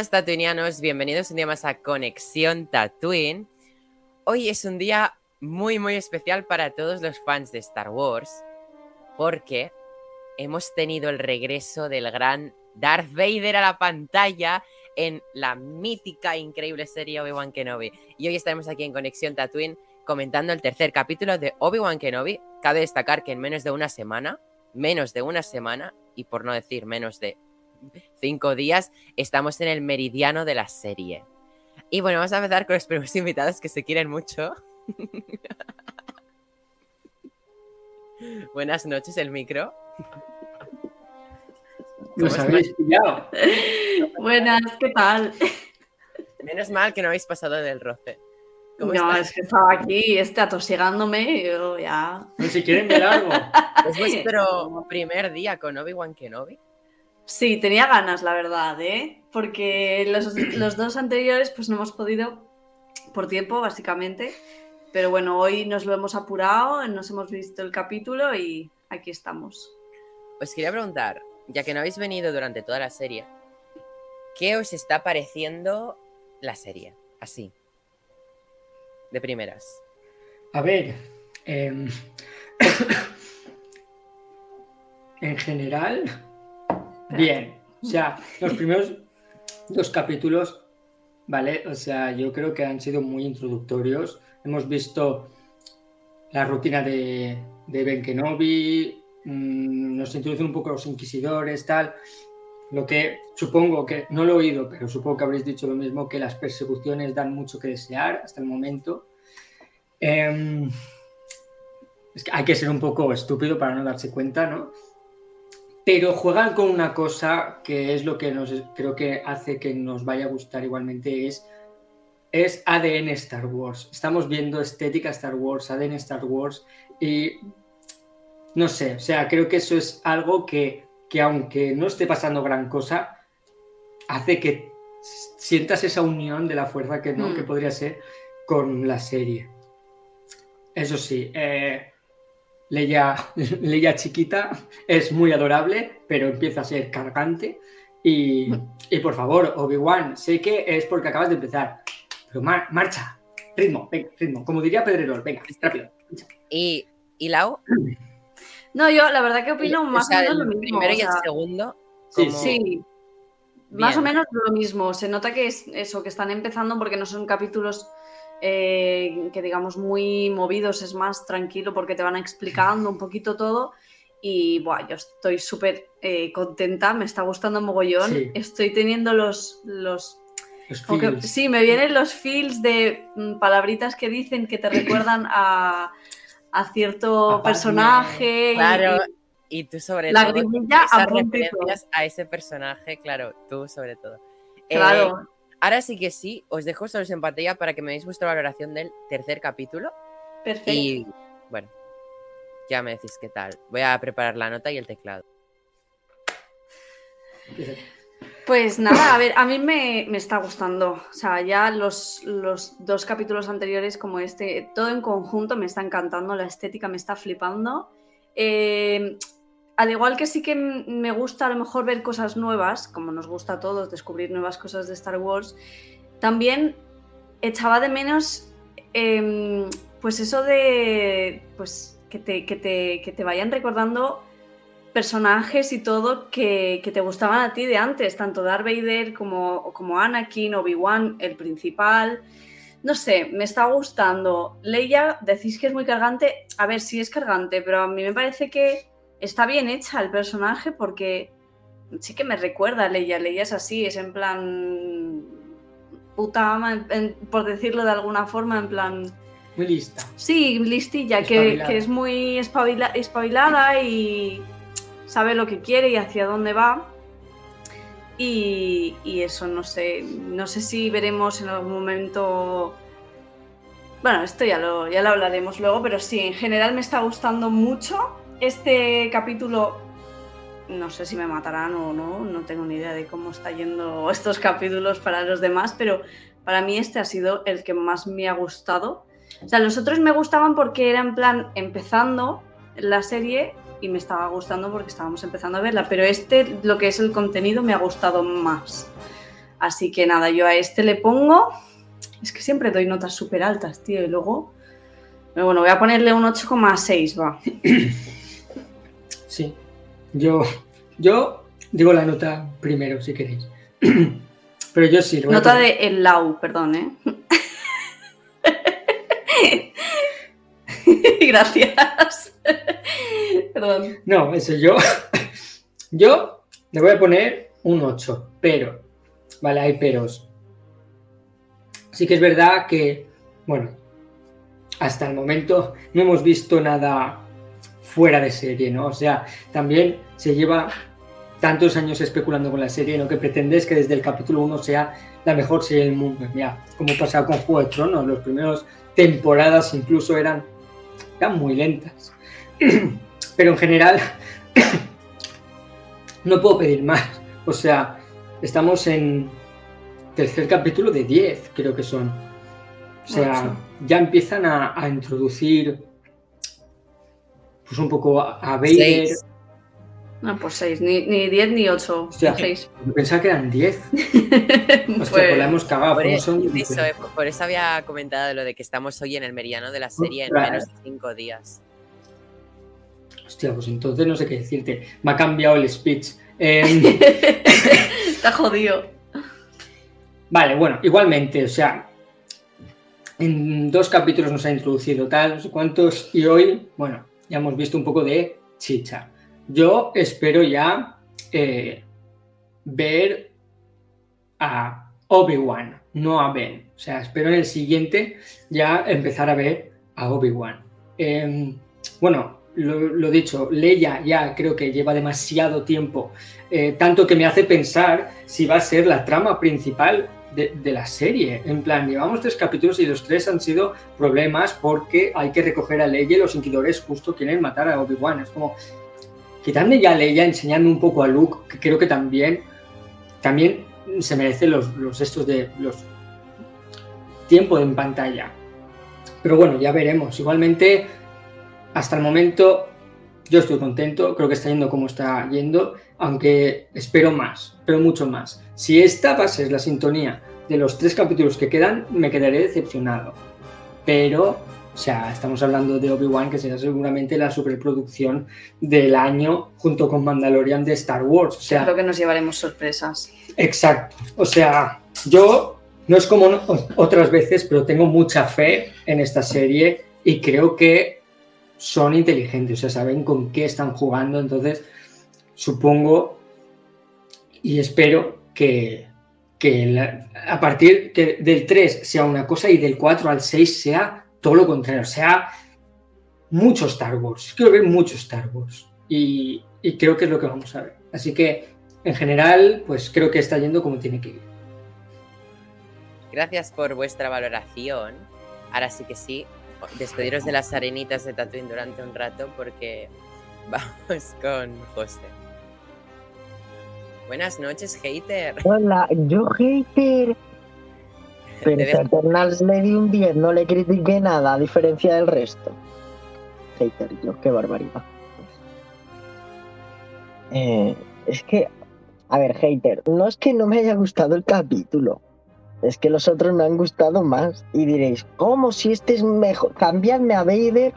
Buenas tatuinianos, bienvenidos un día más a Conexión Tatooine. Hoy es un día muy muy especial para todos los fans de Star Wars porque hemos tenido el regreso del gran Darth Vader a la pantalla en la mítica increíble serie Obi-Wan Kenobi. Y hoy estaremos aquí en Conexión Tatooine comentando el tercer capítulo de Obi-Wan Kenobi. Cabe destacar que en menos de una semana, menos de una semana, y por no decir menos de cinco días, estamos en el meridiano de la serie. Y bueno, vamos a empezar con los primeros invitados que se quieren mucho. Buenas noches, el micro. Nos habéis pillado. Buenas, ¿qué tal? Menos mal que no habéis pasado del roce. ¿Cómo No, es que estaba aquí, este, atosigándome y yo ya... No, si quieren ver algo. ¿Es vuestro primer día con Obi-Wan Kenobi? Sí, tenía ganas, la verdad, ¿eh? Porque los, los dos anteriores pues no hemos podido por tiempo, básicamente. Pero bueno, hoy nos lo hemos apurado, nos hemos visto el capítulo y aquí estamos. Os quería preguntar, ya que no habéis venido durante toda la serie, ¿qué os está pareciendo la serie? Así. De primeras. A ver. em, en general, bien. O sea, los primeros dos capítulos, ¿vale? O sea, yo creo que han sido muy introductorios. Hemos visto la rutina de, de mm, nos introducen un poco los inquisidores, tal. Lo que supongo que, no lo he oído, pero supongo que habréis dicho lo mismo, que las persecuciones dan mucho que desear hasta el momento. Em, es que hay que ser un poco estúpido para no darse cuenta, ¿no? Pero juegan con una cosa que es lo que nos, creo que hace que nos vaya a gustar igualmente, es, es ADN Star Wars. Estamos viendo estética Star Wars, ADN Star Wars, y no sé, o sea, creo que eso es algo que, que aunque no esté pasando gran cosa, hace que sientas esa unión de la fuerza que, ¿no? Mm. que podría ser con la serie. Eso sí, eh, Leia, Leia chiquita es muy adorable, pero empieza a ser cargante. Y, y por favor, Obi-Wan, sé que es porque acabas de empezar, pero mar- marcha, ritmo, venga, ritmo. Como diría Pedrerol, venga, rápido. ¿Y, y Lau? No, yo la verdad que opino O más sea, o menos lo mismo. primero o y el segundo. Sí, como- Sí, más o menos lo mismo. Se nota que es eso, que están empezando porque no son capítulos eh, que digamos muy movidos, es más tranquilo porque te van explicando un poquito todo. Y buah, yo estoy súper eh, contenta, me está gustando mogollón. Sí. Estoy teniendo los, los que- sí, me vienen los feels de mm, palabritas que dicen que te recuerdan a, a cierto A personaje. y- Claro, y- y tú sobre Lagrimilla todo. a Esas referencias a ese personaje, claro, tú sobre todo. Eh, claro. Ahora sí que sí, os dejo solos en pantalla para que me deis vuestra valoración del tercer capítulo. perfecto. Y bueno, ya me decís qué tal. Voy a preparar la nota y el teclado. Pues nada, a ver, a mí me, me está gustando. O sea, ya los, los dos capítulos anteriores como este, todo en conjunto me está encantando, la estética me está flipando. Eh, al igual que sí que me gusta a lo mejor ver cosas nuevas, como nos gusta a todos descubrir nuevas cosas de Star Wars, también echaba de menos em, pues eso de pues que te, que te, que te vayan recordando personajes y todo que, que te gustaban a ti de antes, tanto Darth Vader como, como Anakin, Obi-Wan, el principal. No sé, me está gustando. Leia, decís que es muy cargante. A ver, sí es cargante, pero a mí me parece que está bien hecha el personaje porque sí que me recuerda a Leia. Leia es así, es en plan. puta ama, en- en- por decirlo de alguna forma, en plan. Muy lista. Sí, listilla, que, que es muy espabila- espabilada y sabe lo que quiere y hacia dónde va. Y, y eso, no sé, no sé si veremos en algún momento Bueno, esto ya lo, ya lo hablaremos luego, pero sí, en general me está gustando mucho. Este capítulo, no sé si me matarán o no, no tengo ni idea de cómo está yendo estos capítulos para los demás, pero para mí este ha sido el que más me ha gustado. O sea, los otros me gustaban porque era en plan empezando la serie y me estaba gustando porque estábamos empezando a verla, pero este, lo que es el contenido, me ha gustado más. Así que nada, yo a este le pongo es que siempre doy notas súper altas, tío, y luego... bueno, voy a ponerle un 8,6, va. Sí. Yo, yo digo la nota primero, si queréis. Pero yo sí. Lo nota de el lau, perdón, ¿eh? Gracias. perdón. No, eso yo. Yo le voy a poner un 8, pero. Vale, hay peros. Sí que es verdad que, bueno, hasta el momento no hemos visto nada fuera de serie, ¿no? O sea, también se lleva tantos años especulando con la serie, ¿no? Que pretendes que desde el capítulo 1 sea la mejor serie del mundo. Ya, como pasaba con Juego de Tronos, los primeros temporadas incluso eran, eran muy lentas. Pero en general, no puedo pedir más. O sea, estamos en, tercer capítulo de 10, creo que son. O sea, ya empiezan a, introducir pues un poco a, Vader. No, pues 6, ni 10 ni 8. Hostia, Yo pensaba que eran 10. Hostia, pues, pues la hemos cagado. Por, eso, eh, por, eso, había comentado lo de que estamos hoy en el meridiano de la serie en menos de 5 días. Hostia, pues entonces no sé qué decirte. Me ha cambiado el speech. Em, Está jodido. Vale, bueno, igualmente, o sea, en dos capítulos nos ha introducido tal, no sé cuántos, y hoy, bueno, ya hemos visto un poco de chicha. Yo espero ya eh, ver a Obi-Wan, no a Ben. O sea, espero en el siguiente ya empezar a ver a Obi-Wan. Em, bueno, lo, dicho, Leia ya creo que lleva demasiado tiempo, eh, tanto que me hace pensar si va a ser la trama principal de, la serie. En plan, llevamos tres capítulos y los tres han sido problemas porque hay que recoger a Leia y los inquisidores justo quieren matar a Obi-Wan. Es como, quitarme ya a Leia, enseñando un poco a Luke, que creo que también, también se merece los, los estos de los tiempo en pantalla. Pero bueno, ya veremos. Igualmente, hasta el momento yo estoy contento, creo que está yendo como está yendo, aunque espero más, pero mucho más. Si esta va a ser la sintonía de los tres capítulos que quedan, me quedaré decepcionado. Pero, o sea, estamos hablando de Obi-Wan, que será seguramente la superproducción del año junto con Mandalorian de Star Wars. O sea, creo que nos llevaremos sorpresas. Exacto. O sea, yo no es como otras veces, pero tengo mucha fe en esta serie y creo que son inteligentes, o sea, saben con qué están jugando, entonces supongo y espero que, a partir del 3 sea una cosa y del 4 al 6 sea todo lo contrario, sea mucho Star Wars. Quiero ver mucho Star Wars y, y creo que es lo que vamos a ver. Así que en general, pues creo que está yendo como tiene que ir. Gracias por vuestra valoración. Ahora sí que sí, despediros de las arenitas de Tatooine durante un rato porque vamos con José. Buenas noches, hater. Hola, yo hater. Pero Eternals le di un 10, no le critiqué nada, a diferencia del resto. Hater, yo, qué barbaridad. Eh, es que, a ver, hater, no es que no me haya gustado el capítulo es que los otros me han gustado más. Y diréis, ¿cómo si este es mejor? Cambiadme a Vader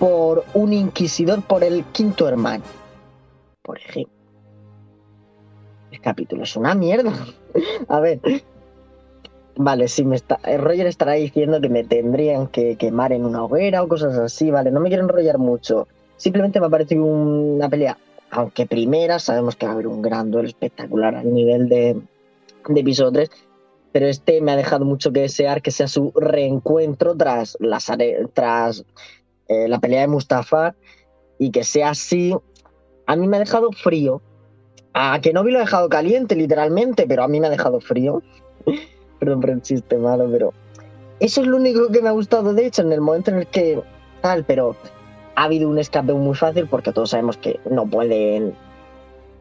por un inquisidor por el quinto hermano. Por ejemplo. Capítulo es una mierda. a ver. Vale, si me está. Eh, Roger estará diciendo que me tendrían que quemar en una hoguera o cosas así, vale. No me quiero enrollar mucho. Simplemente me ha parecido una pelea. Aunque primera, sabemos que va a haber un gran duelo espectacular al nivel de, de episodio 3 pero este me ha dejado mucho que desear que sea su reencuentro tras, tras eh, la pelea de Mustafa y que sea así. A mí me ha dejado frío. A no lo ha dejado caliente, literalmente, pero a mí me ha dejado frío. Perdón por el chiste malo, pero eso es lo único que me ha gustado, de hecho, en el momento en el que tal, pero ha habido un escape muy fácil porque todos sabemos que no pueden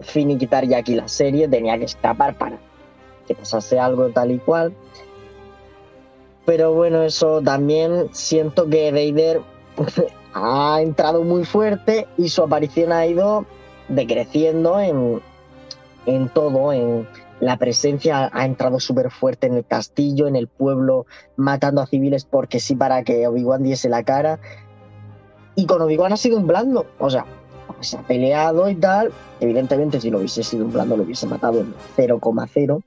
finiquitar ya aquí la serie, tenía que escapar para que pasase algo tal y cual. Pero bueno, eso también siento que Vader ha entrado muy fuerte y su aparición ha ido decreciendo en, en todo, en la presencia ha entrado súper fuerte en el castillo, en el pueblo, matando a civiles porque sí para que Obi-Wan diese la cara. Y con Obi-Wan ha sido un blando, o sea, se ha peleado y tal. Evidentemente, si lo hubiese sido un blando, lo hubiese matado en 0,0.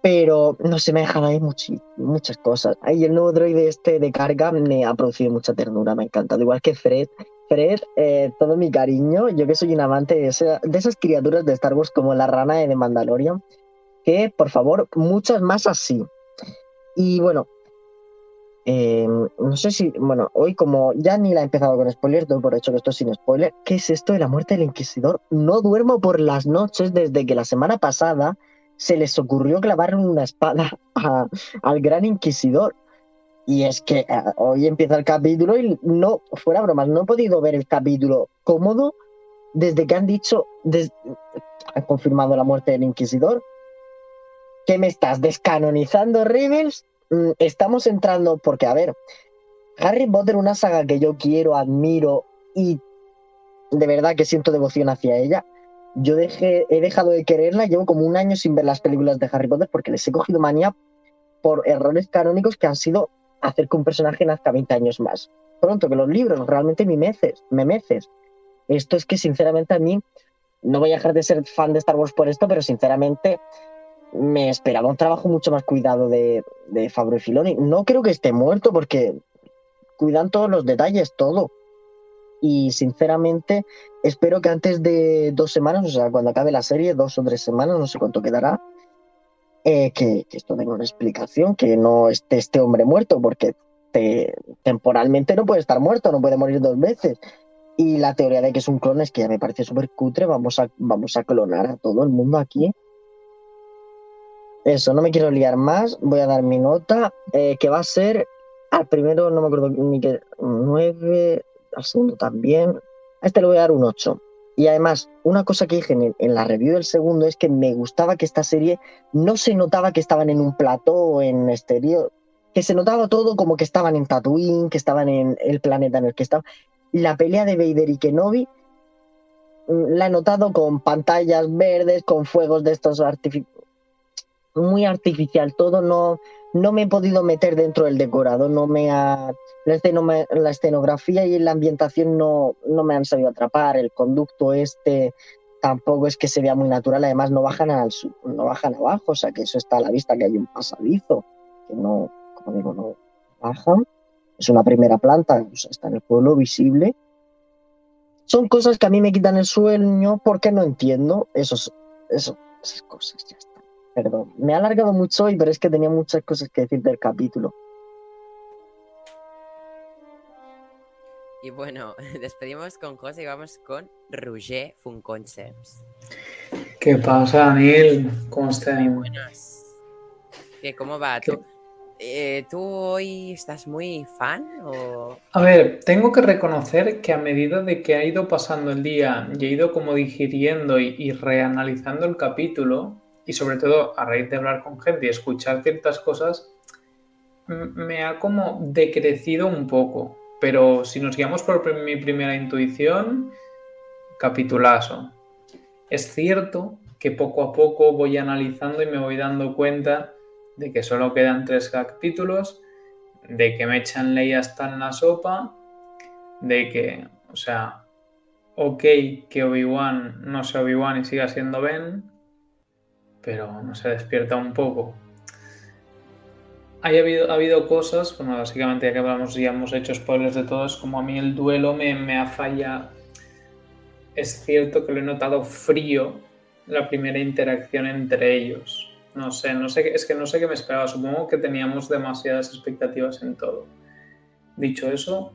Pero no se me ha dejado ahí muchas cosas. Y el nuevo droide este de carga me ha producido mucha ternura, me ha encantado. Igual que Fred, Fred, eh, todo mi cariño, yo que soy un amante de, esas criaturas de Star Wars como la rana de Mandalorian, que por favor, muchas más así. Y bueno, em, no sé si, bueno, hoy como ya ni la he empezado con spoilers, doy por hecho que esto es sin spoiler, ¿qué es esto de la muerte del Inquisidor? No duermo por las noches desde que la semana pasada se les ocurrió clavar una espada al gran Inquisidor. Y es que eh, hoy empieza el capítulo y no, fuera bromas, no he podido ver el capítulo cómodo desde que han dicho, han confirmado la muerte del Inquisidor. ¿Qué me estás descanonizando, Rebels? Mm, estamos entrando, porque a ver, Harry Potter, una saga que yo quiero, admiro y de verdad que siento devoción hacia ella. Yo he dejado de quererla, llevo como un año sin ver las películas de Harry Potter porque les he cogido manía por errores canónicos que han sido hacer que un personaje nazca 20 años más. Pronto, que los libros realmente me meces, me meces. Esto es que sinceramente a mí, no voy a dejar de ser fan de Star Wars por esto, pero sinceramente me esperaba un trabajo mucho más cuidado de, de Fabro y Filoni. No creo que esté muerto porque cuidan todos los detalles, todo. Y sinceramente espero que antes de dos semanas, o sea, cuando acabe la serie, dos o tres semanas, no sé cuánto quedará, eh, que, esto tenga una explicación, que no esté este hombre muerto, porque temporalmente no puede estar muerto, no puede morir dos veces. Y la teoría de que es un clon es que ya me parece súper cutre, vamos a, vamos a clonar a todo el mundo aquí. Eso, no me quiero liar más, voy a dar mi nota, eh, que va a ser al primero, no me acuerdo ni qué, 9, al segundo también, a este le voy a dar un 8. Y además, una cosa que dije en, la review del segundo es que me gustaba que esta serie no se notaba que estaban en un plató o en exterior, que se notaba todo como que estaban en Tatooine, que estaban en el planeta en el que estaban. La pelea de Vader y Kenobi mm, la he notado con pantallas verdes, con fuegos de estos artificiales. Muy artificial todo, no, no me he podido meter dentro del decorado, no me ha, la, escenografía y la ambientación no, no me han sabido atrapar, el conducto este tampoco es que se vea muy natural, además no bajan al no bajan abajo, o sea que eso está a la vista que hay un pasadizo, que no, como digo, no bajan, es una primera planta, está en el pueblo visible. Son cosas que a mí me quitan el sueño porque no entiendo esos, eso, esas cosas, ya. Perdón, me ha alargado mucho hoy, pero es que tenía muchas cosas que decir del capítulo. Y bueno, despedimos con José y vamos con Roger Funconcepts. ¿Qué pasa, Daniel? ¿Cómo estás? Buenas. ¿Qué, ¿Cómo va? ¿Tú, eh, ¿Tú hoy estás muy fan? O... A ver, tengo que reconocer que a medida de que ha ido pasando el día y he ido como digiriendo y reanalizando el capítulo, y sobre todo a raíz de hablar con gente y escuchar ciertas cosas, me ha como decrecido un poco. Pero si nos guiamos por mi primera intuición, capitulazo. Es cierto que poco a poco voy analizando y me voy dando cuenta de que solo quedan tres capítulos, de que me echan ley hasta en la sopa, de que, o sea, ok que Obi-Wan no sea Obi-Wan y siga siendo Ben, pero no se despierta un poco. Ha habido, ha habido cosas, bueno, básicamente ya que hablamos ya hemos hecho spoilers de todos, como a mí el duelo me, me ha fallado. Es cierto que lo he notado frío la primera interacción entre ellos. No sé, no sé, es que no sé qué me esperaba. Supongo que teníamos demasiadas expectativas en todo. Dicho eso,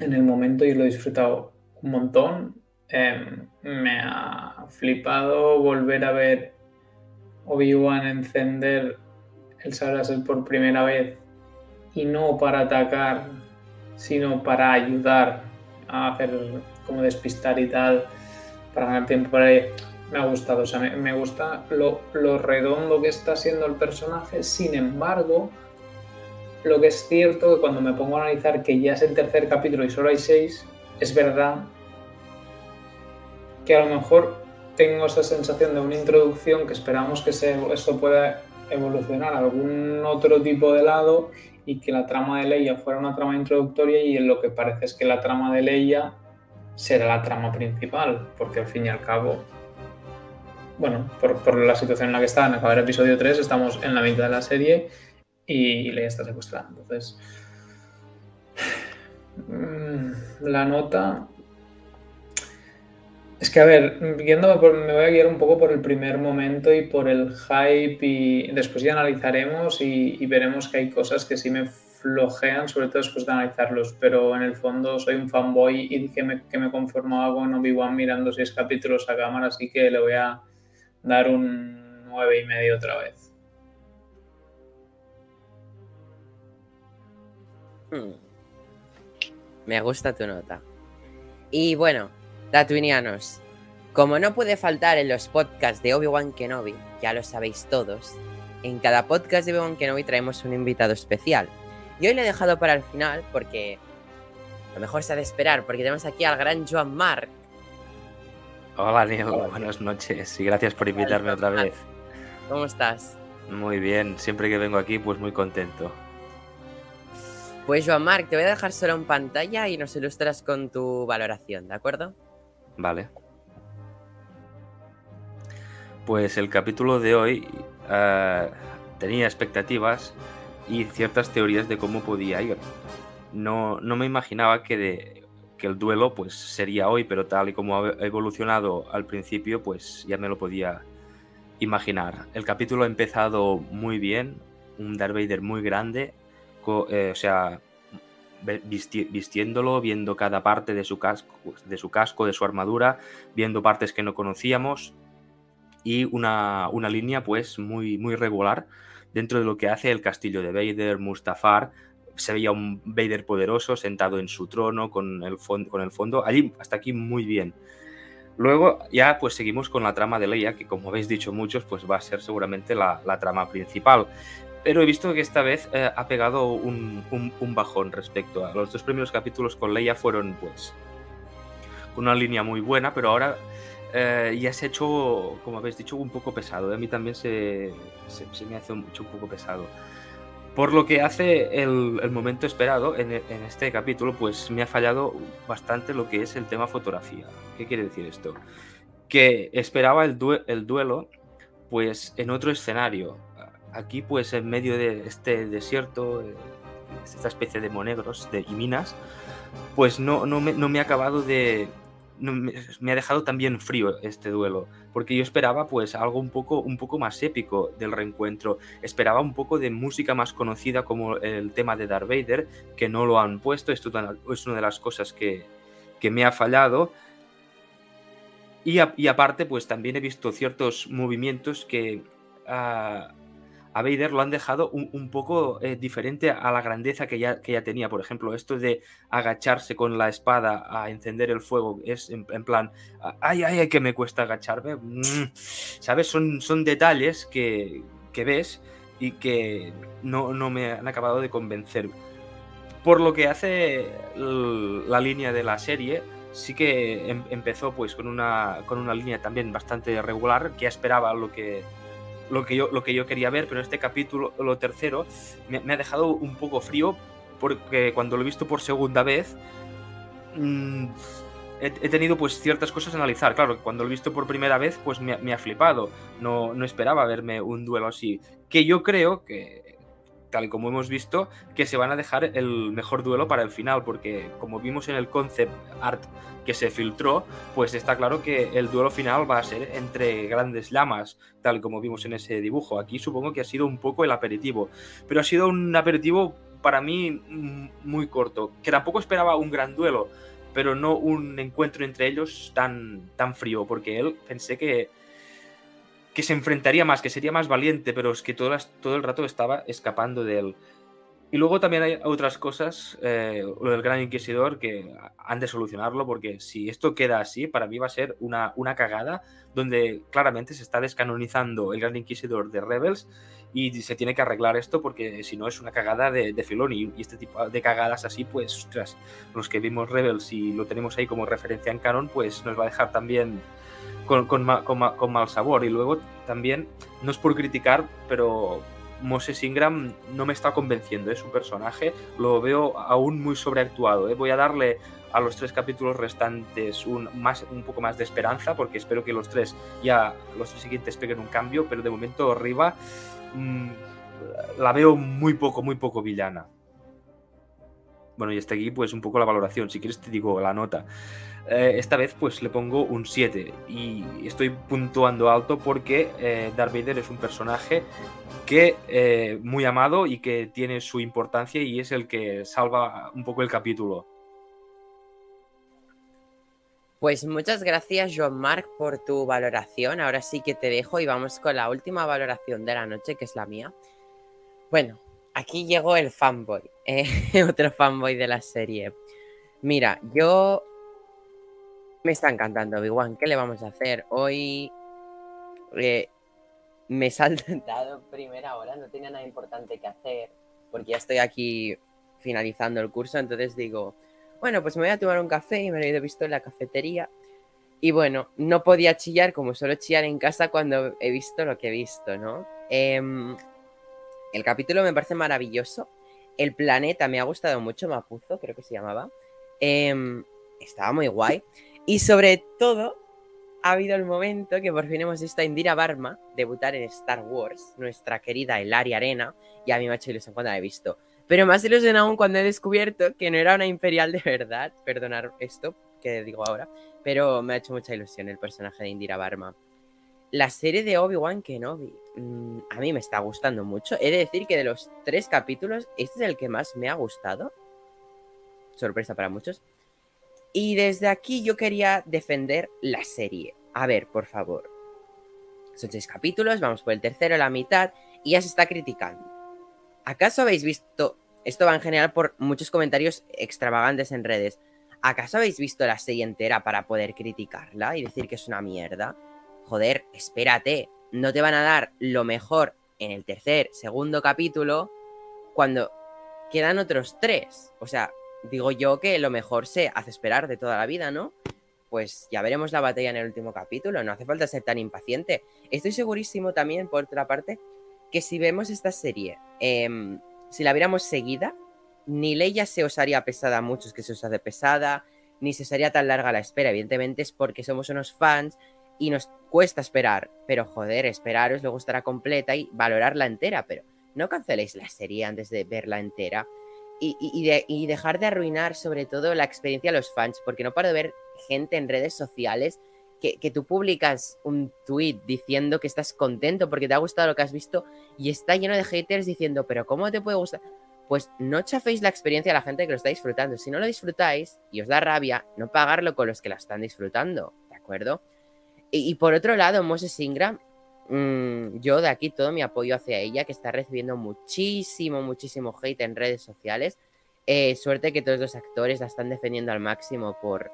en el momento yo lo he disfrutado un montón. Em, me ha flipado volver a ver Obi-Wan encender el sable por primera vez y no para atacar, sino para ayudar a hacer como despistar y tal, para ganar tiempo. Me ha gustado, o sea, me, gusta lo, lo redondo que está siendo el personaje, sin embargo, lo que es cierto que cuando me pongo a analizar que ya es el tercer capítulo y solo hay seis, es verdad que a lo mejor tengo esa sensación de una introducción que esperamos que se, esto pueda evolucionar a algún otro tipo de lado y que la trama de Leia fuera una trama introductoria y en lo que parece es que la trama de Leia será la trama principal, porque al fin y al cabo, bueno, por, la situación en la que está, en acabar el episodio 3, estamos en la mitad de la serie y Leia está secuestrada. Entonces, mm, la nota es que, a ver, me voy a guiar un poco por el primer momento y por el hype y después ya analizaremos y, veremos que hay cosas que sí me flojean, sobre todo después de analizarlos, pero en el fondo soy un fanboy y dije que me conformaba con Obi-Wan mirando seis capítulos a cámara, así que le voy a dar un nueve y medio otra vez. Hmm. Me gusta tu nota. Y bueno, Tatooinianos, como no puede faltar en los podcasts de Obi-Wan Kenobi, ya lo sabéis todos, en cada podcast de Obi-Wan Kenobi traemos un invitado especial. Y hoy le he dejado para el final porque lo mejor se ha de esperar, porque tenemos aquí al gran Joan Mark. Hola, Neil, buenas noches y gracias por invitarme otra vez. ¿Cómo estás? Muy bien, siempre que vengo aquí, pues muy contento. Pues Joan Mark, te voy a dejar solo en pantalla y nos ilustras con tu valoración, ¿de acuerdo? Vale. Pues el capítulo de hoy eh, tenía expectativas y ciertas teorías de cómo podía ir. No, no me imaginaba que, que, el duelo pues sería hoy, pero tal y como ha evolucionado al principio, pues ya me lo podía imaginar. El capítulo ha empezado muy bien, un Darth Vader muy grande, eh, o sea, vistiéndolo, viendo cada parte de su casco, de su casco, de su armadura, viendo partes que no conocíamos y una, línea pues muy, muy regular dentro de lo que hace el castillo de Vader, Mustafar. Se veía un Vader poderoso sentado en su trono con el, con el fondo. Allí, hasta aquí, muy bien. Luego ya pues seguimos con la trama de Leia, que como habéis dicho muchos, pues va a ser seguramente la, la trama principal. Pero he visto que esta vez eh, ha pegado un, bajón respecto a los dos primeros capítulos con Leia fueron pues con una línea muy buena, pero ahora eh, ya se ha hecho, como habéis dicho, un poco pesado. A mí también se, se, me hace mucho un poco pesado. Por lo que hace el, momento esperado en, en, este capítulo, pues me ha fallado bastante lo que es el tema fotografía. ¿Qué quiere decir esto? Que esperaba el, el duelo pues en otro escenario, aquí pues en medio de este desierto, eh, esta especie de monegros de, y minas, pues no, no, me, no me ha acabado de... me, ha dejado también frío este duelo, porque yo esperaba pues algo un poco, un poco más épico del reencuentro, esperaba un poco de música más conocida como el tema de Darth Vader, que no lo han puesto, esto es una de las cosas que, que me ha fallado, y, y, aparte, pues también he visto ciertos movimientos que ah, a Vader lo han dejado un, poco eh, diferente a la grandeza que ya, que ya tenía. Por ejemplo, esto de agacharse con la espada a encender el fuego es en, plan, ay, ay, ay, que me cuesta agacharme. Mm, ¿Sabes? Son, son detalles que, ves y que no, me han acabado de convencer. Por lo que hace la línea de la serie, sí que em, empezó pues con una, con una línea también bastante regular, que esperaba lo que lo que yo, lo que yo quería ver, pero este capítulo, lo tercero, me, ha dejado un poco frío porque cuando lo he visto por segunda vez, mm, he, tenido pues ciertas cosas a analizar. Claro, cuando lo he visto por primera vez, pues me, me ha flipado. No, no esperaba verme un duelo así. Que yo creo que tal como hemos visto, que se van a dejar el mejor duelo para el final, porque como vimos en el concept art que se filtró, pues está claro que el duelo final va a ser entre grandes llamas, tal como vimos en ese dibujo. Aquí supongo que ha sido un poco el aperitivo, pero ha sido un aperitivo para mí mm, muy corto, que tampoco esperaba un gran duelo, pero no un encuentro entre ellos tan, tan frío, porque él pensé que que se enfrentaría más, que sería más valiente, pero es que todo, todo el rato estaba escapando de él. Y luego también hay otras cosas, eh, lo del Gran Inquisidor, que han de solucionarlo, porque si esto queda así, para mí va a ser una, una cagada, donde claramente se está descanonizando el Gran Inquisidor de Rebels y se tiene que arreglar esto, porque si no es una cagada de, de filón. Y, este tipo de cagadas así, pues, ostras, los que vimos Rebels y lo tenemos ahí como referencia en canon, pues nos va a dejar también con, con, con, con mal sabor. Y luego también, no es por criticar, pero Moses Ingram no me está convenciendo, es ¿eh? su personaje, lo veo aún muy sobreactuado. ¿eh? Voy a darle a los tres capítulos restantes un, más, un poco más de esperanza, porque espero que los tres ya, los tres siguientes peguen un cambio, pero de momento arriba mmm, la veo muy poco, muy poco villana. Bueno, y hasta aquí pues un poco la valoración, si quieres te digo la nota. Eh, esta vez pues le pongo un 7 y estoy puntuando alto porque eh, Darth Vader es un personaje que eh, muy amado y que tiene su importancia y es el que salva un poco el capítulo. Pues muchas gracias, Joan Marc, por tu valoración. Ahora sí que te dejo y vamos con la última valoración de la noche, que es la mía. Bueno, aquí llegó el fanboy, eh, otro fanboy de la serie. Mira, yo me está encantando Obi-Wan. ¿Qué le vamos a hacer? Hoy eh, me he saltado primera hora, no tenía nada importante que hacer, porque ya estoy aquí finalizando el curso, entonces digo, bueno, pues me voy a tomar un café y me lo he visto en la cafetería. Y bueno, no podía chillar como suelo chillar en casa cuando he visto lo que he visto, ¿no? Eh, el capítulo me parece maravilloso. El planeta me ha gustado mucho, Mapuzo, creo que se llamaba. Eh, estaba muy guay. Y sobre todo, ha habido el momento que por fin hemos visto a Indira Barma debutar en Star Wars, nuestra querida Elari Arena, y a mí me ha hecho ilusión cuando la he visto. Pero más ilusión aún cuando he descubierto que no era una imperial de verdad, perdonar esto que digo ahora, pero me ha hecho mucha ilusión el personaje de Indira Barma. La serie de Obi-Wan Kenobi, mmm, a mí me está gustando mucho. He de decir que de los tres capítulos, este es el que más me ha gustado. Sorpresa para muchos. Y desde aquí yo quería defender la serie. A ver, por favor. Son seis capítulos, vamos por el tercero, la mitad, y ya se está criticando. ¿Acaso habéis visto, esto va en general por muchos comentarios extravagantes en redes, ¿acaso habéis visto la serie entera para poder criticarla y decir que es una mierda? Joder, espérate, no te van a dar lo mejor en el tercer, segundo capítulo cuando quedan otros tres. O sea, digo yo que lo mejor se hace esperar de toda la vida, ¿no? Pues ya veremos la batalla en el último capítulo, no hace falta ser tan impaciente. Estoy segurísimo también, por otra parte, que si vemos esta serie, eh, si la viéramos seguida, ni Leia se os haría pesada a muchos que se os hace pesada, ni se os haría tan larga la espera. Evidentemente es porque somos unos fans y nos cuesta esperar. Pero joder, esperaros, luego estará completa y valorarla entera. Pero no canceléis la serie antes de verla entera y, y, de, y, dejar de arruinar sobre todo la experiencia de los fans, porque no paro de ver gente en redes sociales que, que, tú publicas un tweet diciendo que estás contento porque te ha gustado lo que has visto y está lleno de haters diciendo, pero ¿cómo te puede gustar? Pues no chaféis la experiencia a la gente que lo está disfrutando. Si no lo disfrutáis y os da rabia, no pagarlo con los que la están disfrutando, ¿de acuerdo? Y, y por otro lado, Moses Ingram mmm, yo de aquí todo mi apoyo hacia ella, que está recibiendo muchísimo, muchísimo hate en redes sociales. Eh, suerte que todos los actores la están defendiendo al máximo por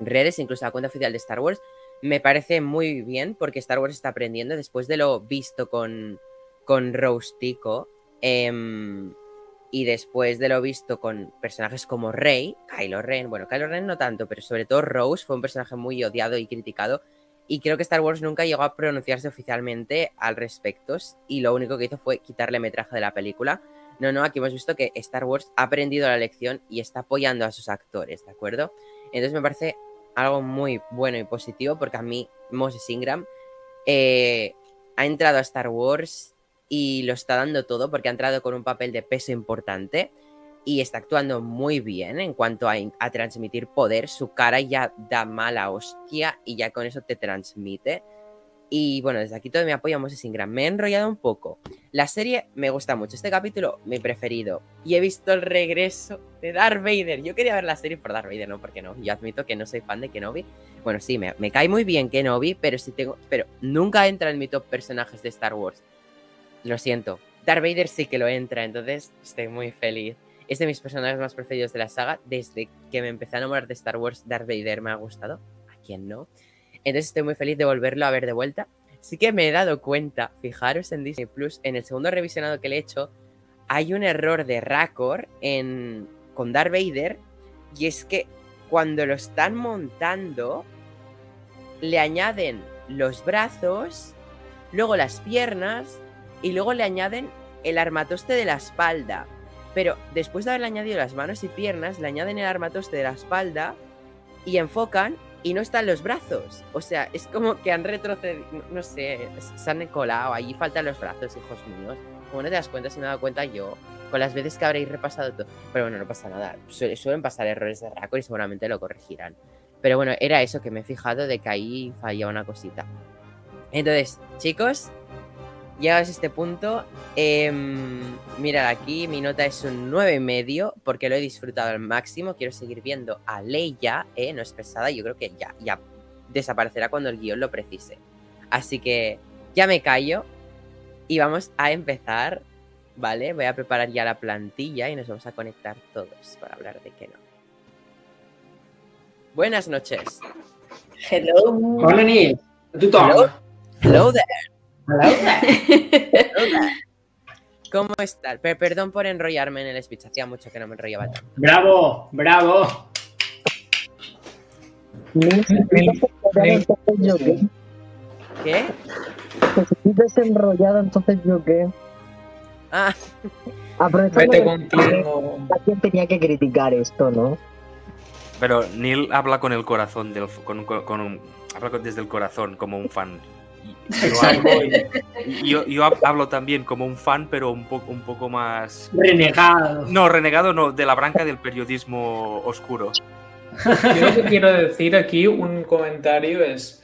redes, incluso la cuenta oficial de Star Wars. Me parece muy bien porque Star Wars está aprendiendo después de lo visto con, con Rose Tico eh, y después de lo visto con personajes como Rey, Kylo Ren, bueno, Kylo Ren no tanto, pero sobre todo Rose fue un personaje muy odiado y criticado y creo que Star Wars nunca llegó a pronunciarse oficialmente al respecto y lo único que hizo fue quitarle metraje de la película. No, no, aquí hemos visto que Star Wars ha aprendido la lección y está apoyando a sus actores, ¿de acuerdo? Entonces me parece algo muy bueno y positivo porque a mí Moses Ingram eh, ha entrado a Star Wars y lo está dando todo porque ha entrado con un papel de peso importante y está actuando muy bien en cuanto a, transmitir poder. Su cara ya da mala hostia y ya con eso te transmite. Y bueno, desde aquí todo mi apoyo a Moses Ingram. Me he enrollado un poco. La serie me gusta mucho. Este capítulo, mi preferido. Y he visto el regreso de Darth Vader. Yo quería ver la serie por Darth Vader, ¿no? Porque no. Yo admito que no soy fan de Kenobi. Bueno, sí, me, me cae muy bien Kenobi, pero sí tengo. Pero nunca entra en mi top personajes de Star Wars. Lo siento Darth Vader sí que lo entra, entonces estoy muy feliz. Es de mis personajes más preferidos de la saga. Desde que me empecé a enamorar de Star Wars, Darth Vader me ha gustado. ¿A quién no? Entonces estoy muy feliz de volverlo a ver de vuelta. Sí que me he dado cuenta, fijaros en Disney Plus, en el segundo revisionado que le he hecho, hay un error de Raccord en, con Darth Vader. Y es que cuando lo están montando, le añaden los brazos, luego las piernas y luego le añaden el armatoste de la espalda. Pero después de haberle añadido las manos y piernas, le añaden el armatoste de la espalda y enfocan y no están los brazos. O sea, es como que han retrocedido, no sé, se han colado, ahí faltan los brazos, hijos míos. Como no te das cuenta, si me he dado cuenta yo, con las veces que habréis repasado todo. Pero bueno, no pasa nada. suelen pasar errores de Raccord y seguramente lo corregirán. Pero bueno, era eso que me he fijado de que ahí fallaba una cosita. Entonces, chicos, llegados a este punto, eh, mirad aquí, mi nota es un 9,5 porque lo he disfrutado al máximo. Quiero seguir viendo a Leia, eh, no es pesada, yo creo que ya, ya desaparecerá cuando el guion lo precise. Así que ya me callo y vamos a empezar, ¿vale? Voy a preparar ya la plantilla y nos vamos a conectar todos para hablar de qué no. Buenas noches. Hello. Hola, Neil. ¿Tú Hello, hello there. Hello. ¿Cómo estás? Per- perdón por enrollarme en el speech, hacía mucho que no me enrollaba tanto. Bravo, bravo. Qué. ¿Qué? Que si estoy desenrollado, entonces yo qué. Ah, Vete contigo. alguien tenía que criticar esto, ¿no? Pero Neil habla con el corazón, del, con, con- con un- habla desde el corazón, como un fan. Yo, hablo, y- yo, yo hab- hablo también como un fan, pero un, poco un poco más... Renegado. No, renegado no, de la branca del periodismo oscuro. Yo lo que quiero decir aquí, un comentario es,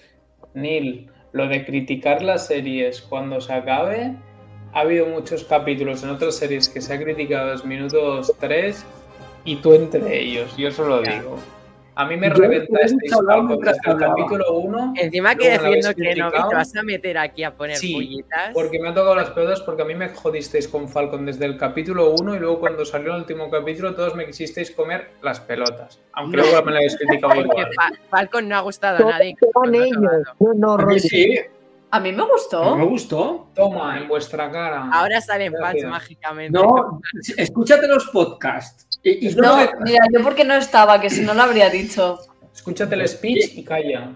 Neil, lo de criticar las series cuando se acabe, ha habido muchos capítulos en otras series que se ha criticado los minutos 3 y tú entre ellos, yo solo digo. A mí me Yo reventa este desde el capítulo 1 encima que defiendo que no, que te vas a meter aquí a poner Sí, pullitas. porque me ha tocado las pelotas porque a mí me jodisteis con Falcon desde el capítulo 1 y luego cuando salió el último capítulo todos me quisisteis comer las pelotas. Aunque No. luego me lo habéis criticado igual. Fa- Falcon no ha gustado a nadie. No, no, A mí sí, A mí me a gustó. mí me gustó. Toma, en vuestra cara. Ahora salen fans mágicamente. No, escúchate los podcasts. Y, y No, mira, yo porque no estaba, que si no lo habría dicho. Escúchate el speech y calla.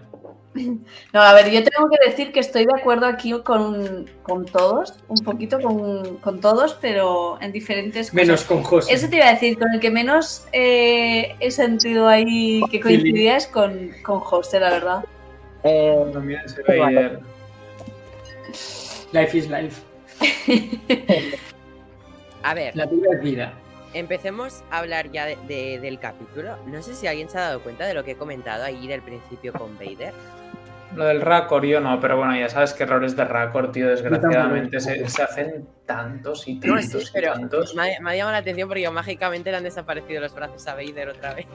No, a ver, yo tengo que decir que estoy de acuerdo aquí con, con todos, un poquito con, con todos, pero en diferentes cosas. menos con José. Eso te iba a decir, con el que menos eh, he sentido ahí que coincidía es con, con José, la verdad. Eh, También Vader. Life is life. A ver, La vida es vida. Empecemos a hablar ya de- de- del capítulo. No sé si alguien se ha dado cuenta de lo que he comentado ahí del principio con Vader. Lo del Raccord yo no, pero bueno, ya sabes que errores de Raccord, tío, desgraciadamente se, se hacen tantos y No, tantos sí, y pero tantos. me ha, me ha llamado la atención porque mágicamente le han desaparecido los brazos a Vader otra vez.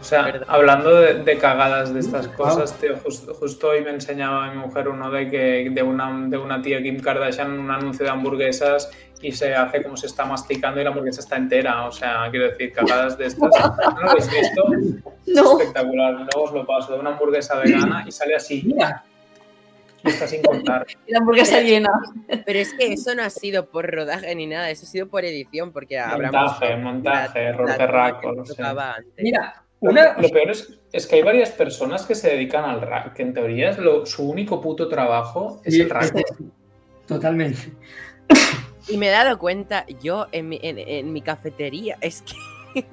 O sea, Perdón. hablando de, de cagadas de estas cosas, tío, justo, justo hoy me enseñaba mi mujer uno de que de una, de una tía Kim Kardashian un anuncio de hamburguesas y se hace como se está masticando y la hamburguesa está entera. O sea, quiero decir, cagadas de estas. ¿No lo habéis visto? Es espectacular. Luego os lo paso de una hamburguesa vegana y sale así, Mira, y está sin contar. Y la hamburguesa llena. Pero es que eso no ha sido por rodaje ni nada, eso ha sido por edición porque habrá Montaje, montaje, error de sí. mira, una. Lo peor es, es que hay varias personas que se dedican al rack, que en teoría es lo, su único puto trabajo es Sí, el rack. Totalmente. Y me he dado cuenta, yo en mi, en, en mi cafetería, es que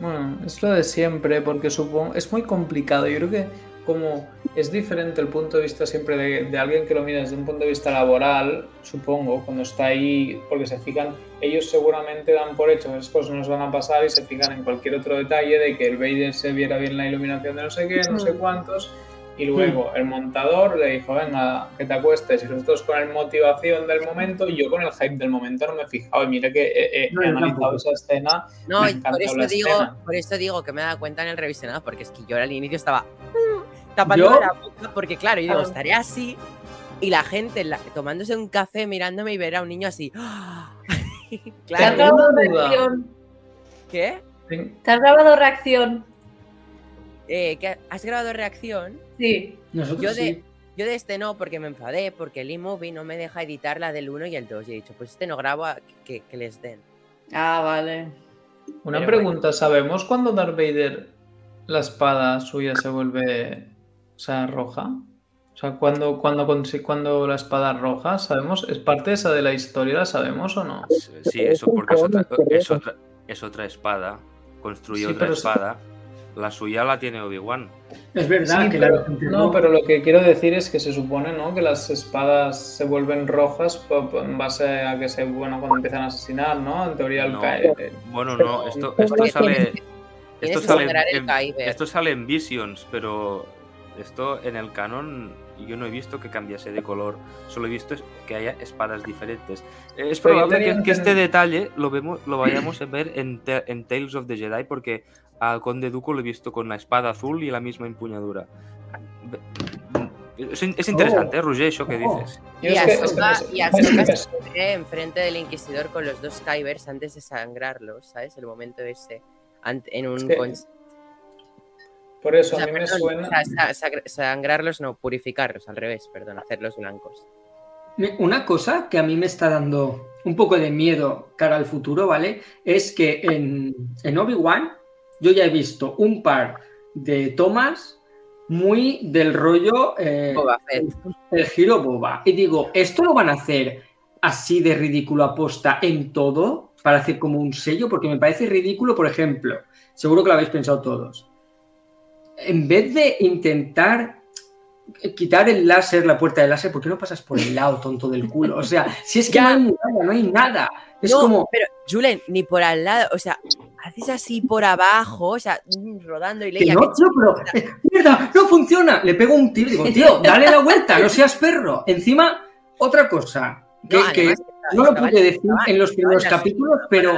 Bueno, es lo de siempre, porque supongo. Es muy complicado. Yo creo que, como es diferente el punto de vista siempre de, de alguien que lo mira desde un punto de vista laboral, supongo, cuando está ahí, porque se fijan, ellos seguramente dan por hecho que esas cosas nos van a pasar y se fijan en cualquier otro detalle de que el Vader se viera bien la iluminación de no sé qué, no sé cuántos. Y luego el montador le dijo, venga, que te acuestes. Y nosotros con la motivación del momento y yo con el hype del momento no me he fijado. Y mira que he, he- No, he analizado esa escena no, Me por eso la digo, escena. por eso digo que me he dado cuenta en el revisionado, porque es que yo al inicio estaba mm, tapando Yo- la boca, porque claro, yo digo, Ah. estaré así, y la gente la- tomándose un café mirándome y ver a un niño así. ¿Te has claro, grabado reacción? ¿qué? ¿Te has grabado reacción? Eh, ¿qué? ¿Has grabado reacción? Sí. Nosotros Yo de, sí. yo de este no, porque me enfadé, porque el iMovie no me deja editar la del 1 y el 2. Y he dicho, pues este no grabo a- que, que les den. Ah, vale. Una Pero pregunta, ¿sabemos cuándo Darth Vader la espada suya se vuelve, o sea, roja? O sea, cuando, cuando, cuando la espada es roja, ¿sabemos? ¿Es parte esa de la historia? ¿La sabemos o no? Sí, eso porque es otra, es otra, es otra espada. Construyó Sí, otra espada. La suya la tiene Obi-Wan. Es verdad Sí, que pero- la gente no, pero lo que quiero decir es que se supone, ¿no? Que las espadas se vuelven rojas en base a que se, bueno, cuando empiezan a asesinar, ¿no? En teoría el No. cae. eh, Bueno, no, esto, esto sale. Esto sale, en, esto sale en Visions, pero esto en el canon yo no he visto que cambiase de color. Solo he visto que haya espadas diferentes. Eh, Es probable que, que este detalle lo, vemos, lo vayamos a ver en Tales of the Jedi, porque al Conde Dooku lo he visto con la espada azul y la misma empuñadura. Es, es interesante, ¿eh, Roger, eso que Oh. dices. Y Ahsoka, y Ahsoka se ve enfrente del Inquisidor con los dos Kybers antes de sangrarlos, ¿sabes? El momento ese. En un. Es que- con- Por eso o sea, a mí me perdón, suena. o sea, sangrarlos, no, purificarlos, al revés, perdón, hacerlos blancos. Una cosa que a mí me está dando un poco de miedo cara al futuro, ¿vale? Es que en, en Obi-Wan yo ya he visto un par de tomas muy del rollo eh, Boba Fett. el giro boba. Y digo, ¿esto lo van a hacer así de ridículo aposta en todo? Para hacer como un sello, porque me parece ridículo, por ejemplo, seguro que lo habéis pensado todos. En vez de intentar quitar el láser, la puerta del láser, ¿por qué no pasas por el lado, tonto del culo? O sea, si es que no hay nada, no hay nada. Es no, como, pero Julen, ni por al lado, o sea, haces así por abajo, o sea, mm, rodando y leía. no, tío, pero eh, mierda, no funciona. Le pego un tiro y digo, tío, dale la vuelta, no seas perro. Encima, otra cosa, que, que no lo pude decir en los primeros capítulos, pero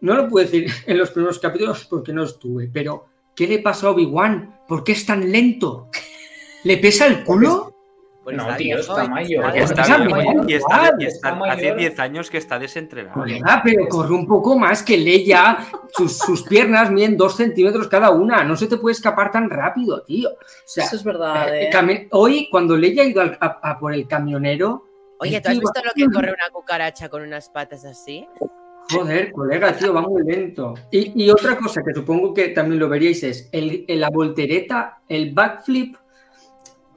no lo pude decir en los primeros capítulos porque no estuve, pero ¿qué le pasa a Obi-Wan? ¿Por qué es tan lento? ¿Le pesa el culo? No, tío, está mayor. Porque Pues está está bien, mayor, y está- igual, y está está- hace mayor. 10 años que está desentrenado. Colega, pero corre un poco más que Leia. Sus, sus piernas miden dos centímetros cada una. No se te puede escapar tan rápido, tío. O sea, Eso es verdad. eh, ¿eh? hoy, cuando Leia ha ido a, a por el camionero, Oye, ¿tú has visto lo que corre una cucaracha con unas patas así? Joder, colega, tío, va muy lento. Y, y otra cosa que supongo que también lo veríais es el, el- la voltereta, el backflip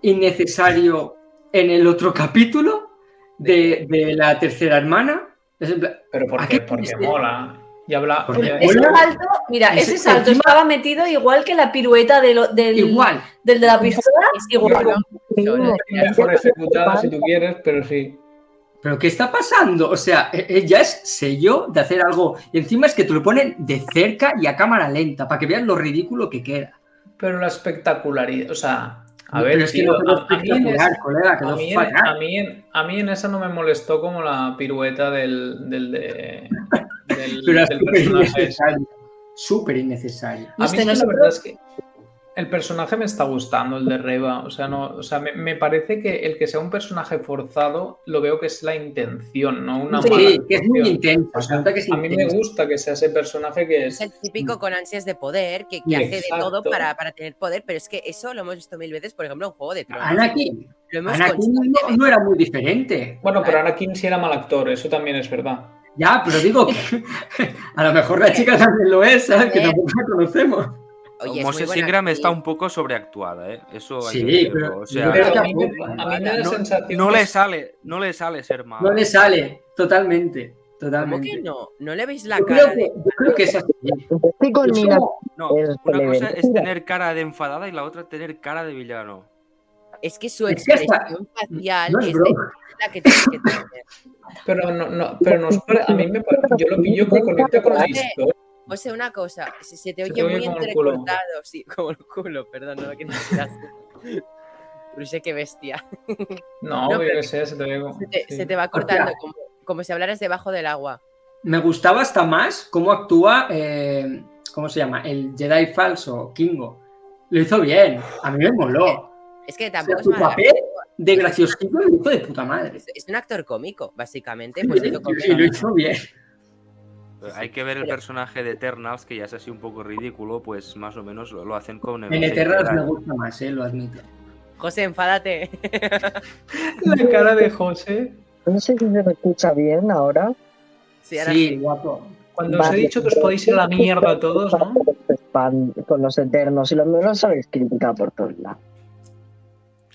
innecesario en el otro capítulo de, de la tercera hermana. Pero ¿A porque, qué porque mola. Y habla. Porque Ese Hola. salto, mira, Ese- ese salto encima- estaba metido igual que la pirueta de lo- del, igual. del de la pistola. Es igual, mejor ejecutada si tú quieres, pero sí. ¿Pero qué está pasando? O sea, eh, ya es sello de hacer algo. Y encima es que te lo ponen de cerca y a cámara lenta para que veas lo ridículo que queda. Pero la espectacularidad, o sea, a ver, no a, mí en esa, no me molestó como la pirueta del, del, de- del, Pero del personaje. Súper innecesario. A mí Este es no que la verdad es que el personaje me está gustando, el de Reba. O sea, no, o sea me, me parece que el que sea un personaje forzado lo veo que es la intención, no una mala Sí, que es muy intenso. O se sea, nota que es a mí me gusta que sea ese personaje que Es es. el típico con ansias de poder, que, que hace de todo para, para tener poder, pero es que eso lo hemos visto mil veces, por ejemplo, en Juego de Tronos. Anakin, Lo hemos Anakin no, no era muy diferente. Bueno, pero Anakin sí era mal actor, eso también es verdad. Ya, pero digo que a lo mejor la chica también lo es, ¿sabes? Que Eh. tampoco la conocemos. Oye, es muy Moses buena Ingram está un poco sobreactuada, ¿eh? Eso hay Sí, que pero o sea, Pero a mí, me, tampoco. a mí me da la no, sensación. no le es- sale, no le sale ser malo. No le sale, totalmente. ¿Cómo Totalmente. que no? ¿No le veis la Yo cara creo, que, de... yo creo que es así. Estoy con Es Nina. como- No, Es una cosa es tener cara de enfadada y la otra tener cara de villano. Es que su Es que expresión facial no es es, de- la que tiene que tener. Pero no, no, pero pare- a mí me parece, yo lo pillo que conecta con la historia. O sea, una cosa, si se te Se oye te oye muy entrecortado, sí, como el culo, perdón, no que no Pero sé qué bestia. No, No, yo qué sé, se te ve. Se te, sí. se te va cortando, como, como si hablaras debajo del agua. Me gustaba hasta más cómo actúa, eh, ¿cómo se llama? El Jedi falso, Kingo. Lo hizo bien, a mí me moló. Es que O sea, tampoco es su mala. papel de graciosillo lo hizo de puta madre. Es, un actor cómico, básicamente. Pues hizo Y comedia. lo hizo bien. Hay que ver el personaje de Eternals, que ya es así un poco ridículo, pues más o menos lo, lo hacen con En Eternals me gusta más, eh, lo admito. José, enfádate. La cara de José. No sé si se me escucha bien ahora. Sí, ahora Sí, sí. guapo. Cuando os he Vale. dicho que os podéis ir a la mierda todos, ¿no? Con los eternos y los menos sabéis criticar por todos lados.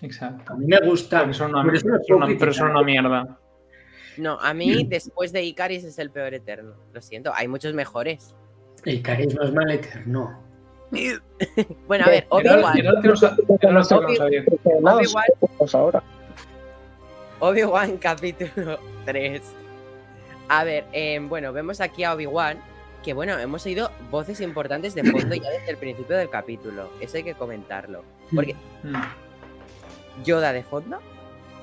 Exacto. A mí me gusta. Porque son una, son son una mierda. No, a mí, después de Icaris, es el peor eterno. Lo siento, hay muchos mejores. El carisma es mal eterno. Bueno, a ver, Obi-Wan. no no Obi-Wan. Obi-Wan capítulo 3. A ver, em, bueno, vemos aquí a Obi-Wan, que bueno, hemos oído voces importantes de fondo ya desde el principio del capítulo. Eso hay que comentarlo. Porque Mm. Yoda de fondo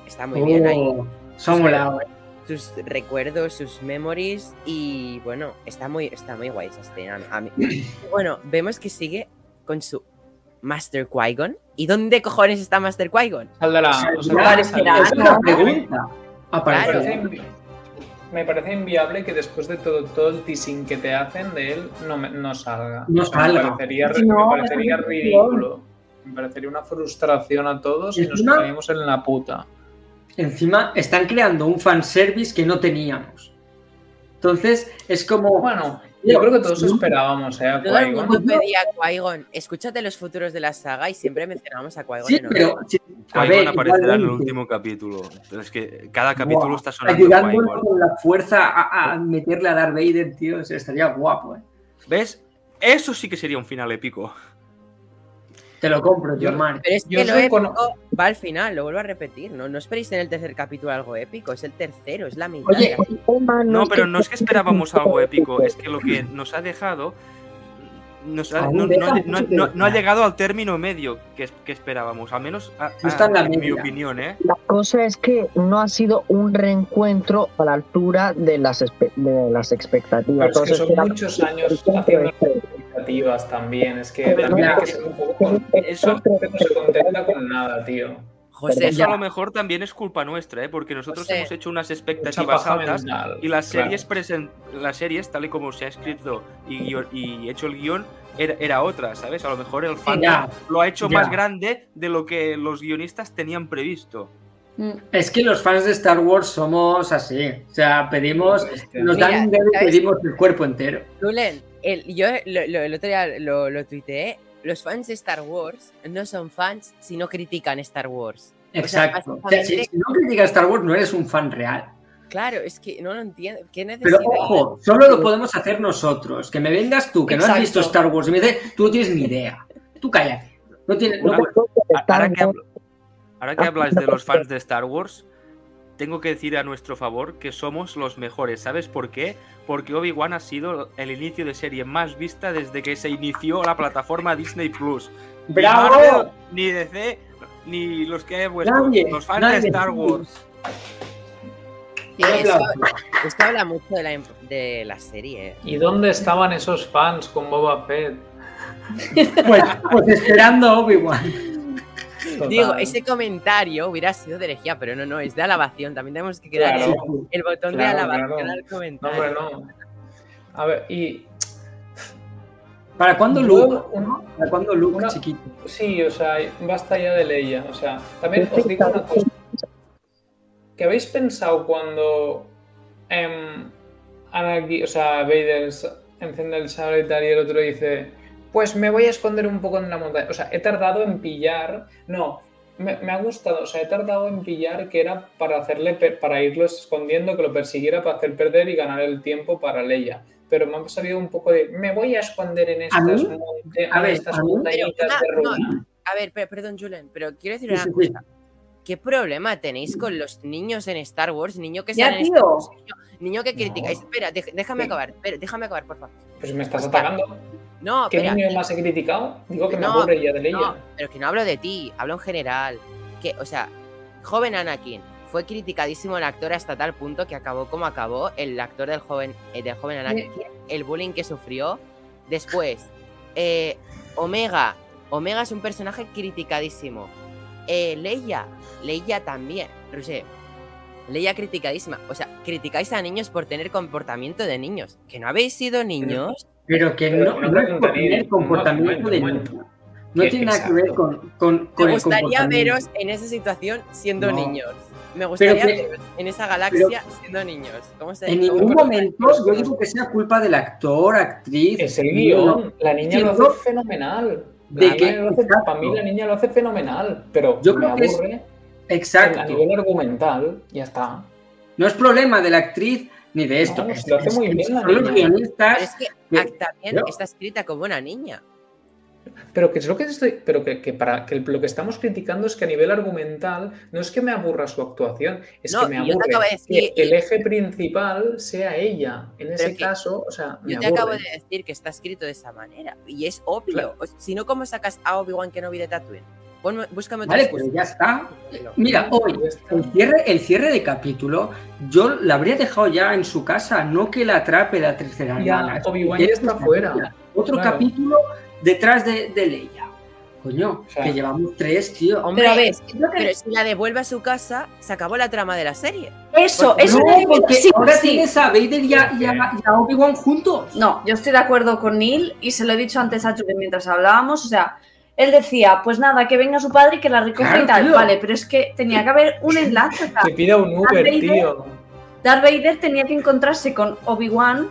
está muy bien ahí. Oh, se ha molado, eh. Sus recuerdos, sus memories y bueno, está muy, está muy guay esa escena. A mí- Bueno, vemos que sigue con su Master Qui-Gon. ¿Y dónde cojones está Master Qui-Gon? Saldrá. O. Me parece, invi- me parece inviable que después de todo, todo el teasing que te hacen de él no, me- no salga. No O sea, salga. Me parecería, Si no, me parecería es una ridículo. Me parecería una frustración a todos y nos quedaríamos en la puta. Encima están creando un fanservice que no teníamos. Entonces es como. Bueno, yo creo que todos esperábamos, ¿eh? A Todo el mundo pedía a Qui-Gon. Escúchate los futuros de la saga y siempre mencionamos a Qui-Gon Sí, en pero. Sí, a ver, Qui-Gon aparecerá en el último capítulo. Entonces que cada capítulo está sonando Ayudándolo Qui-Gon. con la fuerza a, a meterle a Darth Vader, tío. o sea, estaría guapo, eh. ¿Ves? Eso sí que sería un final épico. Te lo compro, tío, man. Pero es Yo que lo soy épico con- va al final, lo vuelvo a repetir. No, no esperéis en el tercer capítulo algo épico, es el tercero, es la mitad. Oye, No, pero no es que esperábamos algo épico, es que lo que nos ha dejado nos ha- Aún no, deja no- mucho no- que no- no ha llegado al término medio que, es- que esperábamos, al menos a- No está en mi opinión, ¿eh? Cosa es que no ha sido un reencuentro a la altura de las, espe- de las expectativas. Pero es que Todos son muchos años haciendo este. expectativas también. Es que Pero también hay mira, que ser un poco. con- Eso no se contenta con nada, tío. José, Eso a lo mejor también es culpa nuestra, ¿eh? Porque nosotros José. hemos hecho unas expectativas altas mental, y las claro. series presen- las series tal y como se ha escrito y, hecho el guion era, era otra, ¿sabes? A lo mejor el fan lo ha hecho ya. más grande de lo que los guionistas tenían previsto. Mm. Es que los fans de Star Wars somos así. O sea, pedimos. Hostia. Nos Mira, dan un dedo y pedimos el cuerpo entero. Julen, el, yo lo- lo- el otro día lo, lo tuiteé. Los fans de Star Wars no son fans si no critican Star Wars. O sea, Exacto. O sea, si, no criticas Star Wars, no eres un fan real. Claro, es que no lo entiendo. ¿Qué Pero ojo, solo lo podemos hacer nosotros. Que me vengas tú, que no has visto Star Wars, y me dices, tú no tienes ni idea. Tú cállate. No tienes. no Ahora que, habl- ahora que hablas de los fans de Star Wars, tengo que decir a nuestro favor que somos los mejores. ¿Sabes por qué? Porque Obi-Wan ha sido el inicio de serie más vista desde que se inició la plataforma Disney Plus. Ni ¡Bravo! Marvel, ni DC, ni los que hay vuestros, Nadie, los fans nadie. de Star Wars. Sí, esto, habla mucho de la, de la serie. ¿Y dónde estaban esos fans con Boba Fett? Pues, pues esperando a Obi-Wan. Total. Digo, ese comentario hubiera sido de herejía, pero no, no, es de alabación. También tenemos que crear Claro. el, el botón de alabación claro. al No, comentario. hombre, no. A ver, y ¿Para cuándo Luke? ¿Para cuándo Luke, una- chiquito? Sí, o sea, basta ya de Leia. O sea, también os digo una cosa. ¿Qué habéis pensado cuando Anakin, o sea, Vader enciende el sable y tal y el otro dice, pues me voy a esconder un poco en la montaña? O sea, he tardado en pillar, no, me, me ha gustado, o sea, he tardado en pillar que era para hacerle, per- para irlo escondiendo, que lo persiguiera para hacer perder y ganar el tiempo para Leia. Pero me ha salido un poco de, me voy a esconder en estas, monte- A ver, estas a mí- montañitas Pero, de no. A ver, per- perdón, Julen, pero quiero decir Sí, una sí, sí. cosa. ¿Qué problema tenéis con los niños en Star Wars? Niño que Ya, en tío. Star Wars, niño, niño que critica. No. Espera, déjame acabar. espera, déjame acabar, por favor. Pues me estás Hostia. atacando. No, ¿Qué espera. niño más he criticado? Digo que me aburre ya de Leia. No, pero que no hablo de ti, hablo en general. Que, o sea, joven Anakin fue criticadísimo el actor hasta tal punto que acabó como acabó el actor del joven, eh, del joven Anakin, el bullying que sufrió. Después, eh, Omega. Omega es un personaje criticadísimo. eh, Leia, Leia también, no sé, Leia criticadísima. O sea, criticáis a niños por tener comportamiento de niños. ¿Que no habéis sido niños? Pero que no, no es por tener comportamiento de momento, niño. No tiene nada que ver con, con, con Me gustaría veros en esa situación siendo No. niños. Me gustaría que- veros en esa galaxia siendo niños. ¿Cómo se En ningún momento yo digo que sea culpa del actor, actriz. Es el no, guion. La niña lo hace fenomenal. de La que- niña lo hace- exacto. para mí la niña lo hace fenomenal, pero Yo me creo que es- aburre a Exacto. nivel argumental. Ya está. No es problema de la actriz ni de esto. No, es, lo hace es muy que bien la son los niña. Pero guionistas. es que que- Act también está escrita como una niña. Pero que es lo que estoy, pero que, que para que lo que estamos criticando es que a nivel argumental no es que me aburra su actuación, es No, que me aburre decir- que el eje principal sea ella. En ese que caso, o sea, me Yo te aburre. acabo de decir que está escrito de esa manera. Y es obvio. Claro. Si no, ¿cómo sacas a Obi-Wan Kenobi de Tatooine? Ponme- búscame otra Vale, excusa. pero ya está. Mira, hoy, el cierre, el cierre de capítulo, yo la habría dejado ya en su casa, no que la atrape la tercera Ya, hermana. Obi-Wan ya es está fuera. Otro Claro. capítulo detrás de, de Leia. Coño, O sea, que llevamos tres, tío. Hombre, Pero a ver, es que- yo creo que- pero si la devuelve a su casa, se acabó la trama de la serie. Eso, Porque eso no, es porque sí, ahora sí. tienes a Vader y a, y a- y a Obi-Wan juntos. No, yo estoy de acuerdo con Neil y se lo he dicho antes a Chuck mientras hablábamos. O sea, él decía, pues nada, que venga su padre y que la recoja Claro, y tal. tío. Vale, pero es que tenía que haber un enlace. Que pida un Uber, Vader- tío. Darth Vader tenía que encontrarse con Obi-Wan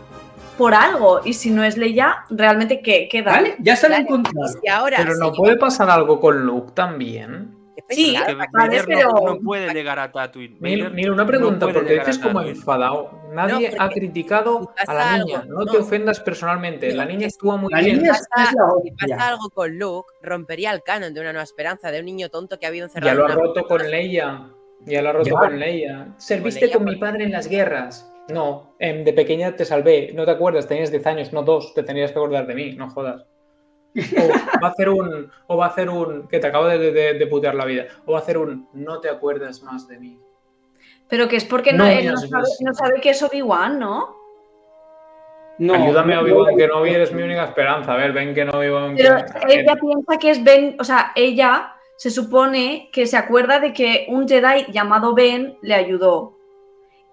por algo. Y si no es Leia, realmente, ¿qué queda? ¿Vale? Ya se Claro, encontrado. Y si ahora Pero se no puede pasar algo con Luke también. Sí, Vader no- pero- no, puede llegar a Tatooine. Mira, una no pregunta, puede porque dices como enfadado. Nadie ha criticado a la algo, niña. No, no. te ofendas personalmente. No, la niña es- actúa muy La bien. niña es, pasa- es la Si pasa algo con Luke, rompería el canon de una nueva esperanza de un niño tonto que ha habido encerrado. Ya lo ha roto con. Leia. Ya lo ha roto Ya. con Leia. Serviste Leia, con mi pues. padre en las guerras. No, em, de pequeña te salvé. No te acuerdas, tenías 10 años, no dos. Te tenías que acordar de mí, no jodas. O va a hacer un. O va a hacer un. Que te acabo de, de- de putear la vida. O va a hacer un. No te acuerdas más de mí. Pero que es porque no, No él no sabe, visto. no sabe que es Obi-Wan, ¿no? No, Ayúdame, Obi-Wan, que no eres mi única esperanza. A ver, ven que no Obi-Wan. Pero que- ella piensa que es Ben, o sea, ella se supone que se acuerda de que un Jedi llamado Ben le ayudó.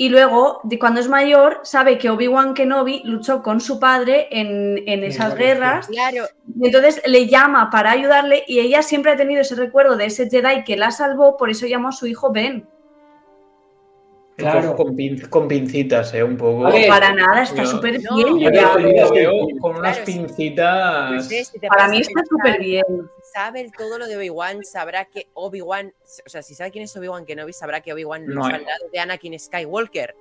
Y luego, de cuando es mayor, sabe que Obi-Wan Kenobi luchó con su padre en, en esas guerras. Claro, Y entonces le llama para ayudarle y ella siempre ha tenido ese recuerdo de ese Jedi que la salvó, por eso llamó a su hijo Ben. Claro. Con, pin- con pincitas, eh, un poco. Para nada, está súper No, bien. Lo veo con unas Claro, sí. pincitas. pues es, si Para mí está súper bien. si sabe todo lo de Obi-Wan, sabrá que Obi-Wan, o sea, si sabe quién es Obi-Wan Kenobi, sabrá que Obi-Wan No hay. al lado de Anakin Skywalker.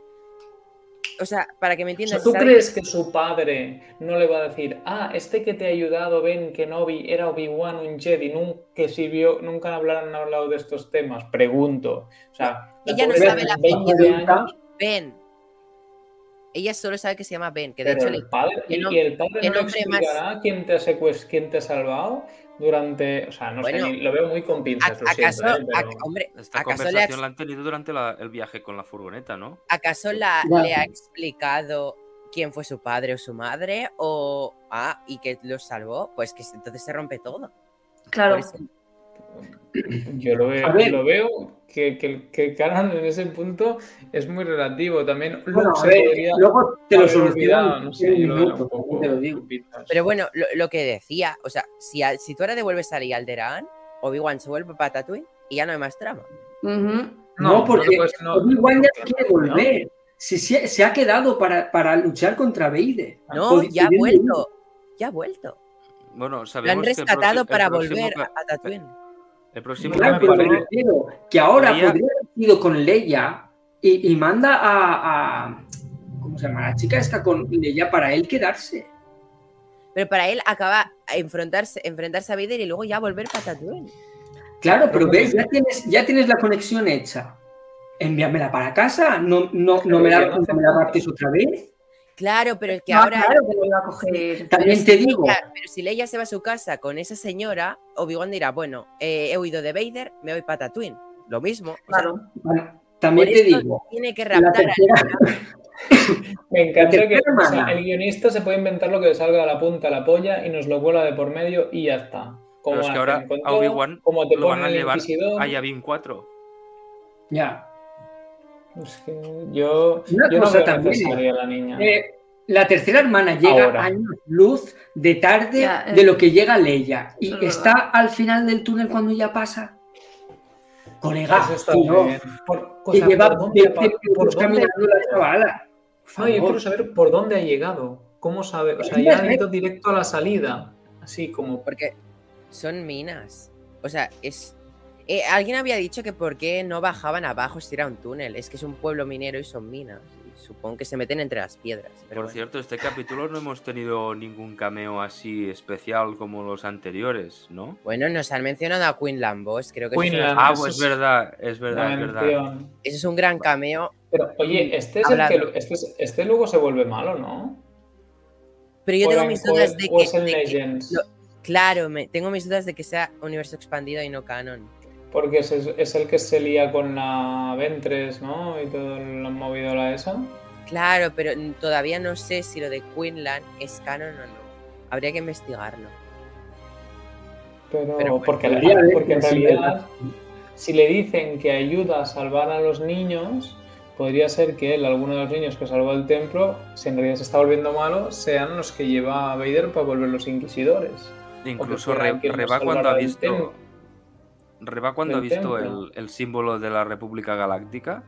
O sea, para que me O entiendas. sea, ¿Tú crees que su padre no le va a decir, ah, este que te ha ayudado, Ben Kenobi, era Obi-Wan, un Jedi, nunca, sirvió, nunca hablaran hablado de estos temas? Pregunto. O sea, Ella no sabe la 20 pregunta. años, Ben. Ella solo sabe que se llama Ben, que de pero hecho el padre, y, el padre no le nombre más- explicará quién te ha secuest- quién te ha salvado durante, o sea, no Bueno, sé, lo veo muy con pinzas, lo ¿Acaso, siento, ¿eh? Pero- hombre, Esta ¿acaso le, ha, conversación la han tenido durante la- el viaje con la furgoneta, ¿no? acaso la- le ha explicado quién fue su padre o su madre? O, ah, y que los salvó, pues que entonces se rompe todo. Claro. Por eso- Yo lo veo, lo que, que, que Canon en ese punto es muy relativo. También Bueno, a se ver, podría luego te lo solucionan no sé, yo lo veo minutos, un poco te lo digo. con pinzas. Pero bueno, lo, lo que decía, o sea, si, a- si tú ahora devuelves a Leia Alderaan, Obi-Wan se vuelve para Tatooine y ya no hay más trama. No, porque pues no- Obi-Wan ya quiere no, volver. Si se, se ha quedado para, para luchar contra Vader. No, Pod- ya ha vuelto. Ya ha vuelto. Bueno, Lo han sabemos que el rescatado el para volver a Tatooine. El próximo Claro, me pero me capítulo- refiero que ahora Leia- podría haber ido con Leia y, y manda a, a- ¿Cómo se llama? La chica está con Leia para él quedarse. Pero para él acaba a enfrentarse, enfrentarse a Vader y luego ya volver para Tatooine. Claro, pero ves, ya tienes, ya tienes la conexión hecha. Envíamela para casa, no, no, no me la, no me la partes otra vez. Claro, pero el que No, ahora. claro que lo iba a coger. También te digo, Leia- pero si Leia se va a su casa con esa señora, Obi-Wan dirá, bueno, eh, he huido de Vader, me voy para Tatooine. Lo mismo. o sea, Claro. bueno, también por te digo, Tiene que raptar Me encanta que o sea, el guionista se puede inventar lo que le salga de la punta a la polla y nos lo cuela de por medio y ya está. como Pero es que hacen ahora a Obi-Wan como te lo van a el llevar a Yavin 4. Ya. Es que yo, Una yo no cosa veo también, la niña. Eh, la tercera hermana llega Ahora. años luz de tarde Ya, eh. de lo que llega Leia. Y está al final del túnel cuando ya pasa. Colega, tío, bien. Por, que sea, lleva ¿por dónde, 20 pa- minutos por dónde- caminando la chavala. No, yo quiero saber por dónde ha llegado. ¿Cómo sabe? O sea, ya ha ido directo a la salida. Así como. Porque son minas. O sea, es. Eh, alguien había dicho que por qué no bajaban abajo si era un túnel. Es que es un pueblo minero y son minas. Y supongo que se meten entre las piedras. Pero Por bueno. cierto, este capítulo no hemos tenido ningún cameo así especial como los anteriores, ¿no? Bueno, nos han mencionado a Queen Lambos. Creo que es, Ah, pues es verdad, es verdad, es verdad. eso es un gran cameo. Pero, oye, este es el que. Este, es- este luego se vuelve malo, ¿no? Pero yo tengo en- mis dudas de que. de claro, me- tengo mis dudas de que sea universo expandido y no canon. Porque es, es el que se lía con la Ventres, ¿no? Y todo la movidola esa. Claro, pero todavía no sé si lo de Queenland es canon o no. Habría que investigarlo. Pero, Pero bueno, porque, en realidad, si le dicen que ayuda a salvar a los niños, podría ser que él, alguno de los niños que salvó el templo, si en realidad se está volviendo malo, sean los que lleva a Vader para volver los inquisidores. Incluso Re- Reba cuando ha visto. Reba cuando ha visto el, el símbolo de la República Galáctica.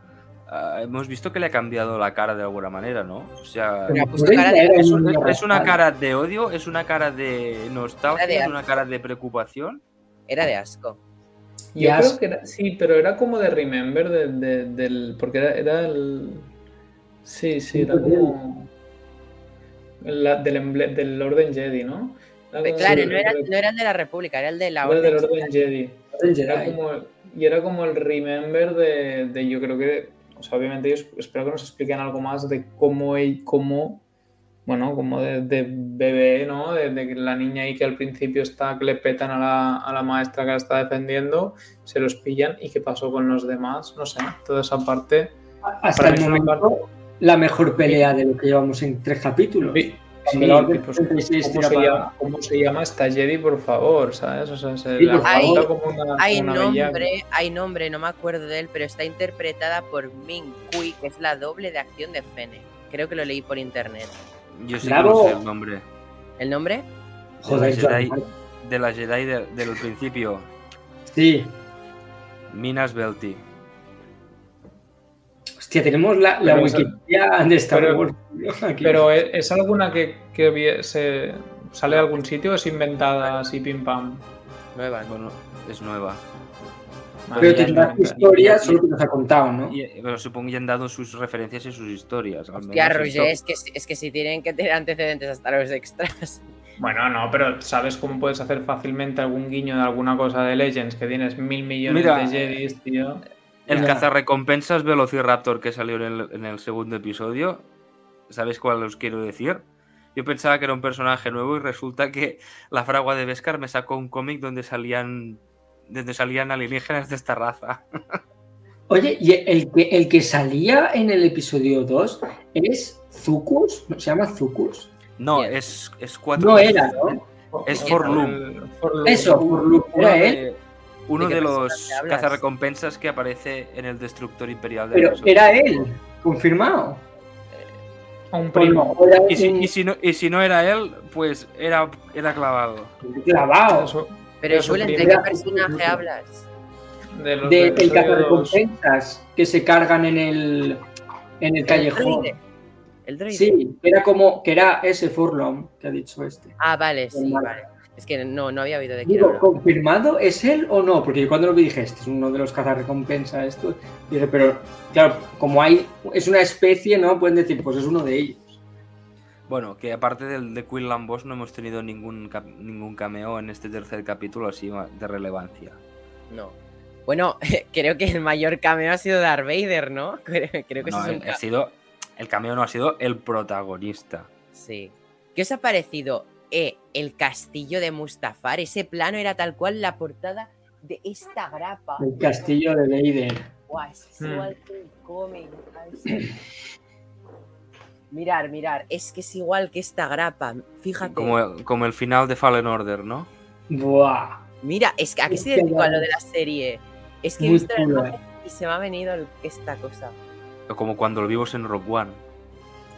ah, hemos visto que le ha cambiado la cara de alguna manera, ¿no? O sea, cara de- es, un es una cara de odio, es una cara de nostalgia, de es una cara de preocupación. Era de asco. Yo creo que era, sí, pero era como de Remember de- de- del. Porque era, era el. Sí, sí, era como. la- del, emble- del Orden Jedi, ¿no? Como- Claro, no era, no era el de la República, era el de la era del Orden. Orden Jedi. El Era como, y era como el remember de, de yo creo que, o sea, obviamente ellos espero que nos expliquen algo más de cómo, y cómo bueno, como de, de bebé, ¿no? De, de que la niña ahí que al principio está, que le petan a la, a la maestra que la está defendiendo, se los pillan y qué pasó con los demás, no sé, toda esa parte. Hasta el momento, la mejor pelea de lo que llevamos en tres capítulos. Sí, Cuando la Orden 66 ¿cómo, se llama, ¿Cómo se llama esta Jedi, por favor? ¿Sabes? O sea, se Sí, como una, Hay como una bellaca. nombre, hay nombre, no me acuerdo de él, pero está interpretada por Ming Kui, que es la doble de acción de Fene. Creo que lo leí por internet. Yo sí no sé el nombre. ¿El nombre? De la Jedi, claro. de la Jedi de- del principio. Sí. Minas Belti. Hostia, tenemos la, la Wikipedia de Star pero- Wars. aquí. Pero ¿es, es alguna que, que se sale de algún sitio o es inventada así pim pam? Nueva. Bueno, es nueva. Vale, Pero tendrá está. historia, solo que nos ha contado, ¿no? Y, pero supongo que ya han dado sus referencias y sus historias. al Hostia, menos Roger, esto. es que, es que si tienen que tener antecedentes hasta los extras. Bueno, no, pero ¿sabes cómo puedes hacer fácilmente algún guiño de alguna cosa de Legends? Que tienes mil millones Mira, de Jedis, tío. El cazarrecompensas Velociraptor que salió en el, en el segundo episodio. ¿Sabéis cuál os quiero decir? Yo pensaba que era un personaje nuevo y resulta que la fragua de Beskar me sacó un cómic donde salían donde salían alienígenas de esta raza. Oye, y el que, el que salía en el episodio 2 es Zucus, ¿no? ¿se llama Zucus? No, es, es cuatro. No era, ¿no? Es. Forlum. Eso, Uno era él, uno ¿De de los cazarrecompensas que aparece en el Destructor Imperial de pero era él, confirmado. A un O primo. no, Y si, un y si no, y si no era él, pues era, era clavado. clavado. Eso, Pero Eso Julen, ¿de qué personaje hablas? de los De, el cazarrecompensas que se cargan en el, en el callejón. El. Sí, era como que era ese Furlong que ha dicho este. Ah, vale, sí, Vale. vale. Es que no, no había oído de Digo. ¿confirmado es él o no? Porque yo cuando lo vi dije, este es uno de los cazarrecompensas esto. Dije, pero claro, como hay, es una especie, ¿no? Pueden decir, pues es uno de ellos. Bueno, que aparte del de Quill Lambos no hemos tenido ningún, ningún cameo en este tercer capítulo así de relevancia. No. Bueno, creo que el mayor cameo ha sido Darth Vader, ¿no? Creo, creo que No, ese es un el, ha sido, el cameo no ha sido el protagonista. Sí. ¿Qué os ha parecido eh, el castillo de Mustafar? Ese plano era tal cual la portada de esta grapa. El castillo de Vader. Guau, es que es Hmm. igual que el cómic. Mirar, mirar, es que es igual que esta grapa. Fíjate. Como, como el final de Fallen Order, ¿no? Buah. Mira, es que aquí Es se que idéntico a lo de la serie. Es que he Muy visto la imagen y se me ha venido el- esta cosa. Como cuando lo vimos en Rock One.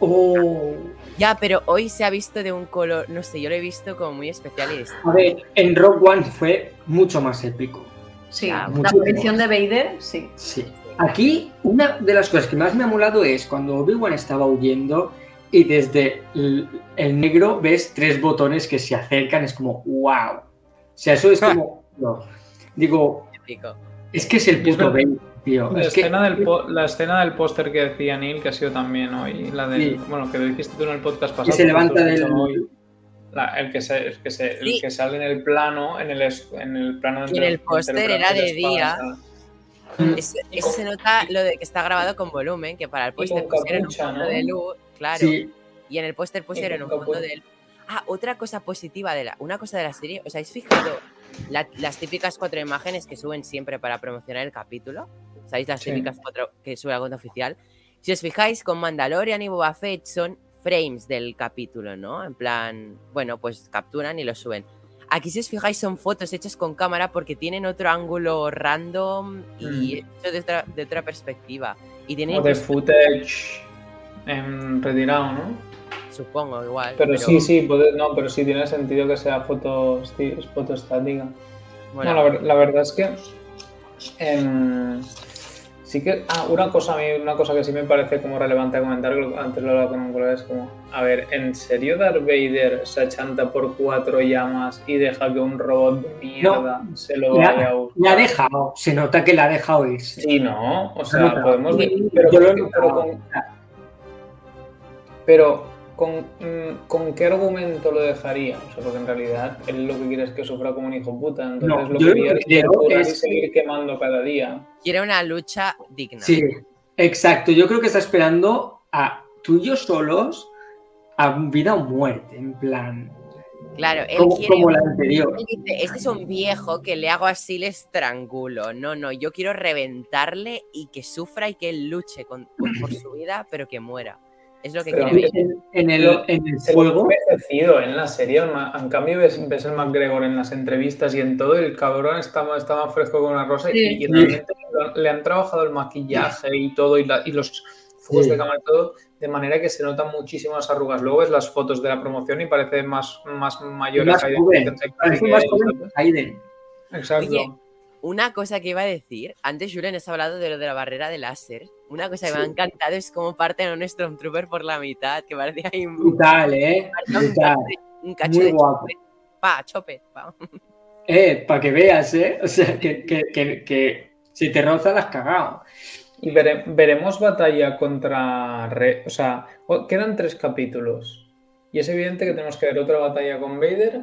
Oh. Ya, pero hoy se ha visto de un color, no sé, yo lo he visto como muy especial y. A ver, en Rock One fue mucho más épico. Sí, Ah, la aparición de Vader, sí. Sí. Aquí, una de las cosas que más me ha molado es cuando Obi-Wan estaba huyendo y desde el, el negro ves tres botones que se acercan, es como, wow. O sea, eso es como. no. Digo, es que es el puto. Vader, tío. La Es que- escena, del po- la escena del póster que decía Neil, que ha sido también hoy, la del, Sí. bueno, que lo dijiste tú en el podcast pasado. se porque levanta del. hoy. La- el, que se, el, que se- el Sí. que sale en el plano, en el, en el plano de Y en el póster era de día. ¿sabes? Mm. Eso, eso se nota lo de que está grabado con volumen, que para el póster pusieron un capucha, fondo ¿no? de luz, claro. Sí, Y en el póster pusieron un fondo de luz. Ah, otra cosa positiva de la, una cosa de la serie, ¿os habéis fijado? La- las típicas cuatro imágenes que suben siempre para promocionar el capítulo. ¿Sabéis las Sí. típicas cuatro que sube la cuenta oficial? Si os fijáis, con Mandalorian y Boba Fett son frames del capítulo, ¿no? En plan, bueno, pues capturan y lo suben. Aquí, si os fijáis, son fotos hechas con cámara porque tienen otro ángulo random y hecho de otra, de otra perspectiva. Y tienen, O de footage em, retirado, ¿no? supongo, igual. Pero, sí, sí, puede- no, pero sí tiene sentido que sea foto, estática. bueno, No, la, ver- la verdad es que em, sí que ah, una cosa a mí, una cosa que sí me parece como relevante comentar, antes lo hablaba con un colega, es como, a ver, ¿en serio Darth Vader se achanta por cuatro llamas y deja que un robot de mierda se lo vaya a buscar? le ha dejado, se nota que le ha dejado irse. Sí, ¿no? O Se sea, nota. podemos pero, pero con, pero con, mm, ¿con qué argumento lo dejaría? O sea, porque en realidad él lo que quiere es que sufra como un hijo puta. Entonces No, lo yo que lo quiere que es seguir quemando cada día. quiere una lucha digna. Sí, exacto. Yo creo que está esperando a tú y yo solos a vida o muerte, en plan. Claro, él Como, quiere. como la anterior. él dice, este es un viejo que le hago así, le estrangulo. No, no, yo quiero reventarle y que sufra y que él luche con- por, por su vida, pero que muera. Es lo que Pero quiere ver. En, en el, en el juego. en la serie. En cambio, ves, ves el McGregor en las entrevistas y en todo, el cabrón está, más- está más fresco con una rosa y- Sí. y, realmente le han trabajado el maquillaje y todo, y, la- y los fuegos Sí. de cámara y todo, de manera que se notan muchísimas arrugas. Luego ves las fotos de la promoción y parece más, más mayor Más Hayden joven, más. Exacto. Oye, Una cosa que iba a decir, antes Julen has hablado de lo de la barrera de láser. Una cosa que me ha encantado es cómo parten a un Stormtrooper por la mitad, que parecía ahí un, Brutal, ¿eh? un Brutal. cacho de- un cacho Muy de guapo. chope. Pa, chope, pa. Eh, para que veas, ¿eh? O sea, que, que, que, que si te roza, la has cagado. Y vere- veremos batalla contra... Re- o sea, quedan tres capítulos. Y es evidente que tenemos que ver otra batalla con Vader.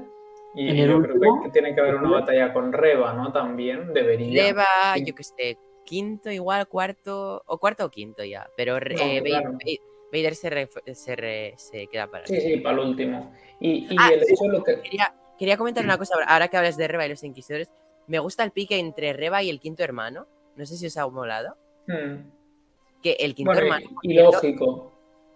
Y ¿En el yo creo que tiene que haber una batalla con Reba, ¿no? También debería. Sí. yo que sé, quinto igual, cuarto, o cuarto o quinto ya. Pero No, eh, Vader, claro. Vader se, re- se, re- se queda para Sí, sí, para el último. Y, y Ah, el hecho lo que... Quería, quería comentar una cosa, ahora que hablas de Reba y los Inquisidores. Me gusta el pique entre Reba y el quinto hermano. No sé si os ha molado. Hmm. Que el quinto Bueno, hermano. y, lógico.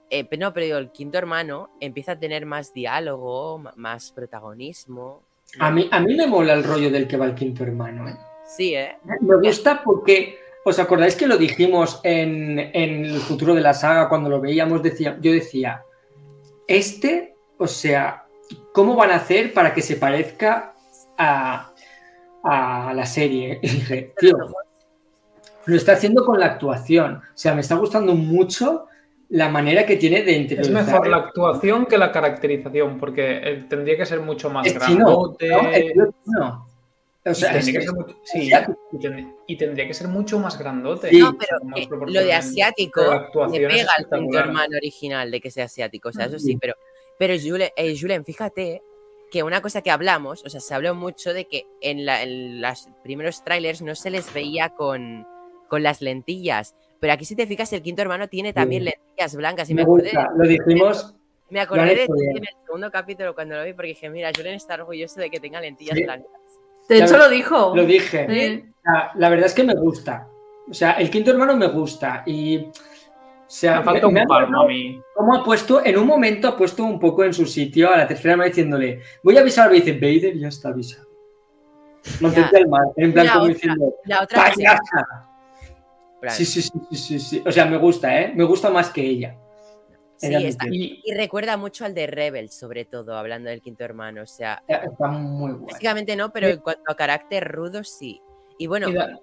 eh, no, pero digo, el quinto hermano empieza a tener más diálogo, más protagonismo. A mí, a mí me mola el rollo del que va el quinto hermano, ¿eh? Sí, ¿eh? Me gusta porque, ¿os acordáis que lo dijimos en, en el futuro de la saga cuando lo veíamos? Decía, yo decía, este, o sea, ¿cómo van a hacer para que se parezca a, a la serie? Y dije, tío, lo está haciendo con la actuación. O sea, me está gustando mucho la manera que tiene de Es interiorizar. mejor la actuación que la caracterización, porque eh, tendría que ser mucho más Es grandote. ¿no? O y sea, tendría es- que ser mucho- sí, y tendría, y tendría que ser mucho más grandote. Sí. No, pero Más eh, lo de asiático le pega al quinto espectacular. hermano original de que sea asiático. O sea, eso sí, Sí. pero, pero Julen, eh, Julen, fíjate que una cosa que hablamos, o sea, se habló mucho de que en, la- en los primeros trailers no se les veía con, con las lentillas. Pero aquí, si te fijas, el quinto hermano tiene también Sí. lentillas blancas. Y me me acordé, gusta. Lo dijimos. me acordé de en el segundo capítulo cuando lo vi, porque dije, mira, Julen está orgulloso de que tenga lentillas Sí. blancas. De hecho, lo dijo. Lo dije. Sí. Sea, la verdad es que me gusta. O sea, el quinto hermano me gusta. Y. O sea, Me falta me- un me ha palmo a mí. cómo ha puesto, en un momento ha puesto un poco en su sitio a la tercera arma diciéndole, voy a avisar, y dice, Vader ya está avisado. Mantente al mar. En plan, La como otra- diciendo, La otra sí, sí, sí, sí, sí. O sea, me gusta, ¿eh? Me gusta más que ella. Sí, está-. Y, Y recuerda mucho al de Rebels, sobre todo, hablando del quinto hermano. O sea, Está muy guay. físicamente no, pero en cuanto a carácter rudo, sí. Y bueno, y da-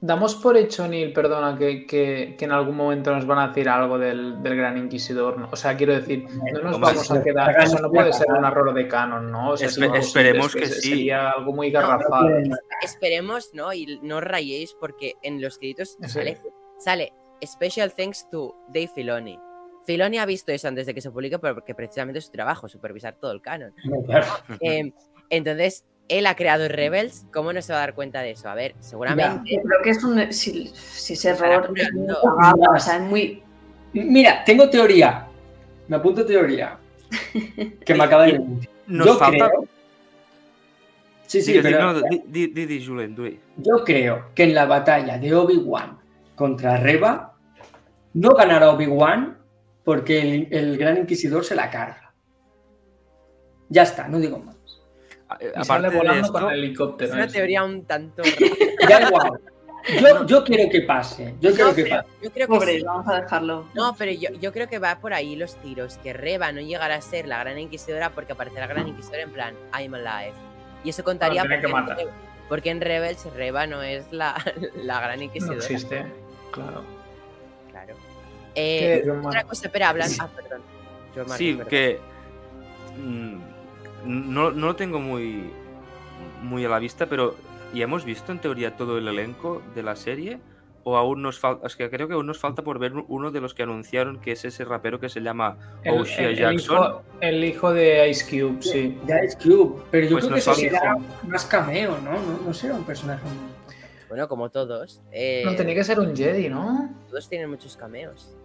damos por hecho, Neil, perdona, que, que- que en algún momento nos van a decir algo del, del Gran Inquisidor. ¿no? O sea, quiero decir, no nos vamos a quedar. Eso no puede ser un error de canon, ¿no? O sea, es Espe- imposible, esperemos es que sí. Sería algo muy garrafal. esperemos, ¿no? Y no os rayéis porque en los créditos Sí. sale, sale Special thanks to Dave Filoni. Filoni ha visto eso antes de que se publique porque precisamente es su trabajo, supervisar todo el canon. Eh, entonces, él ha creado Rebels, ¿cómo no se va a dar cuenta de eso? A ver, seguramente... Creo que es un. Si, si ese error es muy o sea, es muy. Mira, tengo teoría. Me apunto teoría. Que me acaba de. Nos Yo falta. creo- Sí, sí, Digues, pero no, di, di, di, di, Julen, di. yo creo que en la batalla de Obi-Wan contra Reba no ganará Obi-Wan porque el, el Gran Inquisidor se la carga. Ya está, no digo más. Eh, Y sale Aparte de volando esto, con el Es helicóptero. una ese. teoría un tanto... Da igual. Yo, yo quiero que pase. Yo quiero No, que pase. yo creo que Pobre, sí. vamos a dejarlo. No, pero yo, yo creo que va por ahí los tiros, que Reba no llegará a ser la gran inquisidora porque aparecerá la gran inquisidora en plan I'm alive. Y eso contaría que porque, en porque en Rebels Reba no es la, la gran No inquisidora. existe, claro. Claro. ¿Qué, Eh, otra cosa, pero hablan. Ah, perdón. Yo, Sí, perdón. que mm, no, no lo tengo muy, muy a la vista, pero ¿ya hemos visto en teoría todo el elenco de la serie? ¿O aún nos falta? Es que creo que aún nos falta por ver uno de los que anunciaron que es ese rapero que se llama O'Shea Jackson. hijo, el hijo de Ice Cube, sí. Ya es Cube. Pero yo Pues creo que falta- será más cameo, ¿no? No, no será un personaje. Bueno, como todos. eh, No, tenía que ser un Jedi, ¿no? Todos tienen muchos cameos.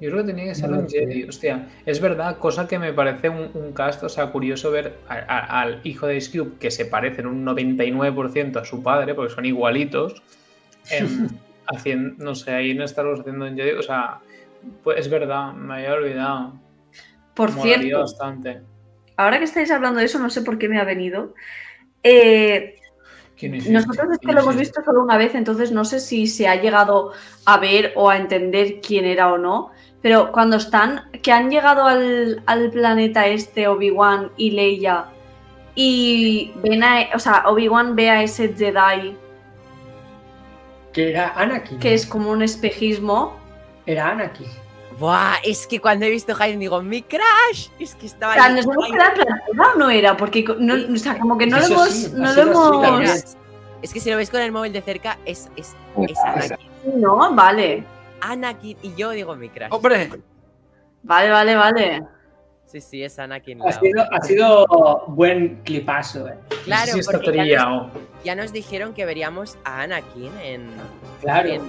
Yo creo que tenía que ser No un. Jedi. Hostia, es verdad, cosa que me parece un, un cast, o sea, curioso ver a- a- al hijo de Ice Cube, que se parece en un 99% a su padre, porque son igualitos, em, haciendo, no sé, ahí en Star Wars haciendo un Jedi, o sea, pues es verdad, me había olvidado. Por Molaría cierto, bastante. ahora que estáis hablando de eso, no sé por qué me ha venido. Eh, ¿Quién es nosotros este? es que ¿Quién lo es hemos este? visto solo una vez, entonces no sé si se ha llegado a ver o a entender quién era o no. Pero cuando están, que han llegado al, al planeta este, Obi-Wan y Leia, y ven a, o sea, Obi-Wan ve a ese Jedi Que era Anakin. que es como un espejismo. Era Anakin. Buah, es que cuando he visto Hayden digo, mi crash. Es que O estaba sea, ahí. ¿nos hemos quedado en plan, ¿era o no era? Porque no, o sea, como que no lo hemos. sí, no lo hemos. Es que si lo ves con el móvil de cerca, es, es, es Anakin. No, vale. Anakin. Y yo digo mi crash. ¡Hombre! Vale, vale, vale. Sí, sí, es Anakin. Ha sido, ha sido buen clipazo, ¿eh? Claro, Sí, porque ya nos, trillado. ya nos dijeron que veríamos a Anakin en, Claro. en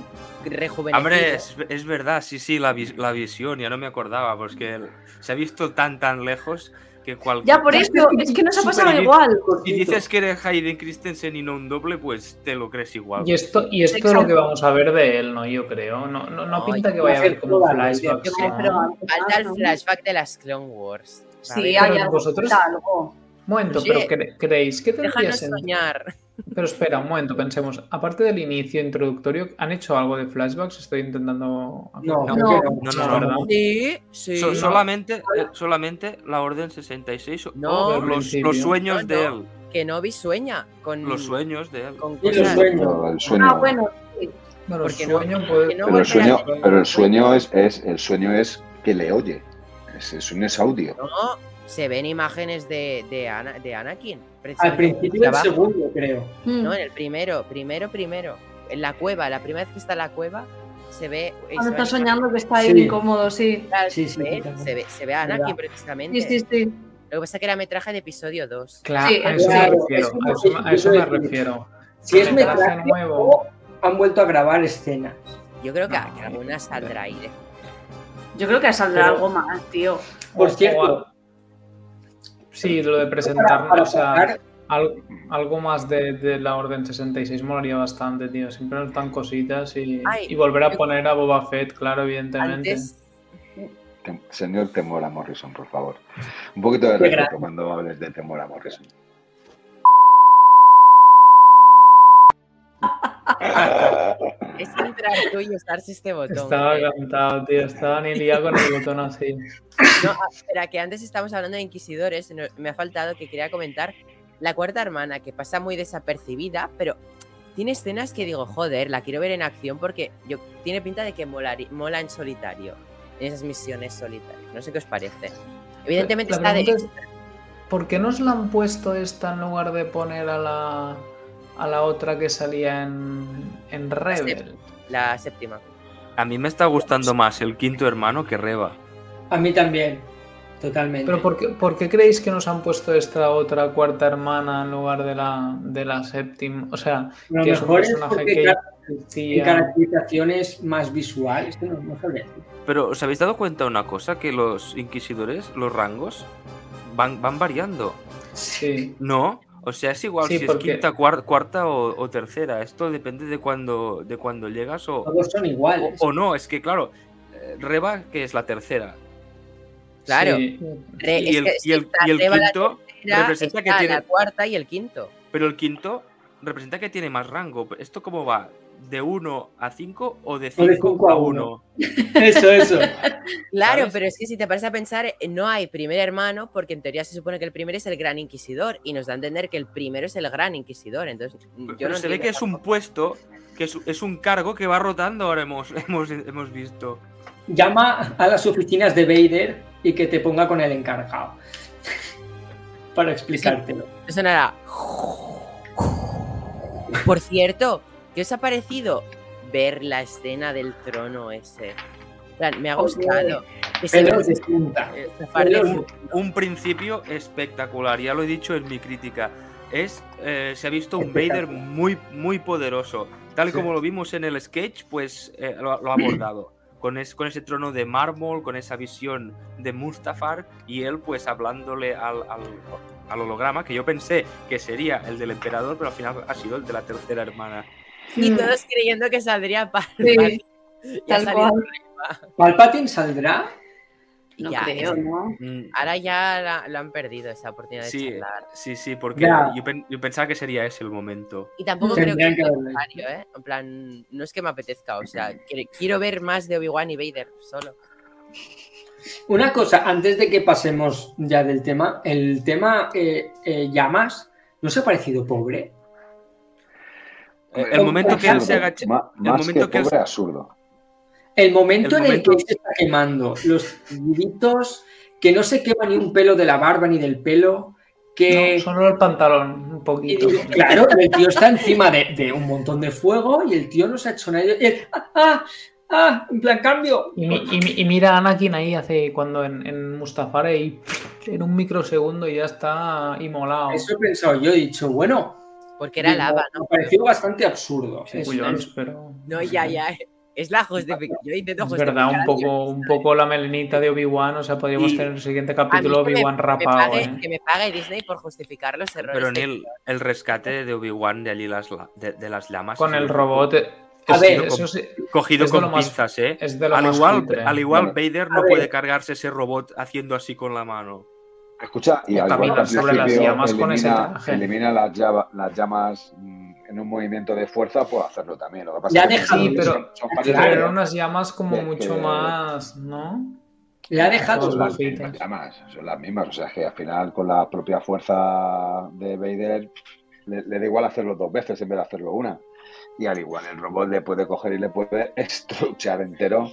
rejuvenecido. Hombre, es, es verdad, sí, sí, la, vis- la visión, ya no me acordaba, porque el- se ha visto tan, tan lejos que cualquier... Ya por eso, es que nos ha pasado igual. Si dices que eres Hayden Christensen y no un doble, pues te lo crees igual. Y esto, y esto es lo que vamos a ver de él, ¿no? Yo creo. No, no, no No, pinta que vaya a haber como flashbacks. Falta el flashback de las Clone Wars. Sí, hay algo. vosotros- algo. Momento, Oye, pero cre- ¿creéis que tendría sentido? soñar. Pero espera, un momento, pensemos. Aparte del inicio introductorio, ¿han hecho algo de flashbacks? Estoy intentando. No, No. No, No, no. Sí, sí. So- solamente, eh, solamente la Orden 66 No. o los, los sueños No, de no. él. Que Novi sueña con, Los sueños de él. con Sí, el sueño, Ah, bueno, sí. Bueno, Porque el sueño puede. pero el sueño, pero el sueño es, es el sueño es que le oye. Es, el sueño es audio. No, se ven imágenes de, de, Ana- de Anakin. Al principio del segundo, creo. Mm. No, en el primero, primero, primero. En la cueva, la primera vez que está en la cueva, se ve. Cuando está soñando que está ahí Sí. incómodo, sí. Sí, sí, se, ve, se ve a Anakin precisamente. Sí, sí, sí. Lo que pasa es que era metraje de episodio 2. Claro, Sí, a eso claro, me refiero. es A eso, a eso me refiero. Si es Metraje nuevo. han vuelto a grabar escenas. Yo creo que, No, que alguna saldrá ahí. de- Yo creo que saldrá Pero- algo más, tío. Por O- o cierto. A- Sí, lo de presentar, para o sea, algo más de, de la Orden 66 molaría bastante, tío. Siempre nos dan cositas y, Ay, y volver a yo- poner a Boba Fett, claro, evidentemente. Antes, Señor Temora Morrison, por favor. Un poquito de respeto cuando hables de Temora Morrison. Es entrar tú y usarse este botón. Estaba eh. cantado, tío. Estaba ni liado con el botón así. No, espera, que antes estábamos hablando de inquisidores. me ha faltado que quería comentar la cuarta hermana, que pasa muy desapercibida, pero tiene escenas que digo, joder, la quiero ver en acción porque yo, tiene pinta de que mola en solitario, en esas misiones solitarias. No sé qué os parece. Evidentemente La está de es, ¿Por qué nos la han puesto esta en lugar de poner a la, a la otra que salía en, en Rebel? la séptima. A mí me está gustando más el quinto hermano que Reba. A mí también, totalmente. ¿Pero por qué, por qué creéis que nos han puesto esta otra cuarta hermana en lugar de la, de la séptima? O sea, Lo que es un es personaje porque que ca- en decía- caracterizaciones más visuales, no, no sabría decir. Pero ¿os habéis dado cuenta de una cosa? Que los inquisidores, los rangos, van, van variando. Sí. No, o sea, es igual Sí, si porque- es quinta, cuar- cuarta o, o tercera. Esto depende de cuando, de cuando llegas o, Todos son o, iguales. o no. Es que, claro, eh, Reba, que es la tercera. Claro. Sí. Re- Y es el, que- y el- y el quinto tercera, representa que tiene. la cuarta y el quinto. Pero el quinto representa que tiene más rango. ¿Esto cómo va? ¿De 1 a 5 o de O de 5 cinco a a 1? Eso, eso. Claro, ¿Sabes? pero es que si te paras a pensar, eh, no hay primer hermano, porque en teoría se supone que el primero es el gran inquisidor, y nos da a entender que el primero es el gran inquisidor. Entonces, yo Pero no se ve que es un puesto, que es, es un cargo que va rotando ahora hemos, hemos, hemos visto. Llama a las oficinas de Vader y que te ponga con el encargado. Para explicártelo. Eso no era. Por cierto, ¿qué os ha parecido ver la escena del trono ese? Me ha gustado. Que se pelos Un, un principio espectacular, ya lo he dicho en mi crítica. Es, eh, se ha visto un Vader muy, muy poderoso. Tal y Sí. como lo vimos en el sketch, pues eh, lo, lo ha abordado. Con, es- con ese trono de mármol, con esa visión de Mustafar y él pues hablándole al, al, al holograma, que yo pensé que sería el del emperador, pero al final ha sido el de la tercera hermana. Y Mm. todos creyendo que saldría para. Sí, tal cual. ¿Palpatine saldrá? No Ya, creo. Mm, Ahora ya la- lo han perdido esa oportunidad de Sí, charlar. sí, sí, porque yo, pen- yo pensaba que sería ese el momento. Y tampoco creo que que necesario, ¿eh? En plan, no es que me apetezca, o sea, quiero, quiero ver más de Obi-Wan y Vader solo. Una cosa, antes de que pasemos ya del tema, el tema eh, eh, llamas, ¿no se ha parecido pobre? Hombre, el momento que él se agacha. Ma- el momento que que pobre, absurdo. El momento El en el que se está quemando, los gritos, que no se quema ni un pelo de la barba ni del pelo, que... No, solo el pantalón, un poquito. claro, el tío está encima de, de un montón de fuego y el tío no se ha hecho nada. Y él, ¡ah, ah, ah! En plan, cambio. Y, y y mira a Anakin ahí hace cuando en, en Mustafar y en un microsegundo ya está inmolado. Eso he pensado yo, he dicho, bueno, Porque era lava, ¿no? me pareció bastante absurdo. Sí, Es- cuyons, es- pero No, ya, ya. Es la justificación. Yo intento es verdad, un poco, un poco la melenita de Obi-Wan, o sea, podríamos Y- tener el siguiente capítulo Obi-Wan me rapado, pague- ¿eh? Que me pague Disney por justificar los errores. Pero Neil, el rescate de Obi-Wan de allí las, la- de, de las llamas. Con el robot. eh, A ver, eso sí, Cogido es de lo con más- pinzas, ¿eh? es de lo Al más igual, al igual Vader no puede cargarse ese robot haciendo así con la mano. Escucha, y al igual Caminar sobre las llamas con ese elimina, traje. elimina las, llava- las llamas mm, en un movimiento de fuerza, puede hacerlo también. Lo que pasa Ya es que deja- Sí, pero- son, son Pero eran unas llamas como mucho que- más, ¿no? Le ha dejado son las mismas llamas, son las mismas. O sea, es que al final con la propia fuerza de Vader le, le da igual hacerlo dos veces en vez de hacerlo una. Y al igual el robot le puede coger y le puede estruchar entero.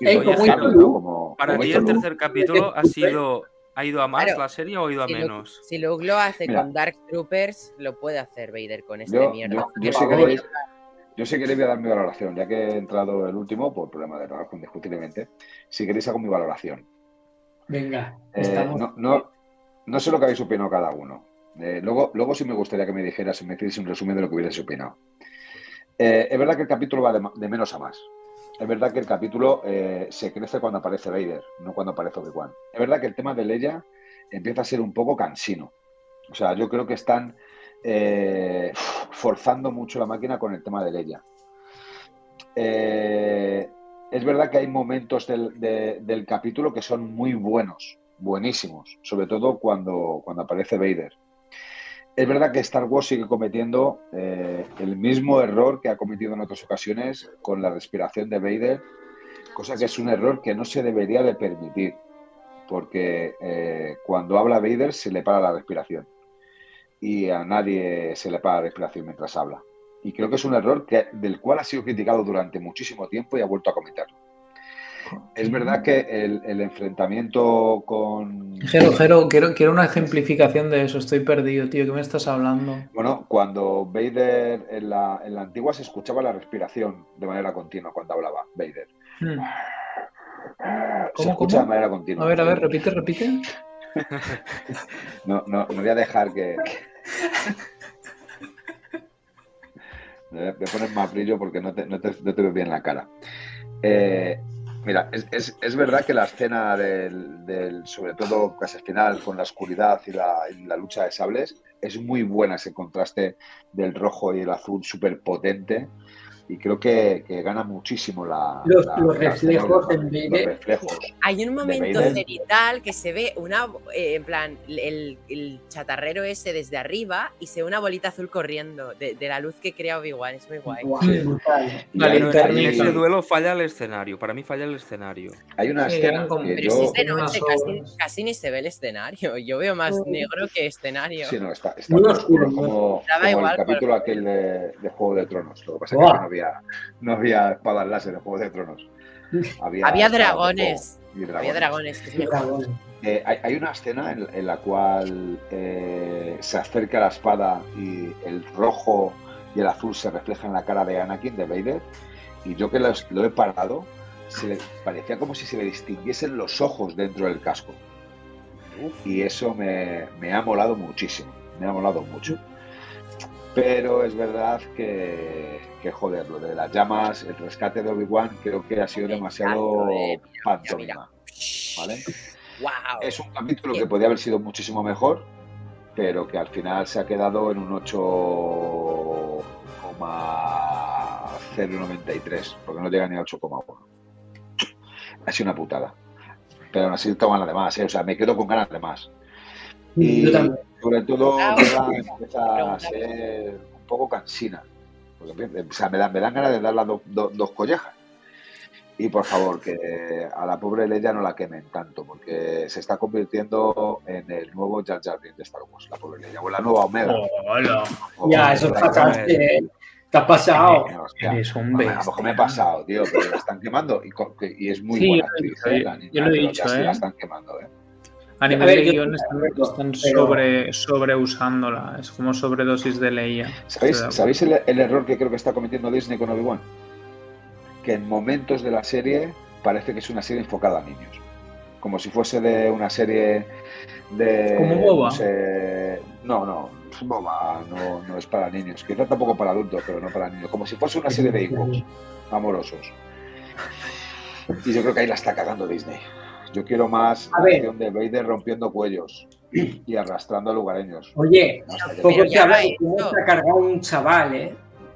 Y Ey, como. Como, Para como ti el tercer capítulo ha sido. ¿Ha ido a más Claro. la serie o ha ido a Si menos? Si Luke lo hace Mira. con Dark Troopers, lo puede hacer Vader con este Yo, mierda. yo, yo yo sí queréis voy a dar mi valoración, ya que he entrado el último por problema de trabajo indiscutiblemente. Si queréis hago mi valoración. Venga, Eh, estamos. no, no, no sé lo que habéis opinado cada uno. Eh, luego, luego sí me gustaría que me dijeras, si me hicierais un resumen de lo que hubierais opinado. Eh, es verdad que el capítulo va de menos a más. Es verdad que el capítulo eh, se crece cuando aparece Vader, no cuando aparece Obi-Wan. Es verdad que el tema de Leia empieza a ser un poco cansino. O sea, yo creo que están eh, forzando mucho la máquina con el tema de Leia. Eh, es verdad que hay momentos del, de- del capítulo que son muy buenos, buenísimos, sobre todo cuando, cuando aparece Vader. Es verdad que Star Wars sigue cometiendo eh, el mismo error que ha cometido en otras ocasiones con la respiración de Vader, cosa que es un error que no se debería de permitir, porque eh, cuando habla Vader se le para la respiración y a nadie se le para la respiración mientras habla. Y creo que es un error que, del cual ha sido criticado durante muchísimo tiempo y ha vuelto a cometerlo. Es verdad que el, enfrentamiento con. Jero, Jero, quiero, quiero una ejemplificación de eso. Estoy perdido, tío. ¿Qué me estás hablando? Bueno, cuando Vader en la, en la antigua se escuchaba la respiración de manera continua cuando hablaba Vader. Hmm. se escucha de manera continua. A ver, a ver, repite, repite. no, no, no voy a dejar que. Me pones más brillo porque no te, no te, no te veo bien la cara. Eh, Mira, es, verdad que la escena del, sobre todo casi al final, con la oscuridad y la, lucha de sables, es muy buena ese contraste del rojo y el azul súper potente y creo que, gana muchísimo la, los, reflejos en Hay un momento cenital que se ve una, eh, en plan, el, chatarrero ese desde arriba y se ve una bolita azul corriendo de, la luz que crea Obi-Wan. Es muy guay. en ese duelo falla el escenario. Para mí falla el escenario. Hay una escena que yo... de noche casi, ni se ve el escenario. Yo veo más negro que escenario. Sí, no, está, está muy oscuro. Como, el capítulo aquel de, Juego de Tronos. Lo que pasa es que no no había espadas láser en Juego de Tronos. Había, dragones. Había dragones. Eh, hay, una escena en, la cual eh, se acerca la espada y el rojo y el azul se reflejan en la cara de Anakin, de Vader, y yo que lo, he parado, se le, parecía como si se le distinguiesen los ojos dentro del casco. Y eso me, me ha molado muchísimo, me ha molado mucho. Pero es verdad que, que, joder, lo de las llamas, el rescate de Obi-Wan creo que ha sido demasiado pantomima. ¿vale? Es un capítulo que podía haber sido muchísimo mejor, pero que al final se ha quedado en un 8,093, porque no llega ni a 8,1. Ha sido una putada. Pero aún así toman además, ¿eh? o sea, me quedo con ganas de más. Y sobre todo ah, empieza a ser un poco cansina. o sea, me dan, me dan ganas de dar las dos collejas. Y por favor, que a la pobre Leia no la quemen tanto, porque se está convirtiendo en el nuevo Jar Jar de Star Wars, la pobre Leia, o la nueva Omega. ya, eso es Te ha pasado. Es un A lo mejor me he pasado, tío, pero la están quemando y, y es muy buena actriz. ¿eh? Yo, lo he dicho, ¿eh? La están quemando, ¿eh? A nivel de guion están, sobre, sobreusándola, es como sobredosis de Leia. ¿Sabéis, el, error que creo que está cometiendo Disney con Obi-Wan? Que en momentos de la serie parece que es una serie enfocada a niños. Como si fuese de una serie de. Como boba. No, no, boba, no, no es para niños. Quizá tampoco para adultos, pero no para niños. Como si fuese una serie de hijos amorosos. Y yo creo que ahí la está cagando Disney. Yo quiero más a acción de Vader rompiendo cuellos y arrastrando a lugareños. Oye, poco se habla de cómo se ha cargado un chaval, ¿eh?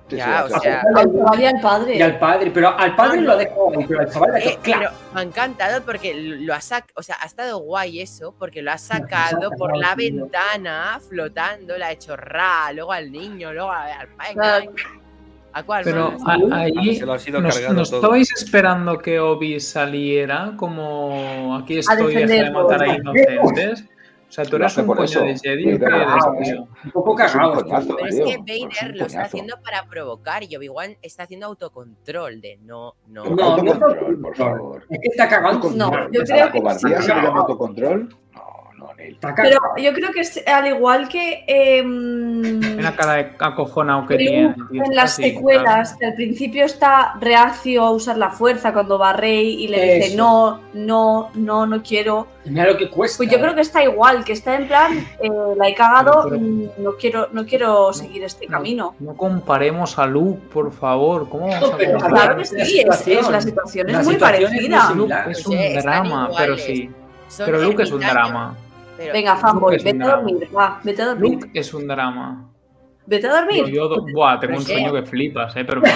ya, o sea, al chaval y al padre. Y al padre, pero al padre lo dejo, pero al chaval eh, claro. Me ha encantado porque lo ha sacado, o sea, ha estado guay eso, porque lo ha sacado por la ventana, flotando, le ha hecho ra, luego al niño, luego al padre. Pero ahí nos, estabais esperando que Obi saliera como aquí estoy, deja de matar a inocentes. O sea, tú eres un coño de Jedi. Un poco cagado. Pero es que Vader lo está haciendo para provocar y Obi-Wan está haciendo autocontrol de no, no. No, no, por favor. Es que está cagando. No, yo creo que. ¿Cobardía se autocontrol? Pero yo creo que es al igual que. Eh, Una cara que tiene. En las secuelas, que al principio está reacio a usar la fuerza cuando va Rey y le dice no, no, no, no quiero. Mira lo que cuesta. Pues yo creo que está igual, que está en plan, eh, la he cagado, no quiero, no quiero seguir este camino. No comparemos a Luke, por favor. ¿Cómo vamos a Claro que sí, es, la situación es muy parecida. Es un drama, pero sí. Pero Luke es un drama. Venga, fanboy, vete a dormir. Va, vete a dormir. Luke es un drama. Vete a dormir. Yo, buah, tengo un sueño que flipas, ¿eh? Pero.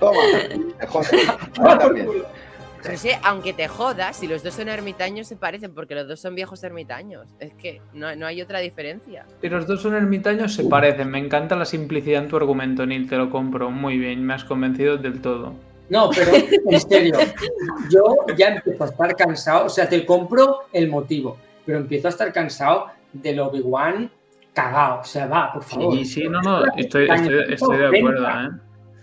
Toma, joder. también. Pero sí, aunque te jodas, si los dos son ermitaños se parecen, porque los dos son viejos ermitaños. Es que no, no hay otra diferencia. Si los dos son ermitaños, se parecen. Me encanta la simplicidad en tu argumento, Neil. Te lo compro. Muy bien, me has convencido del todo. No, pero en serio, yo ya empiezo a estar cansado. O sea, te compro el motivo, pero empiezo a estar cansado del Obi-Wan cagado. O sea, va, por favor. Sí, sí, no, no, estoy, estoy, estoy de acuerdo, ¿eh?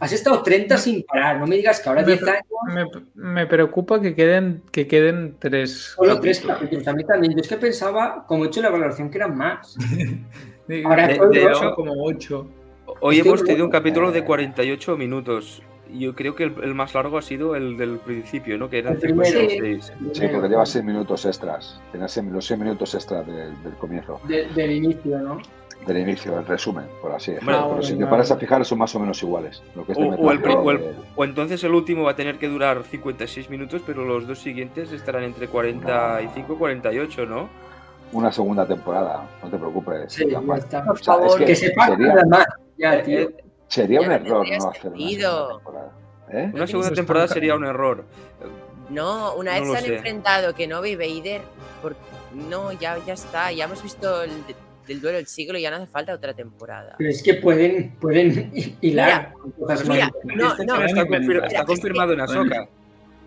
Has estado 30 sin parar, no me digas que ahora Me, 10 años. me, me preocupa que queden, que queden tres. Solo tres capítulos. A mí también. Yo es que pensaba, como he hecho la valoración, que eran más. De- Ahora de- de como ocho. Hoy Estoy hemos tenido un capítulo de 48 minutos. Yo creo que el, el más largo ha sido el del principio, ¿no? Que eran El primero. 56. Sí, porque lleva seis minutos extras. Tenía los seis minutos extras del, del comienzo, De- del inicio, ¿no? del inicio, el resumen, por así decirlo. Bueno, Pero bueno, si te paras a fijar, son más o menos iguales. Lo que es de O- o el pri- o el- Metal Gear, O entonces el último va a tener que durar 56 minutos, pero los dos siguientes estarán entre 45 y 48, ¿no? una segunda temporada, no te preocupes. Sí, está. Por O sea, es favor. que Que sería, nada más. Ya, tío. Eh, sería Ya un no error no hacer una sentido. segunda temporada. ¿Eh? Una segunda temporada están- sería un error. No, una vez se han sé. enfrentado Kenobi y Vader, por... no, ya, ya está. Ya hemos visto el, del duelo del siglo y ya no hace falta otra temporada. Pero es que pueden, pueden hilar. Mira, no, Este no, está, confir- confirmado en Ahsoka.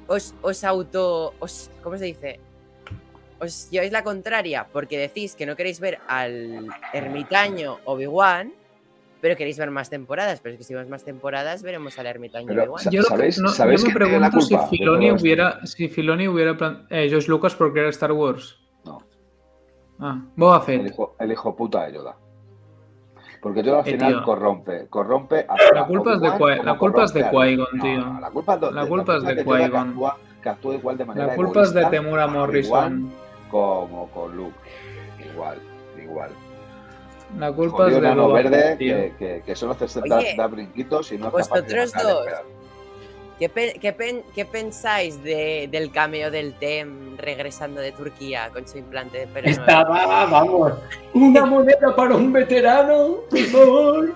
os, os auto. Os, ¿Cómo se dice? Os lleváis la contraria porque decís que no queréis ver al ermitaño Obi-Wan, pero queréis ver más temporadas. Pero es que si vemos más temporadas, veremos al ermitaño Pero, sa- Yo, que- ¿Sabéis- no- sabéis yo me pregunto si de Filoni hubiera, si Filoni hubiera eh, George Lucas por crear Star Wars. No. Ah, Boba El Fett. hijo, el hijo puta de Yoda. Porque Yoda al Eh, final tío. corrompe. Corrompe a La culpa es de la culpa es de Qui-Gon, tío. no, la culpa es de, La culpa es de que Qui-Gon. que actúa igual de manera La culpa es de Temura Morrison. Como con Luke. Igual, igual. La culpa es Jodido de Boba verde que, que, que solo hace Oye, dar brinquitos y no es capaz de vosotros dos. ¿Qué, pe- qué pen- qué pensáis de- del cameo del TEM regresando de Turquía con su implante de pelo nuevo? Estaba, vamos, una moneda para un veterano, por favor.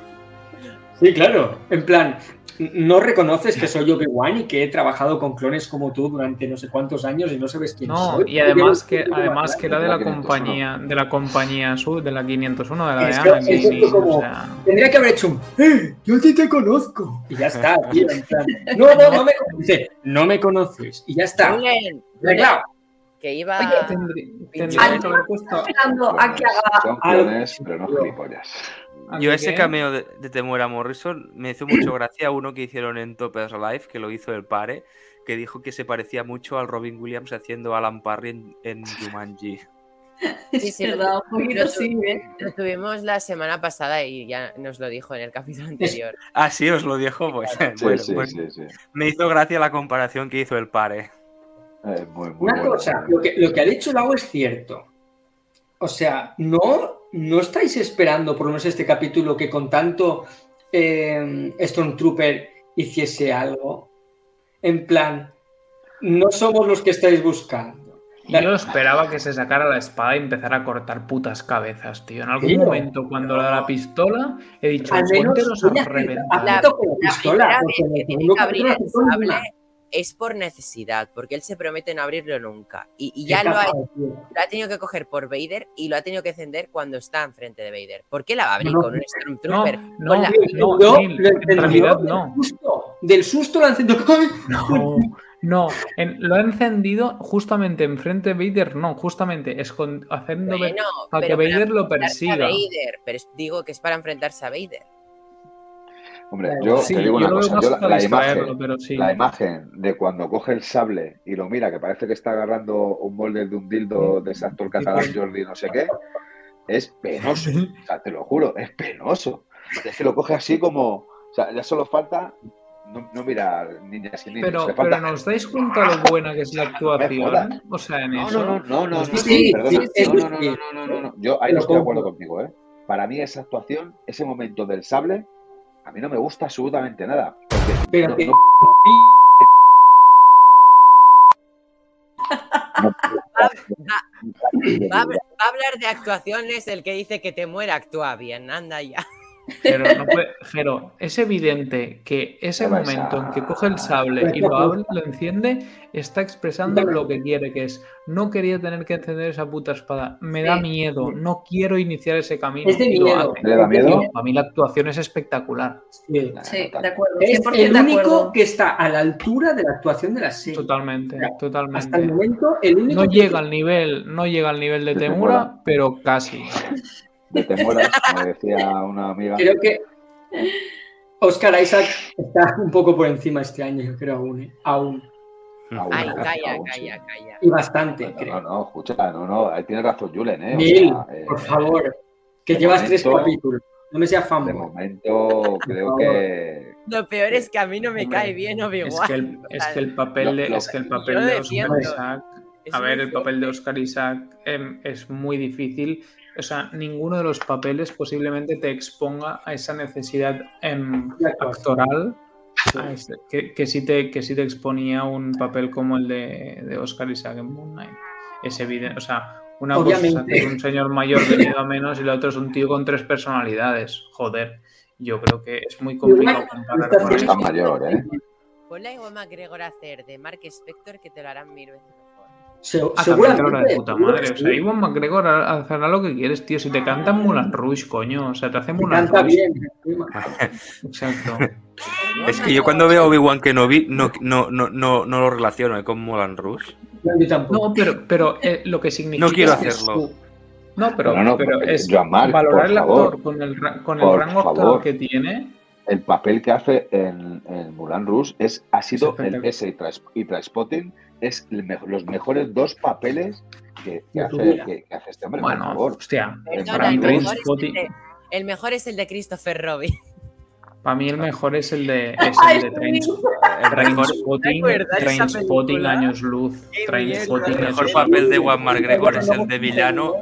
Sí, claro. En plan, no reconoces que soy Obi-Wan y que he trabajado con clones como tú durante no sé cuántos años y no sabes quién No, soy. y además que, además que era de la La 501. compañía, de la compañía sur, de la 501, de la de Es que- Anakin, es y, esto como- o sea, Tendría que haber hecho un ¡Eh! Yo ti te conozco. Y ya está, tío. en plan, no, no, no me conoces. No me conoces. Y ya está. Arreglado. que iba. Oye, tendrí- Pinche- tendrían que haber puesto esperando a que haga Son clones, pero no gilipollas. Yo ese que- cameo de, de Temuera Morrison me hizo mucho gracia uno que hicieron en Topaz Live, que lo hizo el pare, que dijo que se parecía mucho al Robin Williams haciendo Alan Parry en, en Jumanji. Sí, sí, lo- verdad, un poquito lo- sí, ¿eh? Lo tuvimos la semana pasada y ya nos lo dijo en el capítulo anterior. Ah, sí, os lo dijo, pues. Sí, bueno, sí, pues sí, sí. Me hizo gracia la comparación que hizo el pare. Eh, muy, muy Una bueno. cosa, lo que, lo que ha dicho Lau es cierto. O sea, no, no estáis esperando, por lo menos este capítulo, que con tanto eh, Stormtrooper hiciese algo. En plan, no somos los que estáis buscando. Yo esperaba que se sacara la espada y empezara a cortar putas cabezas, tío. En algún Tío. momento, cuando le da la pistola, he dicho, Al menos los con la La pistola. Es por necesidad, porque él se promete no abrirlo nunca. Y, ya lo ha, lo ha tenido que coger por Vader y lo ha tenido que encender cuando está enfrente de Vader. ¿Por qué la va a abrir No, con un No, Stormtrooper? no, la- no, lo en realidad del no. susto. Del susto lo encendió. ¡Ay! No, no. En- lo ha encendido justamente enfrente de Vader, no, justamente haciendo Bueno, a que para Vader lo persiga. Vader, pero digo que es para enfrentarse a Vader. Hombre, yo Sí, te digo una yo cosa. Yo la, imagen, pero sí. la imagen de cuando coge el sable y lo mira, que parece que está agarrando un molde de un dildo de ese actor catalán Jordi no sé qué, es penoso. O sea, te lo juro, es penoso. Es que lo coge así como... O sea, ya solo falta no, no mirar niñas y niños. Pero, le falta... pero ¿nos dais cuenta lo buena que es la actuación? O sea, en No, eso. no, no, no, no, no, no, no, no, no, no, no, no. Yo ahí Te no estoy de acuerdo compro. contigo, ¿eh? Para mí esa actuación, ese momento del sable, a mí no me gusta absolutamente nada. Porque Pero no- que- no- no- Va a, va a hablar de actuaciones el que dice que te muera actúa bien, anda ya. Pero, no puede- Jero, es evidente que ese momento en que coge el sable y lo, abre, lo enciende, está expresando lo que quiere, que es no quería tener que encender esa puta espada. Me da miedo, no quiero iniciar ese camino. Es de y lo miedo. hace. ¿Le da miedo? Para mí la actuación es espectacular. Sí. De acuerdo. Es 100% el único acuerdo. que está a la altura de la actuación de la serie. Totalmente, Hasta el totalmente. momento, el único No que- llega al nivel, no llega al nivel de Temura. pero casi. De te mueras, como decía una amiga. Creo que Oscar Isaac está un poco por encima este año, yo creo, aún. ¿eh? Aún. Aún, Ay, calla, calla, calla. Y bastante, No, no, creo. no, escucha, no, no, ahí tiene razón Julen, ¿eh? O sea, eh, por favor, que de llevas tres capítulos. No me seas De fanboy. momento creo que. Lo peor es que a mí no me Hombre, cae bien Obi-Wan. Es que el, es que el papel de, Lo- es que el lo- papel de. Oscar Isaac, a ver, el papel de Oscar Isaac em, es muy difícil. O sea, ninguno de los papeles posiblemente te exponga a esa necesidad em, actoral ese- que, que sí te, que sí te exponía un papel como el de, de Oscar Isaac en Moon Knight. Es evidente, o sea, una cosa es un señor mayor de miedo a menos y la otra es un tío con tres personalidades. Joder, yo creo que es muy complicado comparar con mayor, ¿eh? Ponle a a hacer de Mark Spector que te lo harán mil veces. Se- Ah, también te lo hará de seguramente. puta madre. que O sea. Iwan McGregor ha- hará lo que quieres, tío. Si te canta Mulan Rouge, coño. O sea, te hace Mulan canta Rouge. bien. Exacto. Es que yo cuando veo a Obi-Wan Kenobi no, no, no, no, no lo relaciono eh, con Rouge. Yo tampoco. No, pero, pero eh, lo que significa. No quiero es que hacerlo. su- No, pero, No, no, pero es valorar el actor con el, con el rango favor. que tiene. El papel que hace en, en Mulan Rouge es, ha sido el ese y, Tras- y Trainspotting es los mejores dos papeles que, hace, vida. que, que hace este hombre, por Bueno, favor. hostia. Perdona, Para mí, el mejor es el de- el mejor es el de Christopher Robin. para mí el mejor es el de, es el de Trains- Trainspotting. Años Luz. Trainspotting el mejor papel de Ewan McGregor es el de villano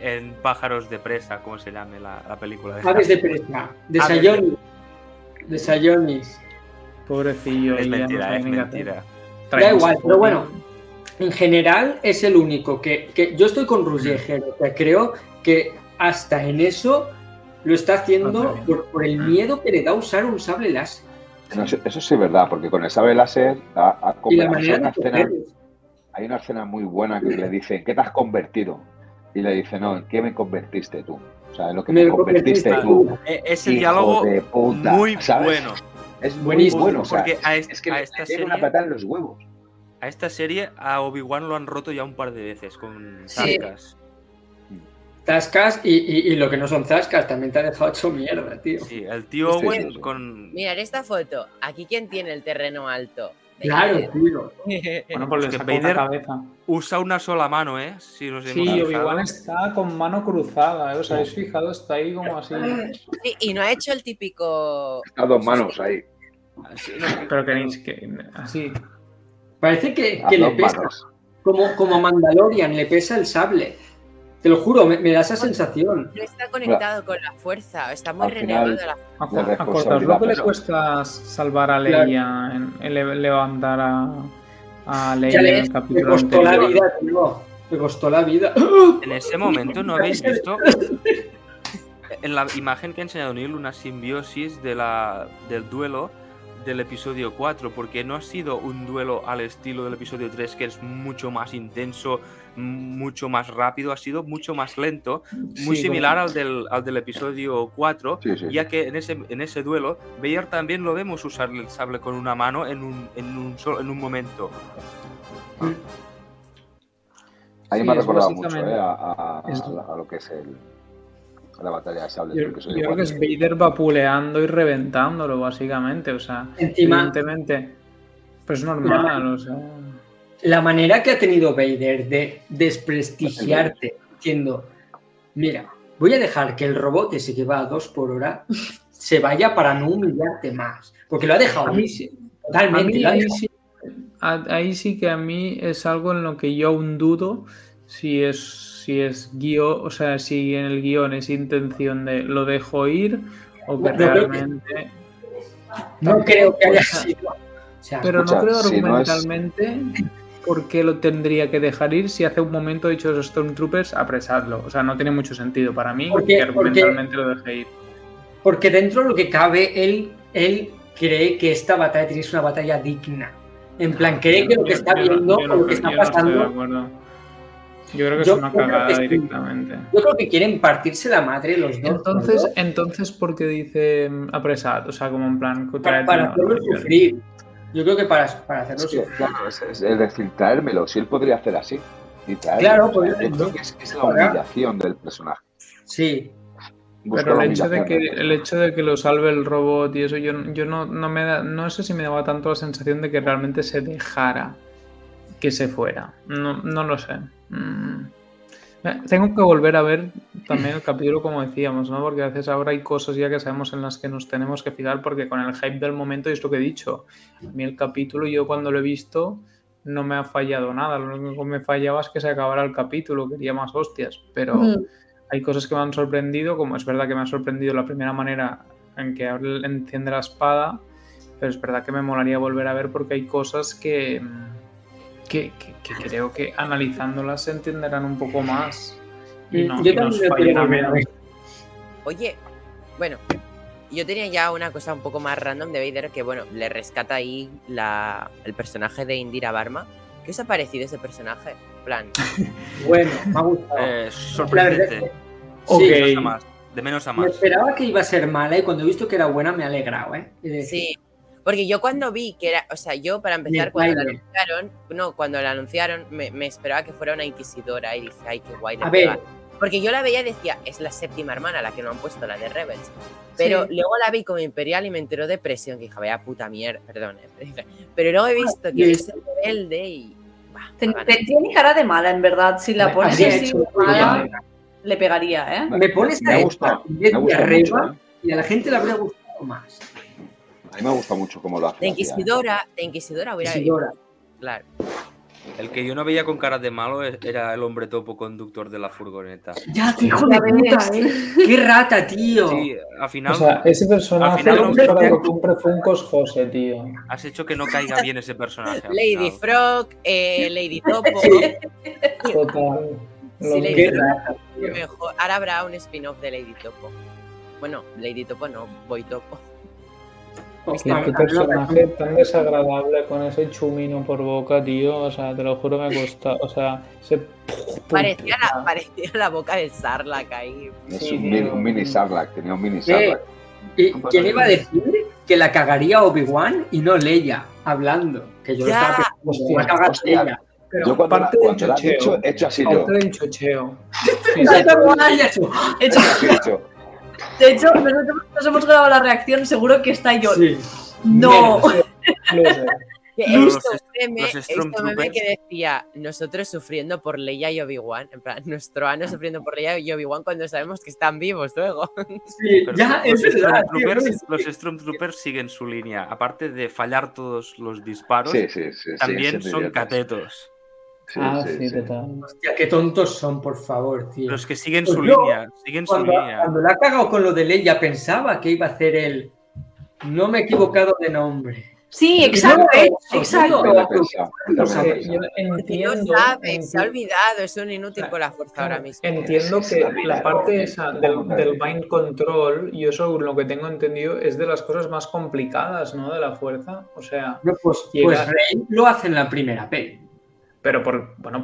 en Pájaros de Presa, como se llame la, la película. de Aves de presa. De Sayonis. De Sayonis. Pobrecillo. Es mentira, es mentira. Da igual, pero bueno. En general es el único que, que yo estoy con Ruggiero. O sea, creo que hasta en eso lo está haciendo por, por el miedo que le da usar un sable láser. No, eso, eso sí es verdad, porque con el sable láser ha, ha Y la convertido- manera una de escena, cogerlos. hay una escena muy buena que le dice, ¿en qué te has convertido? Y le dice, no, ¿en qué me convertiste tú? O sea, en lo que me, Me convertiste convertiste tú. tú. Es el Hijo diálogo de puta, muy ¿sabes? bueno. Es muy Buenísimo, bueno, o sea, porque a, est- es que a le esta pega una serie, patada en los huevos. a esta serie a Obi-Wan lo han roto ya un par de veces con Sí. Tascas. Zascas y, y- y lo que no son zascas también te ha dejado hecho mierda, tío. Sí, el tío Owen sí. con... Mirad esta foto. Aquí quién tiene el terreno alto. Claro, tío. Bueno, pues Es que Vader- cabeza. Usa una sola mano, ¿eh? Si nos Sí. Obi-Wan está con mano cruzada, ¿eh? ¿Os habéis fijado? Está ahí como así. Sí, y no ha hecho el típico. A dos manos ahí. Así, no, Pero queréis que. Así. Parece que, A que le pesa. manos. Como, como a Mandalorian, le pesa el sable. Te lo juro, me, me da esa sensación. No está conectado con la fuerza. Está muy renegado de la lo que le cuesta salvar a Claro. Leia en, en le- levantar a, a Leia Ya en le, el me capítulo costó la vida, tío. Me costó la vida. En ese momento no habéis visto en la imagen que ha enseñado Neil una simbiosis de la, del duelo del episodio 4, porque no ha sido un duelo al estilo del episodio 3, que es mucho más intenso, mucho más rápido, ha sido mucho más lento, muy Sí, similar al del, al del episodio 4, Sí, sí. ya que en ese, en ese duelo, Vader también lo vemos usar el sable con una mano en un, en un, solo- en un momento. A mí me ha recordado mucho eh, a, a- lo que es el, la batalla de sables. Yo, creo que es. Vader vapuleando y reventándolo, básicamente. O sea, Encima, evidentemente. Pues es normal, o sea. la manera que ha tenido Vader de desprestigiarte diciendo, mira, voy a dejar que el robot ese que va a dos por hora se vaya para no humillarte más. Porque lo ha dejado A mí totalmente. mí sí, ahí sí que a mí es algo en lo que yo aún dudo si es si es guion, o sea, si en el guion es intención de lo dejo ir o que No, realmente. No creo que haya sido. O sea, Pero no creo si no es- argumentalmente por qué lo tendría que dejar ir si hace un momento he dicho a los Stormtroopers apresadlo. O sea, no tiene mucho sentido para mí que Porque- argumentalmente lo deje ir. porque dentro de lo que cabe, él, él cree que esta batalla tiene una batalla digna. En plan, cree que lo que está viendo o lo que está pasando. Yo creo que Yo es una cagada sí. directamente. Yo creo que quieren partirse la madre los dos. Entonces, ¿no? entonces ¿por qué dice apresad? O sea, como en plan... para, para hacerlo sufrir. Yo creo que para, para hacerlo sufrir. claro, es, es- es decir, traérmelo, si él podría hacer así. Y. Claro, O sea, podría yo creo hacerlo. que es, es la humillación del personaje. Sí. Pero el hecho, de que, el hecho de que lo salve el robot y eso, yo, yo no, no me da, no sé si me daba tanto la sensación de que realmente se dejara que se fuera. No, no lo sé. Mm. Eh, Tengo que volver a ver también el capítulo como decíamos, ¿no? Porque a veces ahora hay cosas ya que sabemos en las que nos tenemos que fijar porque con el hype del momento y es lo que he dicho. A mí el capítulo yo cuando lo he visto no me ha fallado nada. Lo único que me fallaba es que se acabara el capítulo, quería más hostias, pero Mm. hay cosas que me han sorprendido, como es verdad que me ha sorprendido la primera manera en que enciende la espada, pero es verdad que me molaría volver a ver porque hay cosas que, que, que- que creo que analizándolas se entenderán un poco más. Y, no, Yo nos menos. Oye, bueno, yo tenía ya una cosa un poco más random de Vader que, bueno, le rescata ahí la, el personaje de Indira Barma. ¿Qué os ha parecido ese personaje? En plan, Bueno, me ha gustado. Eh, verdad es sorprendente. que- Ok. sí, De menos a más. De menos a me más. esperaba que iba a ser mala y cuando he visto que era buena me ha alegrado, ¿eh? Sí. Porque yo cuando vi que era, o sea, yo para empezar, cuando la anunciaron, no, cuando la anunciaron, me, me esperaba que fuera una inquisidora y dije, ay, qué guay. A ver, pega". Porque yo la veía y decía, es la séptima hermana la que no han puesto, la de Rebels. Pero Sí. luego la vi como Imperial y me enteró de presión, que dije, vaya puta mierda, perdón. eh". Pero luego he visto sí. que es rebelde y. bah, Te- te- tiene cara de mala, en verdad. Si la Me- pones así mala, le pegaría, ¿eh? me pones Me a esta gustado, en vez me de gustado arriba mucho, ¿eh? y a la gente le habría gustado más. Mí me gusta mucho cómo lo hace. De. Inquisidora, de Inquisidora hubiera. Inquisidora. Claro. El que yo no veía con caras de malo e- era el hombre topo conductor de la furgoneta. Ya, te hijo de puta. ¿eh? Qué rata, tío. Sí, al final O sea, ese personaje Al final no- para que compre Funkos José, tío. has hecho que no caiga bien ese personaje. Lady final. Frog, eh, Lady Topo. Total. Lo Sí, Qué rata, tío. mejor. Ahora habrá un spin-off de Lady Topo. Bueno, Lady Topo no, Boy Topo. Qué, Hostia, qué personaje tan desagradable con ese chumino por boca, tío. O sea, te lo juro me cuesta. O sea, se. Parecía la, parecía la boca del Sarlacc ahí. Es Sí, un, mini, un mini Sarlacc, tenía un mini ¿Qué? Sarlacc. ¿Y quién iba a decir que la cagaría Obi-Wan y no Leia hablando? Que yo lo Ya. estaba pensando, Hostia, va a cagar hostia. Leia. Pero Yo cuando, la, aparte del chocheo. dicho, he hecho así yo. Aparte del chocheo. De hecho, He hecho, de hecho, nosotros nos hemos grabado la reacción, seguro que está yo. Sí. No. Loser. Que Pero he los visto est- un meme, que decía nosotros sufriendo por Leia y Obi-Wan. En plan, nuestro ano sufriendo por Leia y Obi-Wan cuando sabemos que están vivos luego. Sí, Pero ya, los, es verdad, tío, Stormtroopers, no sé. los Stormtroopers siguen su línea. Aparte de fallar todos los disparos, sí, sí, sí. también sí, son catetos. Sí, ah, sí, sí, sí. total. Hostia, qué tontos son, por favor, tío. Los que siguen Pues su yo, línea, siguen su Cuando, línea. cuando la ha cagado con lo de Leia, pensaba que iba a hacer él. No me he equivocado de nombre. Sí, exacto, no hecho, exacto. Yo no entiendo. sabe, se ha olvidado, es un inútil con la fuerza ahora mismo. Entiendo que la parte ¿no? esa del, del mind control, y eso lo que tengo entendido, es de las cosas más complicadas, ¿no? De la fuerza. O sea, No, Pues, pues Rey lo hace en la primera peli. Pero por. Bueno,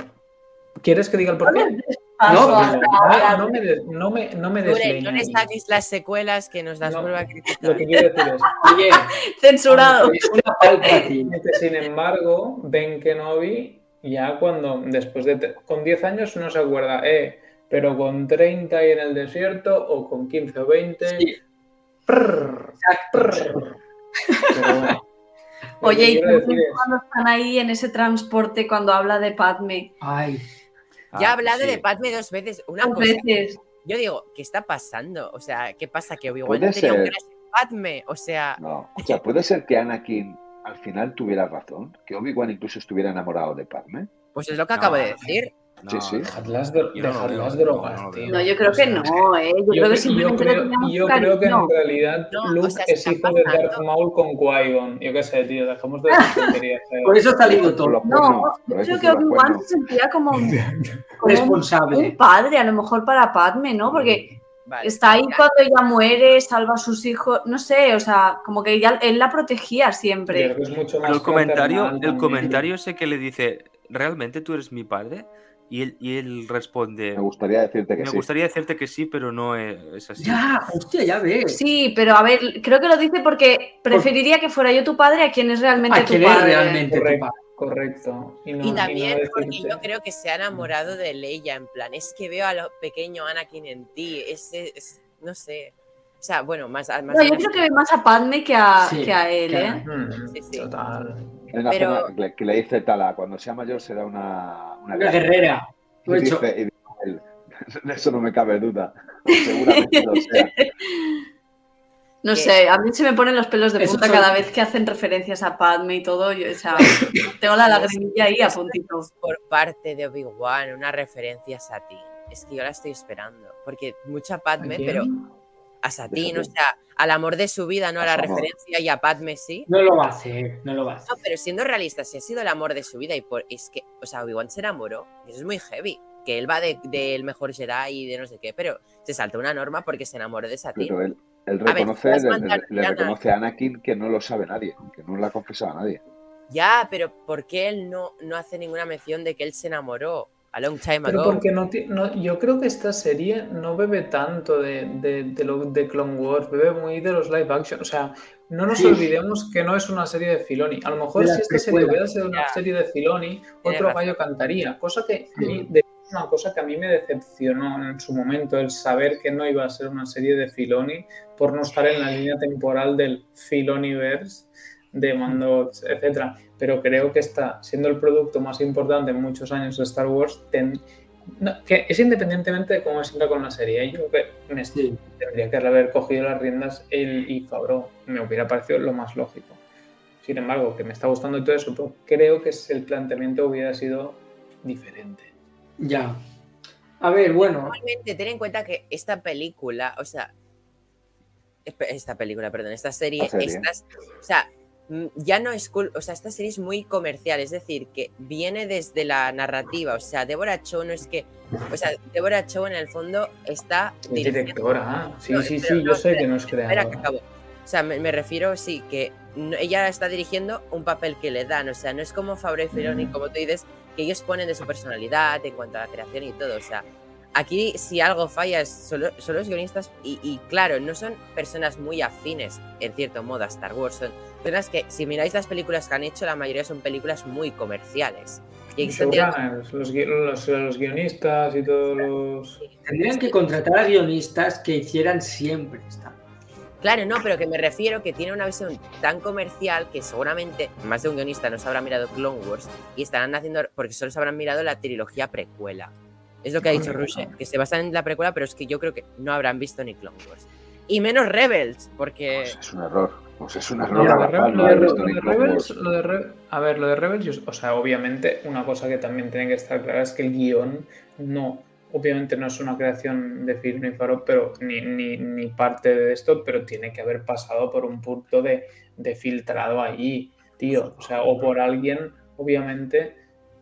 ¿quieres que diga el porqué? No, No, no, no me, des- no me, no me Dure, no le saques las secuelas que nos las No, vuelve a Lo que quiero decir es Oye, Censurado. es una que, sin embargo, Ben Kenobi, ya cuando, después de, con 10 años uno se acuerda, eh, pero con 30 y en el desierto, o con 15 o 20, Sí, prrr, prrr. Pero bueno. Oye, y cuando están ahí en ese transporte cuando habla de Padme, Ay, Ya ha Ah, hablado sí. de Padme dos veces. Una dos cosa, veces. yo digo, ¿qué está pasando? O sea, ¿qué pasa? Que Obi-Wan Puede tenía un Padme. O sea, No, o sea, puede ser que Anakin al final tuviera razón, que Obi-Wan incluso estuviera enamorado de Padme. pues es lo que No. acabo de decir. No, Sí, sí. Dejadlas, no drogas, tío. No, yo creo que no, ¿eh? Yo, Yo, creo que simplemente le creo, teníamos yo creo que en realidad No, o Luke sea, es está hijo de. Darth Maul con Qui-Gon. Yo qué sé, tío, dejamos de tonterías. eh. por eso ha salido todo. No, yo creo que Obi-Wan se sentía como, un- como Responsable. un padre, a lo mejor para Padme, ¿no? Porque Vale, Está ahí cuando ella muere, salva a sus hijos, no sé, o sea, como que ya él la protegía siempre. es mucho más el comentario, el comentario ese que le dice, ¿realmente tú eres mi padre? Y él, y él responde, Me gustaría decirte que me sí. gustaría decirte que sí, pero no es, es así. Ya, hostia, ya ves. Sí, pero a ver, creo que lo dice porque preferiría que fuera yo tu padre a quien es realmente ¿A tu quién es realmente tu Correcto, padre? correcto. Y, no- Y no también porque yo creo que se ha enamorado de Leia, en plan, es que veo a lo pequeño Anakin en ti, es, es- no sé. O sea, bueno, más, más No, yo creo que ve más a Padme que a, Sí, que a él, ¿eh? Mm, Sí, sí. Total. Hay una Pero- escena que le- que le dice Tala, cuando sea mayor será una, una Una guerrera. Y he dice- y dice él, de eso no me cabe duda. Seguramente lo sea. No sé, a mí se me ponen los pelos de punta son- cada vez que hacen referencias a Padme y todo. Yo, o sea, tengo la lagrimilla ahí a puntito. por parte de Obi-Wan, unas referencias a ti. Es que yo la estoy esperando, porque mucha Padme, pero a Satine, o sea, al amor de su vida, no a la referencia, y a Padme sí. No lo va a hacer, no lo va a hacer. No, pero siendo realista, si ha sido el amor de su vida y por es que, o sea, Obi-Wan se enamoró, y eso es muy heavy, que él va de- del mejor Jedi y de no sé qué, pero se salta una norma porque se enamoró de Satine. Pero él, él ver, reconoce, le, mandarinas. le reconoce a Anakin que no lo sabe nadie, que no le ha confesado a nadie. Ya, pero ¿por qué él no, no hace ninguna mención de que él se enamoró a long time Pero ago? porque no, no- yo creo que esta serie no bebe tanto de, de, de lo de Clone Wars, bebe muy de los live action. O sea, no nos Sí. olvidemos que no es una serie de Filoni. A lo mejor si esta serie hubiera sido una serie de Filoni, otro gallo cantaría. Cosa que a mí- Sí. de- una cosa que a mí me decepcionó en su momento, el saber que no iba a ser una serie de Filoni por no estar en la línea temporal del Filoniverse de Mando, etcétera. Pero creo que está siendo el producto más importante en muchos años de Star Wars, ten- no, que es independientemente de cómo me sienta con la serie. ¿eh? Yo creo que me Sí. tendría que haber cogido las riendas él y Favreau. Me hubiera parecido lo más lógico. Sin embargo, que me está gustando y todo eso, pero creo que el planteamiento hubiera sido diferente. Ya. A ver, bueno. Igualmente, ten en cuenta que esta película, o sea, esta película, perdón, esta serie, serie. estas- o sea, ya no es cool, o sea, esta serie es muy comercial, es decir, que viene desde la narrativa, o sea, Deborah Chow no es que, o sea, Deborah Chow en el fondo está Es directora, ah, sí, No, sí, sí, yo sé espera, que no es que creadora. acabo. O sea, me, me refiero, sí, que no- ella está dirigiendo un papel que le dan. O sea, no es como Favreau y Mm. como tú dices, que ellos ponen de su personalidad en cuanto a la creación y todo. O sea, aquí si algo falla es solo, son los guionistas y, y, claro, no son personas muy afines, en cierto modo, a Star Wars. Son personas que, si miráis las películas que han hecho, la mayoría son películas muy comerciales. Y Showrunners, los, los guionistas y todos los... Tendrían que contratar a guionistas que hicieran siempre esta. Claro, no, pero que me refiero que tiene una visión tan comercial que seguramente más de un guionista no se habrá mirado Clone Wars y estarán haciendo, porque solo se habrán mirado la trilogía precuela. Es lo que ha dicho Ruche, que se basan en la precuela, pero es que yo creo que no habrán visto ni Clone Wars. Y menos Rebels, porque... Pues es un error. Pues es un error. lo de haber Re- visto lo ni de Clone Rebels, Wars. lo de Re- a ver, lo de Rebels, yo- o sea, obviamente una cosa que también tiene que estar clara es que el guion no, obviamente no es una creación de Film ni Faro, pero ni, ni, ni parte de esto, pero tiene que haber pasado por un punto de, de filtrado ahí, tío, o sea, o por alguien, obviamente,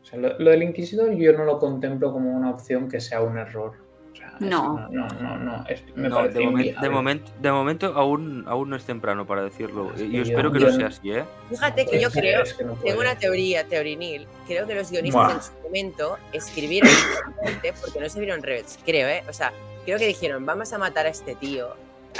o sea, lo, lo del Inquisidor yo no lo contemplo como una opción que sea un error. O sea, es- No. no, no, no, es- me No, de, momen- de, inviable. momento, de momento aún, aún no es temprano para decirlo. Es que yo- espero que yo no sea así, ¿eh? Fíjate que yo creo, es que no tengo una teoría, teorinil, creo que los guionistas Buah. en su momento escribieron porque no se vieron Rebels, creo, ¿eh? O sea, creo que dijeron, vamos a matar a este tío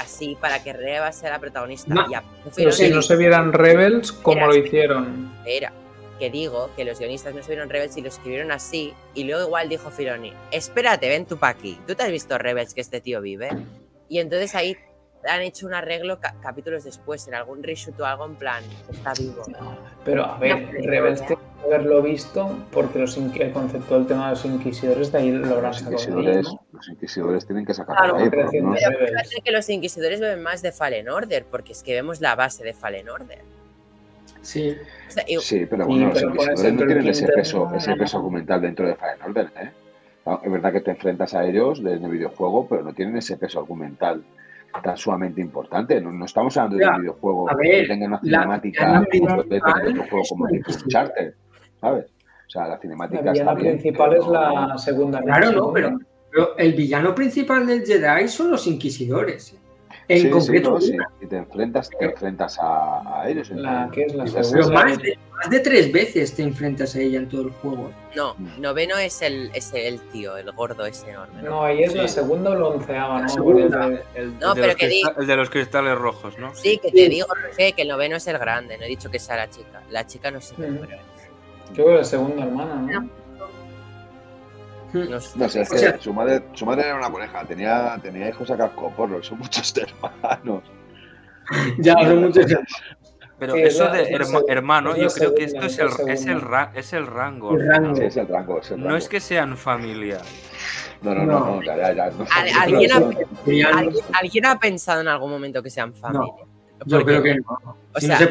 así para que Reba sea la protagonista. No. Ya, no Pero si no se vieran Rebels, como lo hicieron. Era que digo que los guionistas no se vieron Rebels y lo escribieron así, y luego igual dijo Filoni, espérate, ven tú pa' aquí, ¿tú te has visto Rebels que este tío vive? Y entonces ahí han hecho un arreglo ca- capítulos después, en algún reshoot o algo en plan, está vivo. Pero a ver, No, pero- Rebels tiene que haberlo visto porque los el concepto del tema de los inquisidores de ahí lo habrán Los ahí, inquisidores, ¿no? los inquisidores tienen que sacar Claro, ahí, menos. no. Pero fíjate que los inquisidores beben más de Fallen Order, porque es que vemos la base de Fallen Order. Sí. O sea, y- Sí, pero Sí, bueno, los pero no el tienen ese peso, ese peso argumental dentro de Fallen Order, ¿eh? No, Es verdad que te enfrentas a ellos desde el videojuego, pero no tienen ese peso argumental tan sumamente importante. No, no estamos hablando de un videojuego a ver, que tenga una la cinemática villana como puede tener principal otro juego es como inquisición. Uncharted, ¿sabes? O sea, la cinemática La está bien, principal pero es la segunda Claro, no, pero, Pero el villano principal del Jedi son los inquisidores. En Sí, sí, concreto, no, sí. Y te enfrentas, te enfrentas a, a ellos. La que es la Dices, pero segunda. más de, más de tres veces te enfrentas a ella en todo el juego. No, noveno es el, es el tío, el gordo ese enorme. ¿no? Ahí es la segunda o la onceava, ¿no? segunda. Porque- El, No, de pero que di- crista- el de los cristales rojos, ¿no? Sí, que te digo, Roger, que el noveno es el grande. No he dicho que sea la chica. La chica no sé es. Creo que la segunda hermana, ¿no? No No sé, es O que sea- su, madre, su madre era una coneja, tenía, tenía hijos a cascoporro, son muchos hermanos. Ya, son muchos. Pero Sí, es eso de herma- hermano, yo creo que esto es el, es el, segunda. ra- es el rango. El rango. Sí, es el rango, es el rango. No es que sean familia. No, no, no, No. no, ya, ya, ya, no. Al- alguien ha- ¿Alguien, alguien ha pensado en algún momento que sean familia? Yo creo que no. O Si sea, no se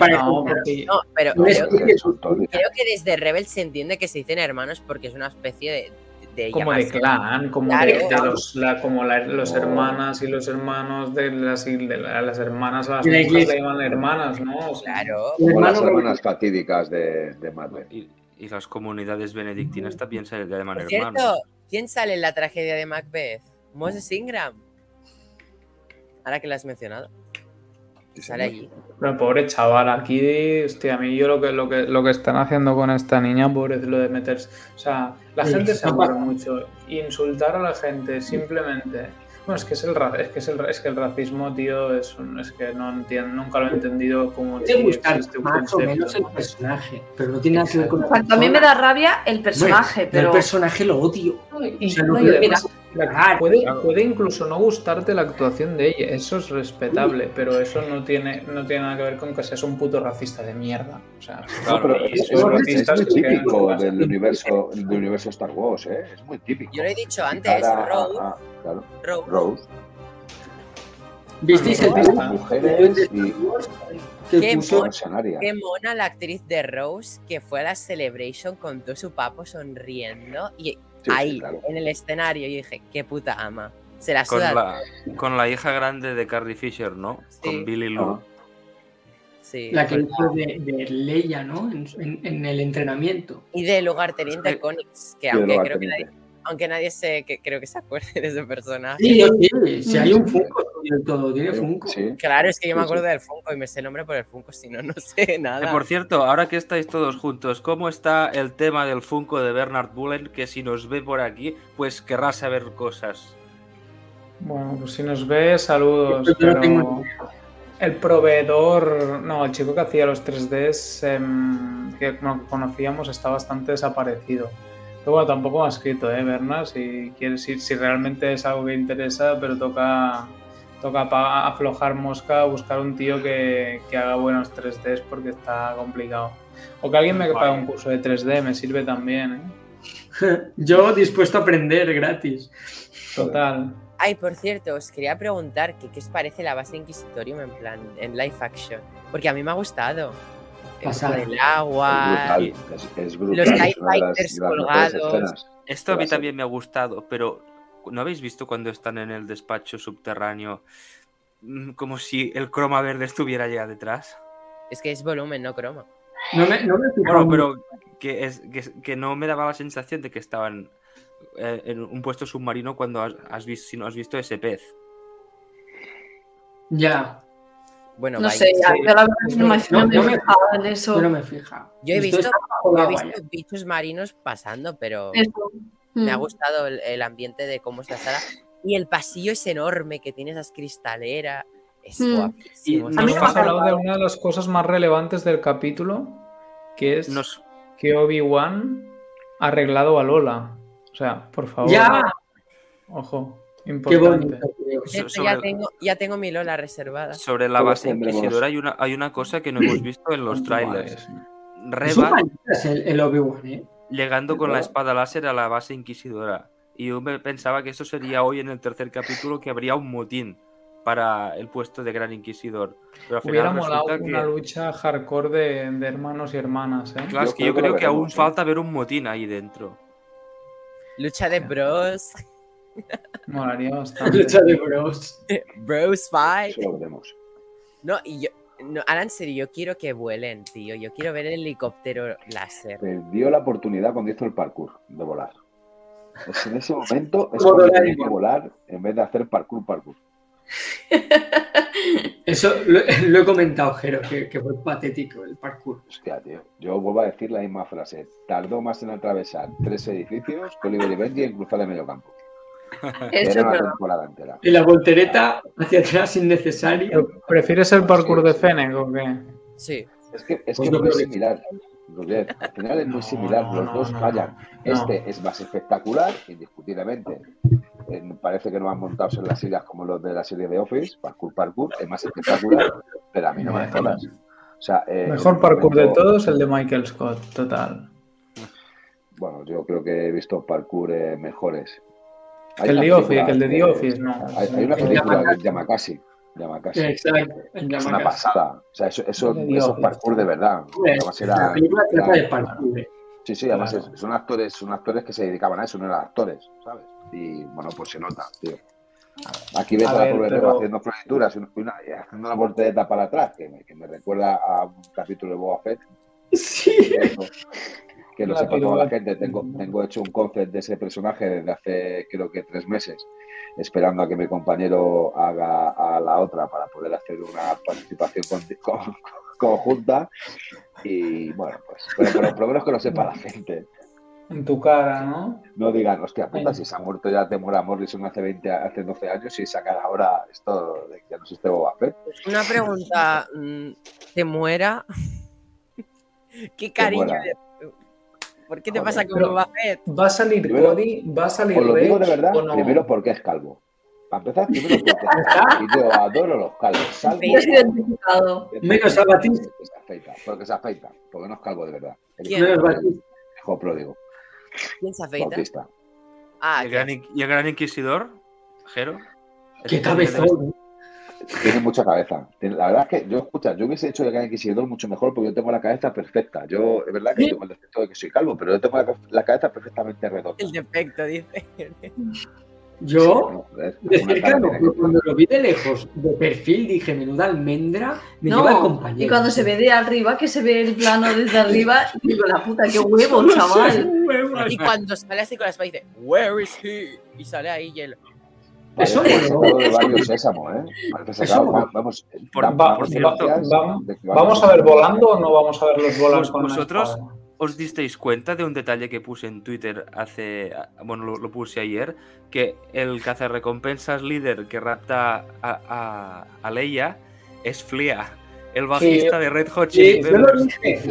pero creo que desde Rebel se entiende que se dicen hermanos porque es una especie de. De como de clan, como Claro. de, de los, la, como la- los No. hermanas y los hermanos de las, de la- las hermanas a las la le llaman hermanas, ¿no? O sea, Claro. Como las hermanas fatídicas de, de Madeleine. Y, y las comunidades benedictinas también se llaman Por hermanos. cierto, ¿quién sale en la tragedia de Macbeth? Moses Ingram. Ahora que lo has mencionado. Sale allí. Pero pobre chaval, aquí, hostia, a mí yo lo que, lo que, lo que están haciendo con esta niña, pobre, lo de meterse. O sea, la Sí, gente se pasa. mucho. Insultar a la gente simplemente. Bueno, es que es el, ra- es que es el, ra- es que el racismo, tío, es, un- es que no entiendo, nunca lo he entendido como Puede gustar existe un más o concepto. menos el personaje, pero no tiene nada que ver con a mí me da rabia el personaje, Bueno, pero. El personaje lo odio. Y, O sea, no, no y además, puede, claro. puede incluso no gustarte la actuación de ella, eso es respetable, pero eso no tiene, no tiene nada que ver con que seas un puto racista de mierda. O sea, No, pero es, muy- es típico del universo, del universo Star Wars, ¿eh? Es muy típico. Yo lo he dicho antes, Rose. claro, Rose. Rose. ¿Visteis el vídeo? Mujeres y Qué. Qué mona la actriz de Rose que fue a la Celebration con todo su papo sonriendo y Sí, sí, ahí, claro. en el escenario, yo dije, qué puta ama. Se la Con la, con la hija grande de Carrie Fisher, ¿no? Sí. Con Billy Lou. Ah, Sí. La que hizo de, de Leia, ¿no? En, en- en el entrenamiento. Y de lugarteniente Conix, que Sí, aunque de creo que nadie, aunque nadie se, que creo que se acuerde de ese personaje. Sí, yo sí, si hay un Funko todo, tiene Funko. Sí. Claro, es que yo me acuerdo sí. del Funko y me sé el nombre por el Funko, si no, no sé nada. por cierto, ahora que estáis todos juntos, ¿cómo está el tema del Funko de Bernard Bullen? Que si nos ve por aquí, pues querrá saber cosas. Bueno, pues si nos ve, saludos. Yo Pero tengo el proveedor, no, el chico que hacía los 3Ds em, que conocíamos está bastante desaparecido. Pero bueno, tampoco me ha escrito, ¿eh, Berna? Si, quieres, si, si realmente es algo que interesa, pero toca, toca aflojar mosca, buscar un tío que, que haga buenos 3Ds porque está complicado. O que alguien me pague un curso de 3D, me sirve también, ¿eh? Yo dispuesto a aprender gratis. Total. Ay, por cierto, os quería preguntar que qué os parece la base Inquisitorium en plan, en live action. Porque a mí me ha gustado. El del Es agua. brutal. Es, es brutal. Los TIE Fighters colgados. Esto a mí también me ha gustado, pero ¿no habéis visto cuando están en el despacho subterráneo mm, como si el croma verde estuviera allá detrás? Es que es volumen, no croma. No me, no me Bueno, pero que, es, que, que no me daba la sensación de que estaban eh, en un puesto submarino cuando has, has visto, si no has visto ese pez. Ya, Bueno, No sé, ya, yo la verdad es que no me, No, en eso. yo no me he fijado. Yo he visto, he ya. bichos marinos pasando, pero Eso. Me ha Mm. gustado el, el ambiente de cómo es la sala. Y el pasillo es enorme, que tiene esas cristaleras. Es Mm. guapísimo. Y es No A mí hemos me ha hablado de una de las cosas más relevantes del capítulo, que es Nos, que Obi-Wan ha arreglado a Lola. O sea, por favor. Ya, Ojo, qué importante. bonito. ya, tengo, ya tengo mi Lola reservada. sobre la base inquisidora hay una, hay una cosa que no hemos visto en los trailers. Es Reba manitas el, el Obi-Wan, ¿eh? Llegando con la espada láser a la base inquisidora. Y yo me pensaba que eso sería hoy en el tercer capítulo, que habría un motín para el puesto de Gran Inquisidor. Pero al final Hubiera molado que... una lucha hardcore de, de hermanos y hermanas, ¿eh? Claro, es Yo que yo creo que aún ¿eh? falta ver un motín ahí dentro. Lucha de bros. Molaría bastante. Lucha de bros. Bros fight. Eso lo veremos. No, y yo. No, en serio, yo quiero que vuelen, tío. Yo quiero ver el helicóptero láser. Perdió la oportunidad cuando hizo el parkour de volar. Es en ese momento es cuando que volar en vez de hacer parkour, parkour. Eso lo, lo he comentado, Jero, que, que fue patético el parkour. Hostia, tío. Yo vuelvo a decir la misma frase. Tardó más en atravesar tres edificios que Oliver y Benji en cruzar el medio campo. Eso es Era una verdad. temporada entera. Y la voltereta hacia atrás innecesaria. Pero, ¿Prefieres el parkour de Fennec o qué? Sí. Es que es, Pues que yo es muy similar. Roger. Al final es muy similar. Los no, dos no, fallan. no. Este es más espectacular, indiscutiblemente. Eh, parece que no van montados en las sillas como los de la serie de Office. Parkour, parkour. Es más espectacular. Pero a mí no me jodas. O sea, eh, Mejor parkour de todos el de Michael Scott, total. Bueno, yo creo que he visto parkour eh, mejores. Hay Que el una de Office, el de The Office, no. Hay, hay una El película Yamakasi. de Yamakasi. Yamakasi. Exacto. Es una pasada. O sea, eso, eso, eso es parkour de verdad. Además La era- película trata era- de parkour. Sí, sí, además Claro. es- son actores, son actores que se dedicaban a eso, no eran actores, ¿sabes? Y bueno, pues se nota, tío. Aquí ves A a, la ver, pero- haciendo florituras y una- y haciendo una voltereta para atrás, que me, que me recuerda a un capítulo de Boba Fett. Sí. Eso. Que lo sepa toda la gente, tengo, tengo hecho un concept de ese personaje desde hace creo que tres meses, esperando a que mi compañero haga a la otra para poder hacer una participación con- con- conjunta. Y bueno, pues, pero, pero por lo menos que lo sepa la gente. En tu cara, ¿no? No digan, hostia puta, si se ha muerto ya Temora Morrison hace 20, a- hace 12 años y sacar ahora esto de que ya no existe Boba Fett. Una pregunta. mm, ¿Te muera? ¿Qué cariño? de- ¿Por qué te Joder, pasa con pero- Boba Fett? ¿Va a salir Primero- Cody? ¿Va a salir Os lo digo de verdad, no? primero porque es calvo. Para empezar, primero porque es calvo. Y yo adoro los calvos. Salvo identificado. Menos a Batista. Que se afeita, porque se afeita, porque no es calvo de verdad. El ¿Quién? Menos Batista. hijo pródigo, ¿Quién se afeita? Bautista. Ah, ¿Y el, gran, y el gran inquisidor? ¿Jero? Qué ¿Ese cabezón. Tiene mucha cabeza. La verdad es que yo, escucha, yo hubiese hecho de Gran Inquisidor mucho mejor porque yo tengo la cabeza perfecta. Yo, es verdad que Sí. tengo el defecto de que soy calvo, pero yo tengo la, la cabeza perfectamente redonda. El defecto, dice. Yo, de cerca no, pero cuando lo vi de lejos, de perfil, dije, menuda almendra, me lleva el No, compañero. y cuando se ve de arriba, que se ve el plano desde arriba, digo, la puta, qué huevo, chaval. Y cuando sale así con la espada dice, Where is he? Y sale ahí y él. Eso de Sésamo, ¿eh? Sacado, va- vamos, Por- da- va- por va- noticias va- de que ¿Vamos a ver volando o no vamos a ver los volar Vos- con vosotros-? ¿Os disteis cuenta de un detalle que puse en Twitter hace. Bueno, lo, lo puse ayer? Que el cazarrecompensas líder que rapta a, a, a Leia es Flea, el bajista de Red Hot Chili Sí,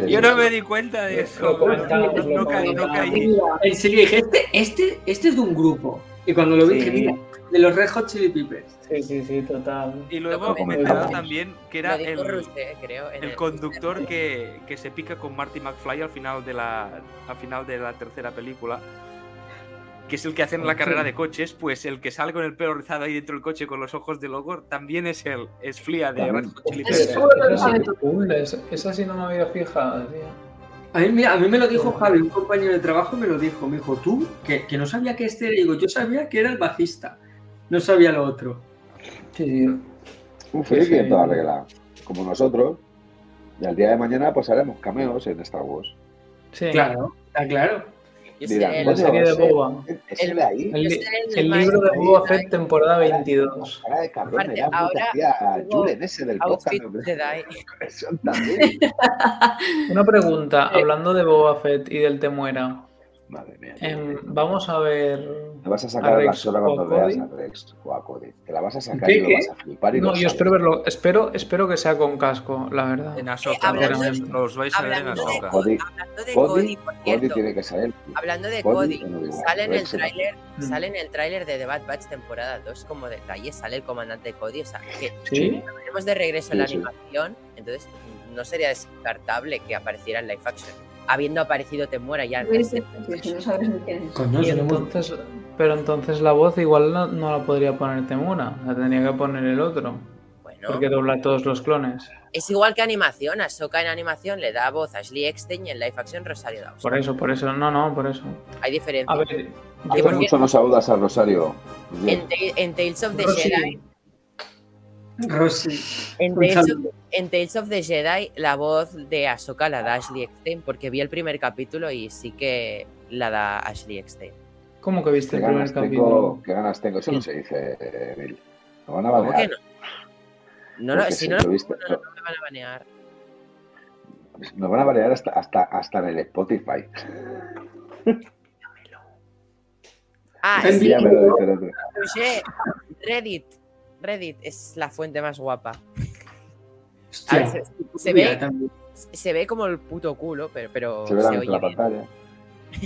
yo no me di cuenta de eso. No, caí, no caí. En serio, dije, este, este, este es de un grupo. Y cuando lo vi, Sí. dije, mira, de los Red Hot Chili Peppers. Sí, sí, sí, total. Y luego he comentado también que era el, Rusé, creo. en el conductor que, que se pica con Marty McFly al final de la, al final de la tercera película. Que es el que hacen la carrera de coches, pues el que sale con el pelo rizado ahí dentro del coche con los ojos de logo también es él, es Flia de Red Hot Chili Es Peppers. súper Esa sí, no me había fijado, tío. A mí, mira, a mí me lo dijo Javi, un compañero de trabajo me lo dijo. Me dijo, tú, que, que no sabía que este era. Digo, yo sabía que era el bajista. No sabía lo otro. Sí, sí. Un friki Sí, sí. en toda regla, como nosotros. Y al día de mañana, pues haremos cameos en Star Wars. Sí. Claro, está claro. Dirán, el- serie de Boba. El- libro de Boba. Fett, temporada 22. Cara de cabrón, Aparte, ahora hacía Julen ese del podcast. Una pregunta, hablando de Boba Fett y del Temuera. Madre mía. em, vamos a ver. Te vas a sacar a la Rex sola o cuando veas a Rex o a Cody. Te la vas a sacar ¿Qué, y lo vas a flipar y No, lo yo espero verlo. Espero, espero que sea con casco, la verdad. En Eh, Ahsoka, hablando los- vais a ver en Ahsoka. Cody, Hablando de Cody, Cody, por Cody cierto. tiene que saber. Hablando de Cody Cody, sale en el tráiler, Mm. sale en el tráiler de The Bad Batch temporada 2 como detalle, sale el comandante Cody, o sea, que ¿Sí? tenemos de regreso en la Sí, sí. animación, entonces no sería descartable que apareciera en live action. Habiendo aparecido Temuera ya en Sí, sí, no sabes ni quién es. Coño, Y si no hemos- entonces, pero entonces la voz igual no, no la podría poner Temura, la tendría que poner el otro, Bueno, porque dobla todos los clones. es igual que animación, Ahsoka en animación le da voz a Ashley Eckstein y en live action Rosario Dawson. Por eso, por eso, no, no, por eso. Hay diferencia. A ver, yo mucho no saludas a Rosario. En, Ta- en Tales of the Rosy, Jedi, Rosy. en Tales, of, en Tales of the Jedi la voz de Ahsoka la da Ashley Eckstein porque vi el primer capítulo y sí que la da Ashley Eckstein. ¿Cómo que viste ¿Qué el primer tengo, capítulo? ¿Qué ganas tengo? Eso no se dice, eh, Bill. Lo van a ¿Cómo que banear. no? No, no, si no, lo no, viste- no, no me van a banear. Nos van a banear hasta, hasta, hasta en el Spotify. Ah, sí. Reddit. Reddit es la fuente más guapa. A Hostia. ver, se, ve, se ve como el puto culo, pero, pero Se oye la bien. pantalla.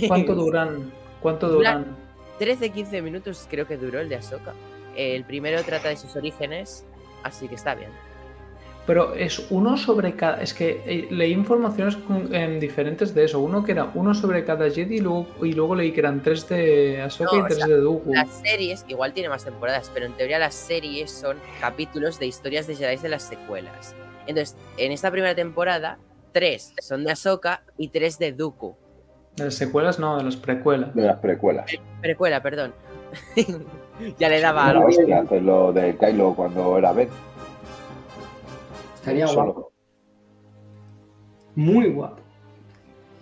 ¿Cuánto duran? ¿Cuánto Dura- duran? 13-15 minutos creo que duró el de Ahsoka. El primero trata de sus orígenes, así que está bien. Pero es uno sobre cada. Es que eh, leí informaciones con- em, diferentes de eso. Uno que era uno sobre cada Jedi y luego, y luego leí que eran tres de Ahsoka No, y o tres sea, de Dooku. Las series, igual tiene más temporadas, pero en teoría las series son capítulos de historias de Jedi de las secuelas. Entonces, en esta primera temporada, tres son de Ahsoka y tres de Dooku. De las secuelas, no, de las precuelas. De las precuelas. Precuela, perdón. ya le daba algo. hostia, lo de Kylo cuando era Ben. Estaría Solo. guapo. Muy guapo.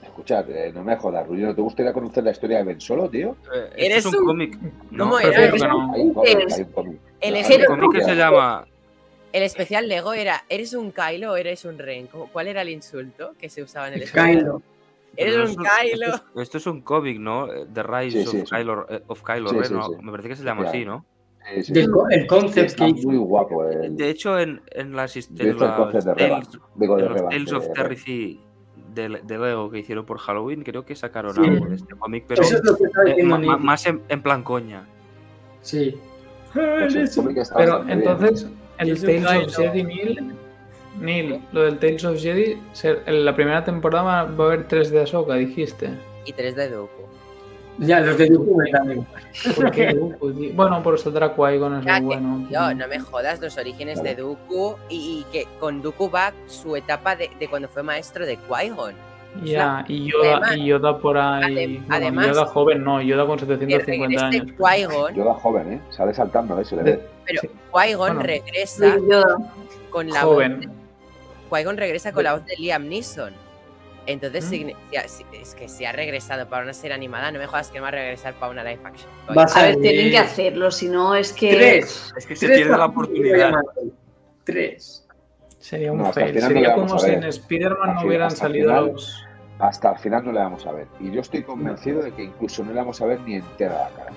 Escuchad, eh, no me jodas, Rulli, ¿no te gustaría conocer la historia de Ben Solo, tío? Eh, Eres es un un- cómic. No, ¿Cómo era? que no. Hay un cómic, Es- hay un cómic. El cómic que se llama El especial Lego era, ¿eres un Kylo o eres un Ren? ¿Cómo- ¿Cuál era el insulto que se usaba en el especial? Kylo. Eres un esto- Kylo. Esto, es- esto es un cómic, ¿no? The Rise Sí, sí, of, sí. Kylo, eh, of Kylo Sí, Ren, sí, ¿no? sí. Me parece que se llama así, ¿no? Sí, sí. Del el concept Está que hizo. muy guapo. El, De hecho, en, en las, el concept de. Tales, de los. Tales of Terrify de, de Lego que hicieron por Halloween, creo que sacaron Sí. algo de este cómic, pero Eso es lo que eh, ma- más en, en plan coña. Sí. Pues Pero bastante bien. entonces, el Tales of. Jedi Neil, Neil, lo del Tales of Jedi, ser- en la primera temporada va a haber tres de Ahsoka, dijiste. Y tres de Dooku. Ya, los de Dooku me dan igual. ¿Por qué Dooku, tío? Bueno, por saldrá Qui-Gon es Ya lo que- bueno. Yo, no me jodas los orígenes de Dooku y, y que con Dooku va su etapa de, de cuando fue maestro de Qui-Gon. Ya, y Yoda, Además- y Yoda por ahí. adem- bueno, además- Yoda joven, no, Yoda con Que 750 regrese años. Qui-Gon, Yo era joven, ¿eh? Sale saltando, ¿eh? Se le ve. pero Sí. Qui-Gon Bueno. regresa Sí, Yoda. con la Joven. voz. Qui-Gon regresa con la voz de Liam Neeson. Entonces, ¿Mm? si- si- es que si ha regresado para una serie animada, no me jodas que no va a regresar para una live action. Vas A ver, ver, tienen que hacerlo, si no es que. Tres. Es que se pierde la oportunidad. Tres. Sería un No, fail. no Sería como si en Spider-Man no hubieran salido final. los. Hasta el final no le vamos a ver. Y yo estoy convencido de que incluso no le vamos a ver ni entera la cara.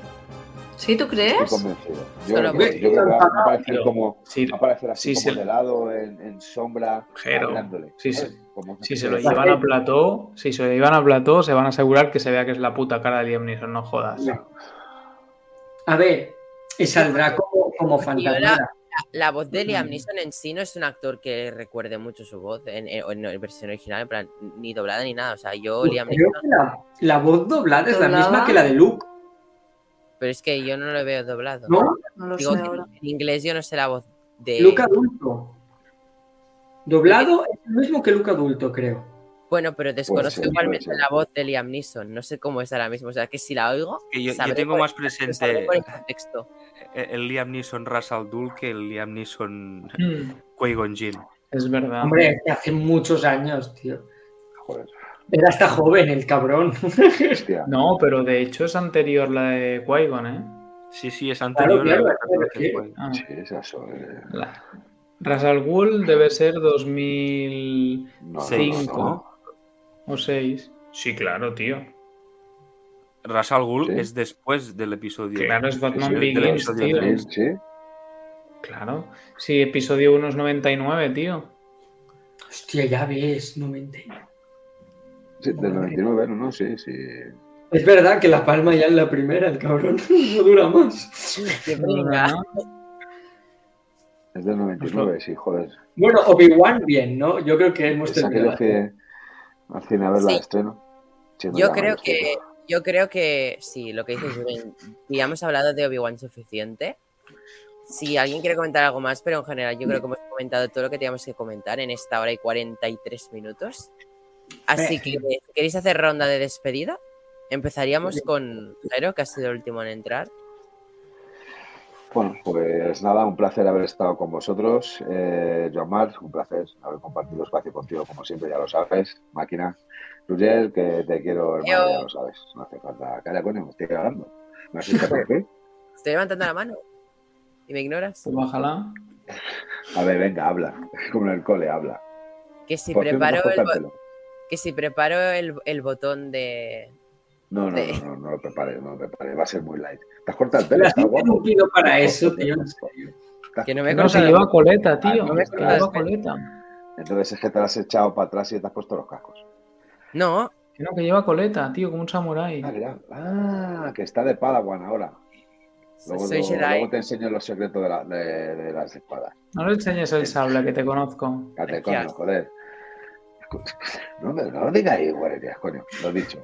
¿Sí, tú Estoy crees? convencido. Yo, creo que- yo creo que va a aparecer como. Sí, Va a aparecer así Sí, como de lado, en, en sombra, hablándole. sí, sí. Si se lo llevan a plató, si se lo llevan a plató, se van a asegurar que se vea que es la puta cara de Liam Neeson, no jodas. A ver, y saldrá como, como fantasma. La voz de Liam Mm. Neeson en sí no es un actor que recuerde mucho su voz en, en- en la versión original, en plan, ni doblada ni nada. O sea, yo, Liam creo Neeson, que la, la voz doblada es la misma que la de Luke, pero es que yo no lo veo doblado. ¿no? No lo Digo sé que ahora. en inglés yo no sé la voz de. Luke adulto. Doblado es el mismo que Luke adulto, creo. Bueno, pero desconozco ser, igualmente la voz de Liam Neeson. No sé cómo es ahora mismo. O sea, que si la oigo. Que yo, tengo más presente el contexto. el el Liam Neeson Russell Dull que el Liam Neeson Mm, es verdad. Hombre, hace muchos años, tío. Joder, Era hasta joven el cabrón. hostia. No, pero de hecho es anterior la de Qui-Gon, ¿eh? Sí, sí, es anterior claro, a la claro, que sí. Ah, Sí, es eso. eh. la- Ras al Ghul debe ser 2000 No, no, Cinco. no, no. o 6. Sí, claro, tío. Ras al Ghul Sí. es después del episodio. Claro, es Batman sí, Begins, episodio tío. Sí, Claro. Sí, episodio 1 es 99, tío. Hostia, ya ves, 90. Sí, del 99, no, no, sí, sí. Es verdad que la palma ya en la primera, el cabrón. No dura más. Es del 99, sí, joder. Bueno, Obi-Wan bien, ¿no? Yo creo que hemos que terminado. fui al cine a verla Sí. de estreno. Yo creo que, yo creo que sí, lo que dices, Rubén, ya hemos hablado de Obi-Wan suficiente. Si alguien quiere comentar algo más, pero en general yo creo que hemos comentado todo lo que teníamos que comentar en esta hora y 43 minutos. Así que, ¿queréis hacer ronda de despedida? Empezaríamos con Jairo, que ha sido el último en entrar. Bueno, pues nada, un placer haber estado con vosotros. Eh, Joan Marc, un placer haber compartido espacio contigo, como siempre, ya lo sabes. Máquina. Rugel, que te quiero, hermano, Yo. ya lo sabes. No hace falta. Calla, coño, me estoy hablando. ¿Me asusta por qué? Estoy levantando la mano. ¿Y me ignoras? Pues bájala. A ver, venga, habla. Como en el cole, habla. Que si ¿Por qué no te preparo el, que si preparo el, el botón de. No, no, de- no, no, no lo prepares, no lo prepares. Va a ser muy light. ¿Te has cortado el pelo? Pero has Está guapo. para eso, tío. Que no me he No, se lleva coleta, tío. Ah, no me Se lleva coleta. Entonces es que te lo has echado para atrás y te has puesto los cascos. No, Que no, que lleva coleta, tío, como un samurái. Ah, mira. Ah, que está de Padawan ahora. Luego, soy luego- luego te enseño los secretos de, la- de- de las espadas. No le enseñes el sable, que te conozco. Cate, Qué coño, asco. joder. No, me- no lo digáis, guardias, coño. Lo he dicho.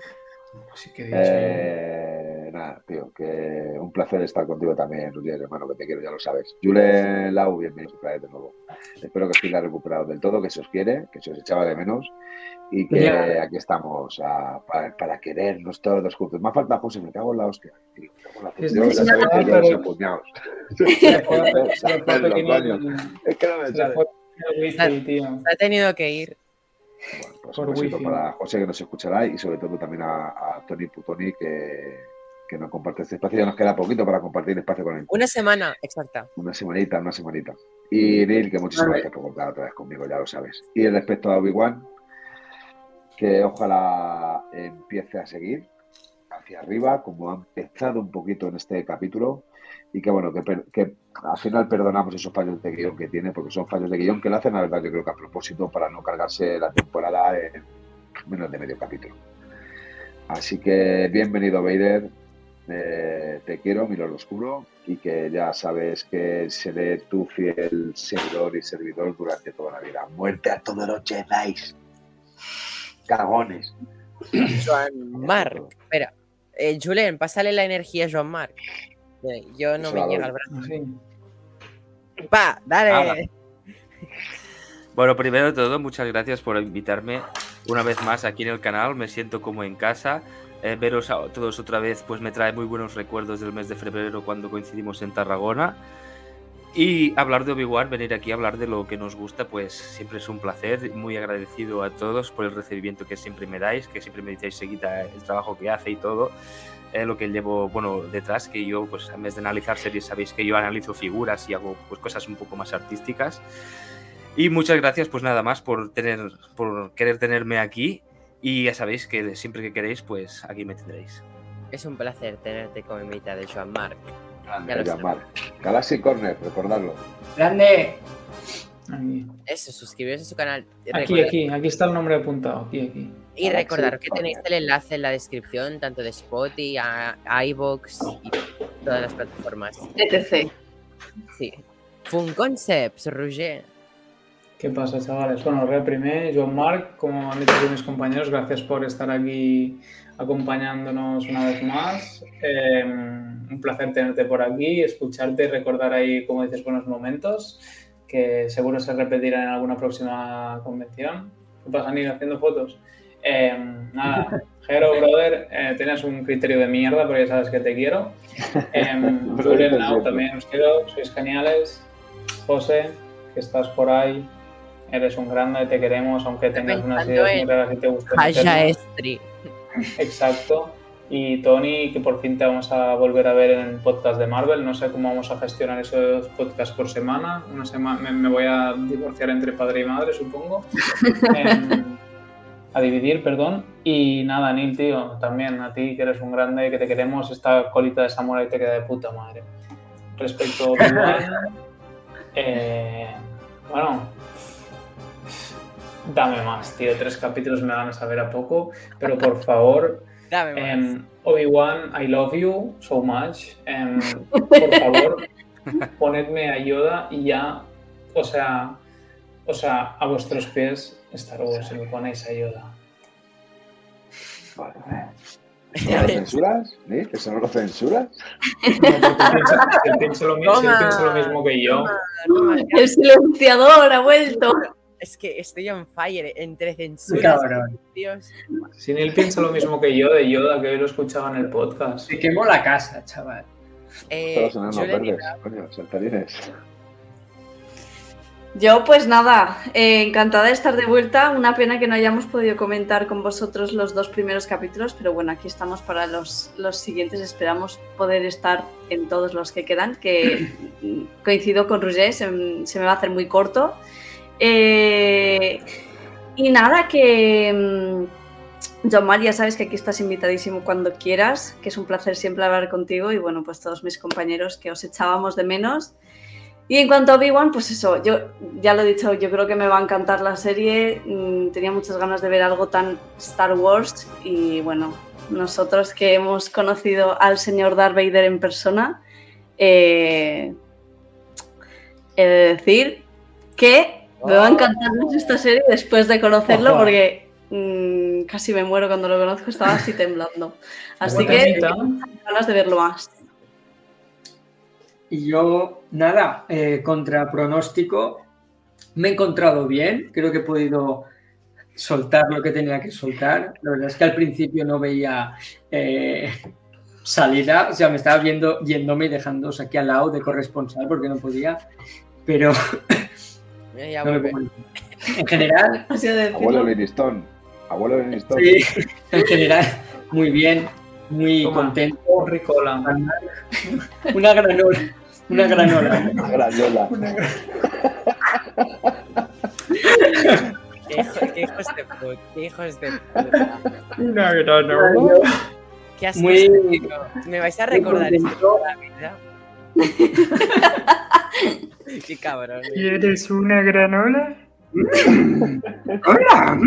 Sí que he dicho. Eh, nada, tío, que un placer estar contigo también, Rudier, hermano, que te quiero, ya lo sabes. Jule Lau, bienvenido otra vez de nuevo. Espero que estéis recuperado del todo, que se os quiere, que se os echaba de menos y que Ya. aquí estamos a- para, para querernos todos juntos. Me ha faltado José, me cago en la hostia. tío, me cago en la Es- ya es- sabéis que yo apuñados. Los Es que no me tío. se ha tenido que ir. Bueno, pues Por un besito para José que nos escuchará y sobre todo también a, a Tony Putoni que, que nos comparte este espacio. Ya nos queda poquito para compartir espacio con él. Una semana, exacta. Una semanita, una semanita. Y Neil, que muchísimas gracias por contar otra vez conmigo, ya lo sabes. Y respecto a Obi-Wan, que ojalá empiece a seguir hacia arriba, como ha empezado un poquito en este capítulo, y que bueno, que, al final perdonamos esos fallos de guion que tiene, porque son fallos de guion que lo hacen, la verdad, yo creo que a propósito para no cargarse la temporada en menos de medio capítulo. Así que bienvenido, Vader. Eh, te quiero, mi Lord Oscuro, y que ya sabes que seré tu fiel seguidor y servidor durante toda la vida. Muerte a todos los Jedi. Cagones. Joan Marc. Espera. Eh, Julen, pásale la energía a Joan Marc. Yo no me llega al brazo. ¡Pa! ¡Dale! Ala. Bueno, primero de todo, muchas gracias por invitarme una vez más aquí en el canal. Me siento como en casa. Eh, veros a todos otra vez, pues me trae muy buenos recuerdos del mes de febrero cuando coincidimos en Tarragona. Y hablar de Obi-Wan, venir aquí a hablar de lo que nos gusta, pues siempre es un placer. Muy agradecido a todos por el recibimiento que siempre me dais, que siempre me decís seguida el trabajo que hace y todo. Eh, lo que llevo bueno detrás, que yo, pues en vez de analizar series, sabéis que yo analizo figuras y hago pues, cosas un poco más artísticas. Y muchas gracias, pues nada más por tener, por querer tenerme aquí. Y ya sabéis que siempre que queréis, pues aquí me tendréis. Es un placer tenerte como invitado de Joan Marc. Grande. Galaxy Corner, recordadlo. Grande. Aquí. Eso, suscribiros a su canal. Aquí, Recordad- aquí, aquí está el nombre apuntado. Aquí, aquí. Y recordar que tenéis el enlace en la descripción, tanto de Spotify, a, a iVoox y todas las plataformas. etc. Sí. Fun Concepts, Roger. ¿Qué pasa, chavales? Bueno, re primer, Joan Marc, como han dicho mis compañeros, gracias por estar aquí acompañándonos una vez más. Eh, un placer tenerte por aquí, escucharte y recordar ahí, como dices, buenos momentos, que seguro se repetirán en alguna próxima convención. ¿Qué pasa, Neil, haciendo fotos? Eh, nada, Jero, brother, eh, tienes un criterio de mierda, pero ya sabes que te quiero. Eh, también os quiero, sois geniales. José, que estás por ahí, eres un grande, te queremos, aunque tengas unas ideas muy raras y te gusten. Exacto. Y Tony, que por fin te vamos a volver a ver en el podcast de Marvel. No sé cómo vamos a gestionar eso de dos podcasts por semana. Una semana me, me voy a divorciar entre padre y madre, supongo. Em, a dividir, perdón. Y nada, Neil, tío, también a ti que eres un grande, que te queremos. Esta colita de samurai te queda de puta madre. Respecto a Obi-Wan, eh, bueno, dame más, tío. Tres capítulos me van a saber a poco, pero por favor. Dame más. Em, Obi-Wan, I love you so much. Em, por favor, ponedme a Yoda y ya, o sea, o sea, a vuestros pies Star Wars, si me ponéis a Yoda. Vale. ¿Eso no lo censuras? ¿Sí? ¿Eso no lo censuras? No, piensa, lo, mismo que yo. Toma, toma, ya. El silenciador ha vuelto. Es que estoy on fire entre censuras. Dios. Si él piensa lo mismo que yo de Yoda, que hoy lo escuchaba en el podcast. Se quemó la casa, chaval. Eh, Todos Julen, verdes, coño, saltarines. Yo, pues nada, eh, encantada de estar de vuelta. Una pena que no hayamos podido comentar con vosotros los dos primeros capítulos, pero bueno, aquí estamos para los, los siguientes. Esperamos poder estar en todos los que quedan, que coincido con Roger, se, se me va a hacer muy corto. Eh, y nada, que mm, John Mar, ya sabes que aquí estás invitadísimo cuando quieras, que es un placer siempre hablar contigo y bueno, pues todos mis compañeros que os echábamos de menos. Y en cuanto a Obi-Wan, pues eso, yo ya lo he dicho, yo creo que me va a encantar la serie. mm, Tenía muchas ganas de ver algo tan Star Wars y bueno, nosotros que hemos conocido al señor Darth Vader en persona, eh, he de decir que me va a encantar mucho esta serie después de conocerlo Ojo. porque mm, casi me muero cuando lo conozco, estaba así temblando. Así que ganas de verlo más. Y yo, nada, eh, contra pronóstico, me he encontrado bien, creo que he podido soltar lo que tenía que soltar. La verdad es que al principio no veía eh, salida, o sea, me estaba viendo yéndome y dejándoos aquí al lado de corresponsal porque no podía, pero ya no me vuelve. pongo- en general, Así de Abuelo. Livingstone. Abuelo Livingstone. sí, en general, muy bien, muy Toma. contento. Ricola. Una granola, una granola. Una grandola. Qué, hijo- qué hijos de puta, qué hijos de puta. Una granola. Qué asco Muy- este. Me vais a recordar esto toda la vida. Qué cabrón. ¿Quieres una granola? ¡Hola!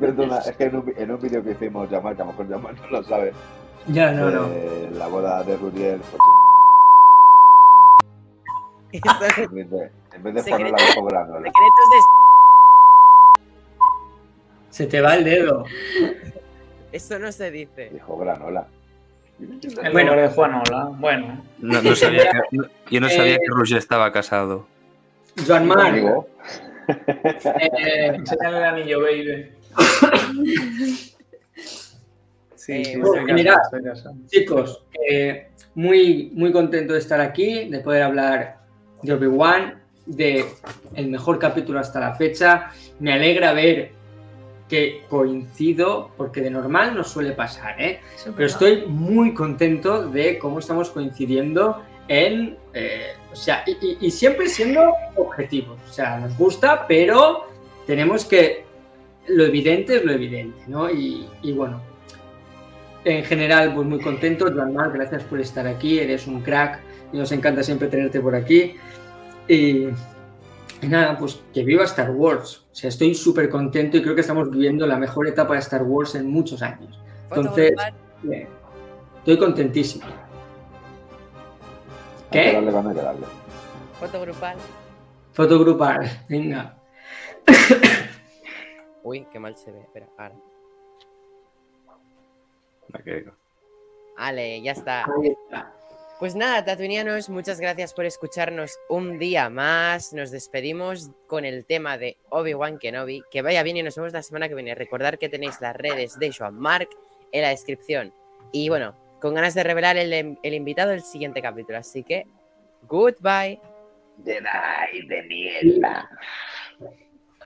Perdona, es que en un, en un vídeo que hicimos, Jamal, que a lo mejor Jamal no lo sabe, Ya, no, no. eh, la boda de Rudiel, pues, en vez de, en vez de granola. secretos de... Se te va el dedo. Eso no se dice. Dijo granola. En Bueno. de Juanola. Bueno. No, no sabía que- no- yo no sabía Eh, que Roger estaba casado. Joan Mar, eh, Enséñale el anillo, baby. Sí, Eh, sí, bueno, chicos, eh, muy, muy contento de estar aquí, de poder hablar de Obi-Wan, de el mejor capítulo hasta la fecha. Me alegra ver que coincido, porque de normal no suele pasar, ¿eh? Pero estoy muy contento de cómo estamos coincidiendo en. eh, o sea, y, siempre siendo objetivos. O sea, nos gusta, pero tenemos que. Lo evidente es lo evidente, ¿no? Y, y bueno, en general, pues muy contento. Joan Marc, gracias por estar aquí. Eres un crack y nos encanta siempre tenerte por aquí. Y nada, pues que viva Star Wars. O sea, estoy súper contento y creo que estamos viviendo la mejor etapa de Star Wars en muchos años. Entonces-. Estoy contentísimo. hay que ¿Qué? darle, van a que darle. Foto grupal. Foto grupal. Venga. Uy, qué mal se ve. Espera, ahora. Vale, ya está. Ahí está. Pues nada, tatuinianos, muchas gracias por escucharnos un día más. Nos despedimos con el tema de Obi-Wan Kenobi. Que vaya bien y nos vemos la semana que viene. Recordar que tenéis las redes de Joan Mark en la descripción. Y bueno, con ganas de revelar el, invitado del siguiente capítulo. Así que, goodbye. Jedi de mierda.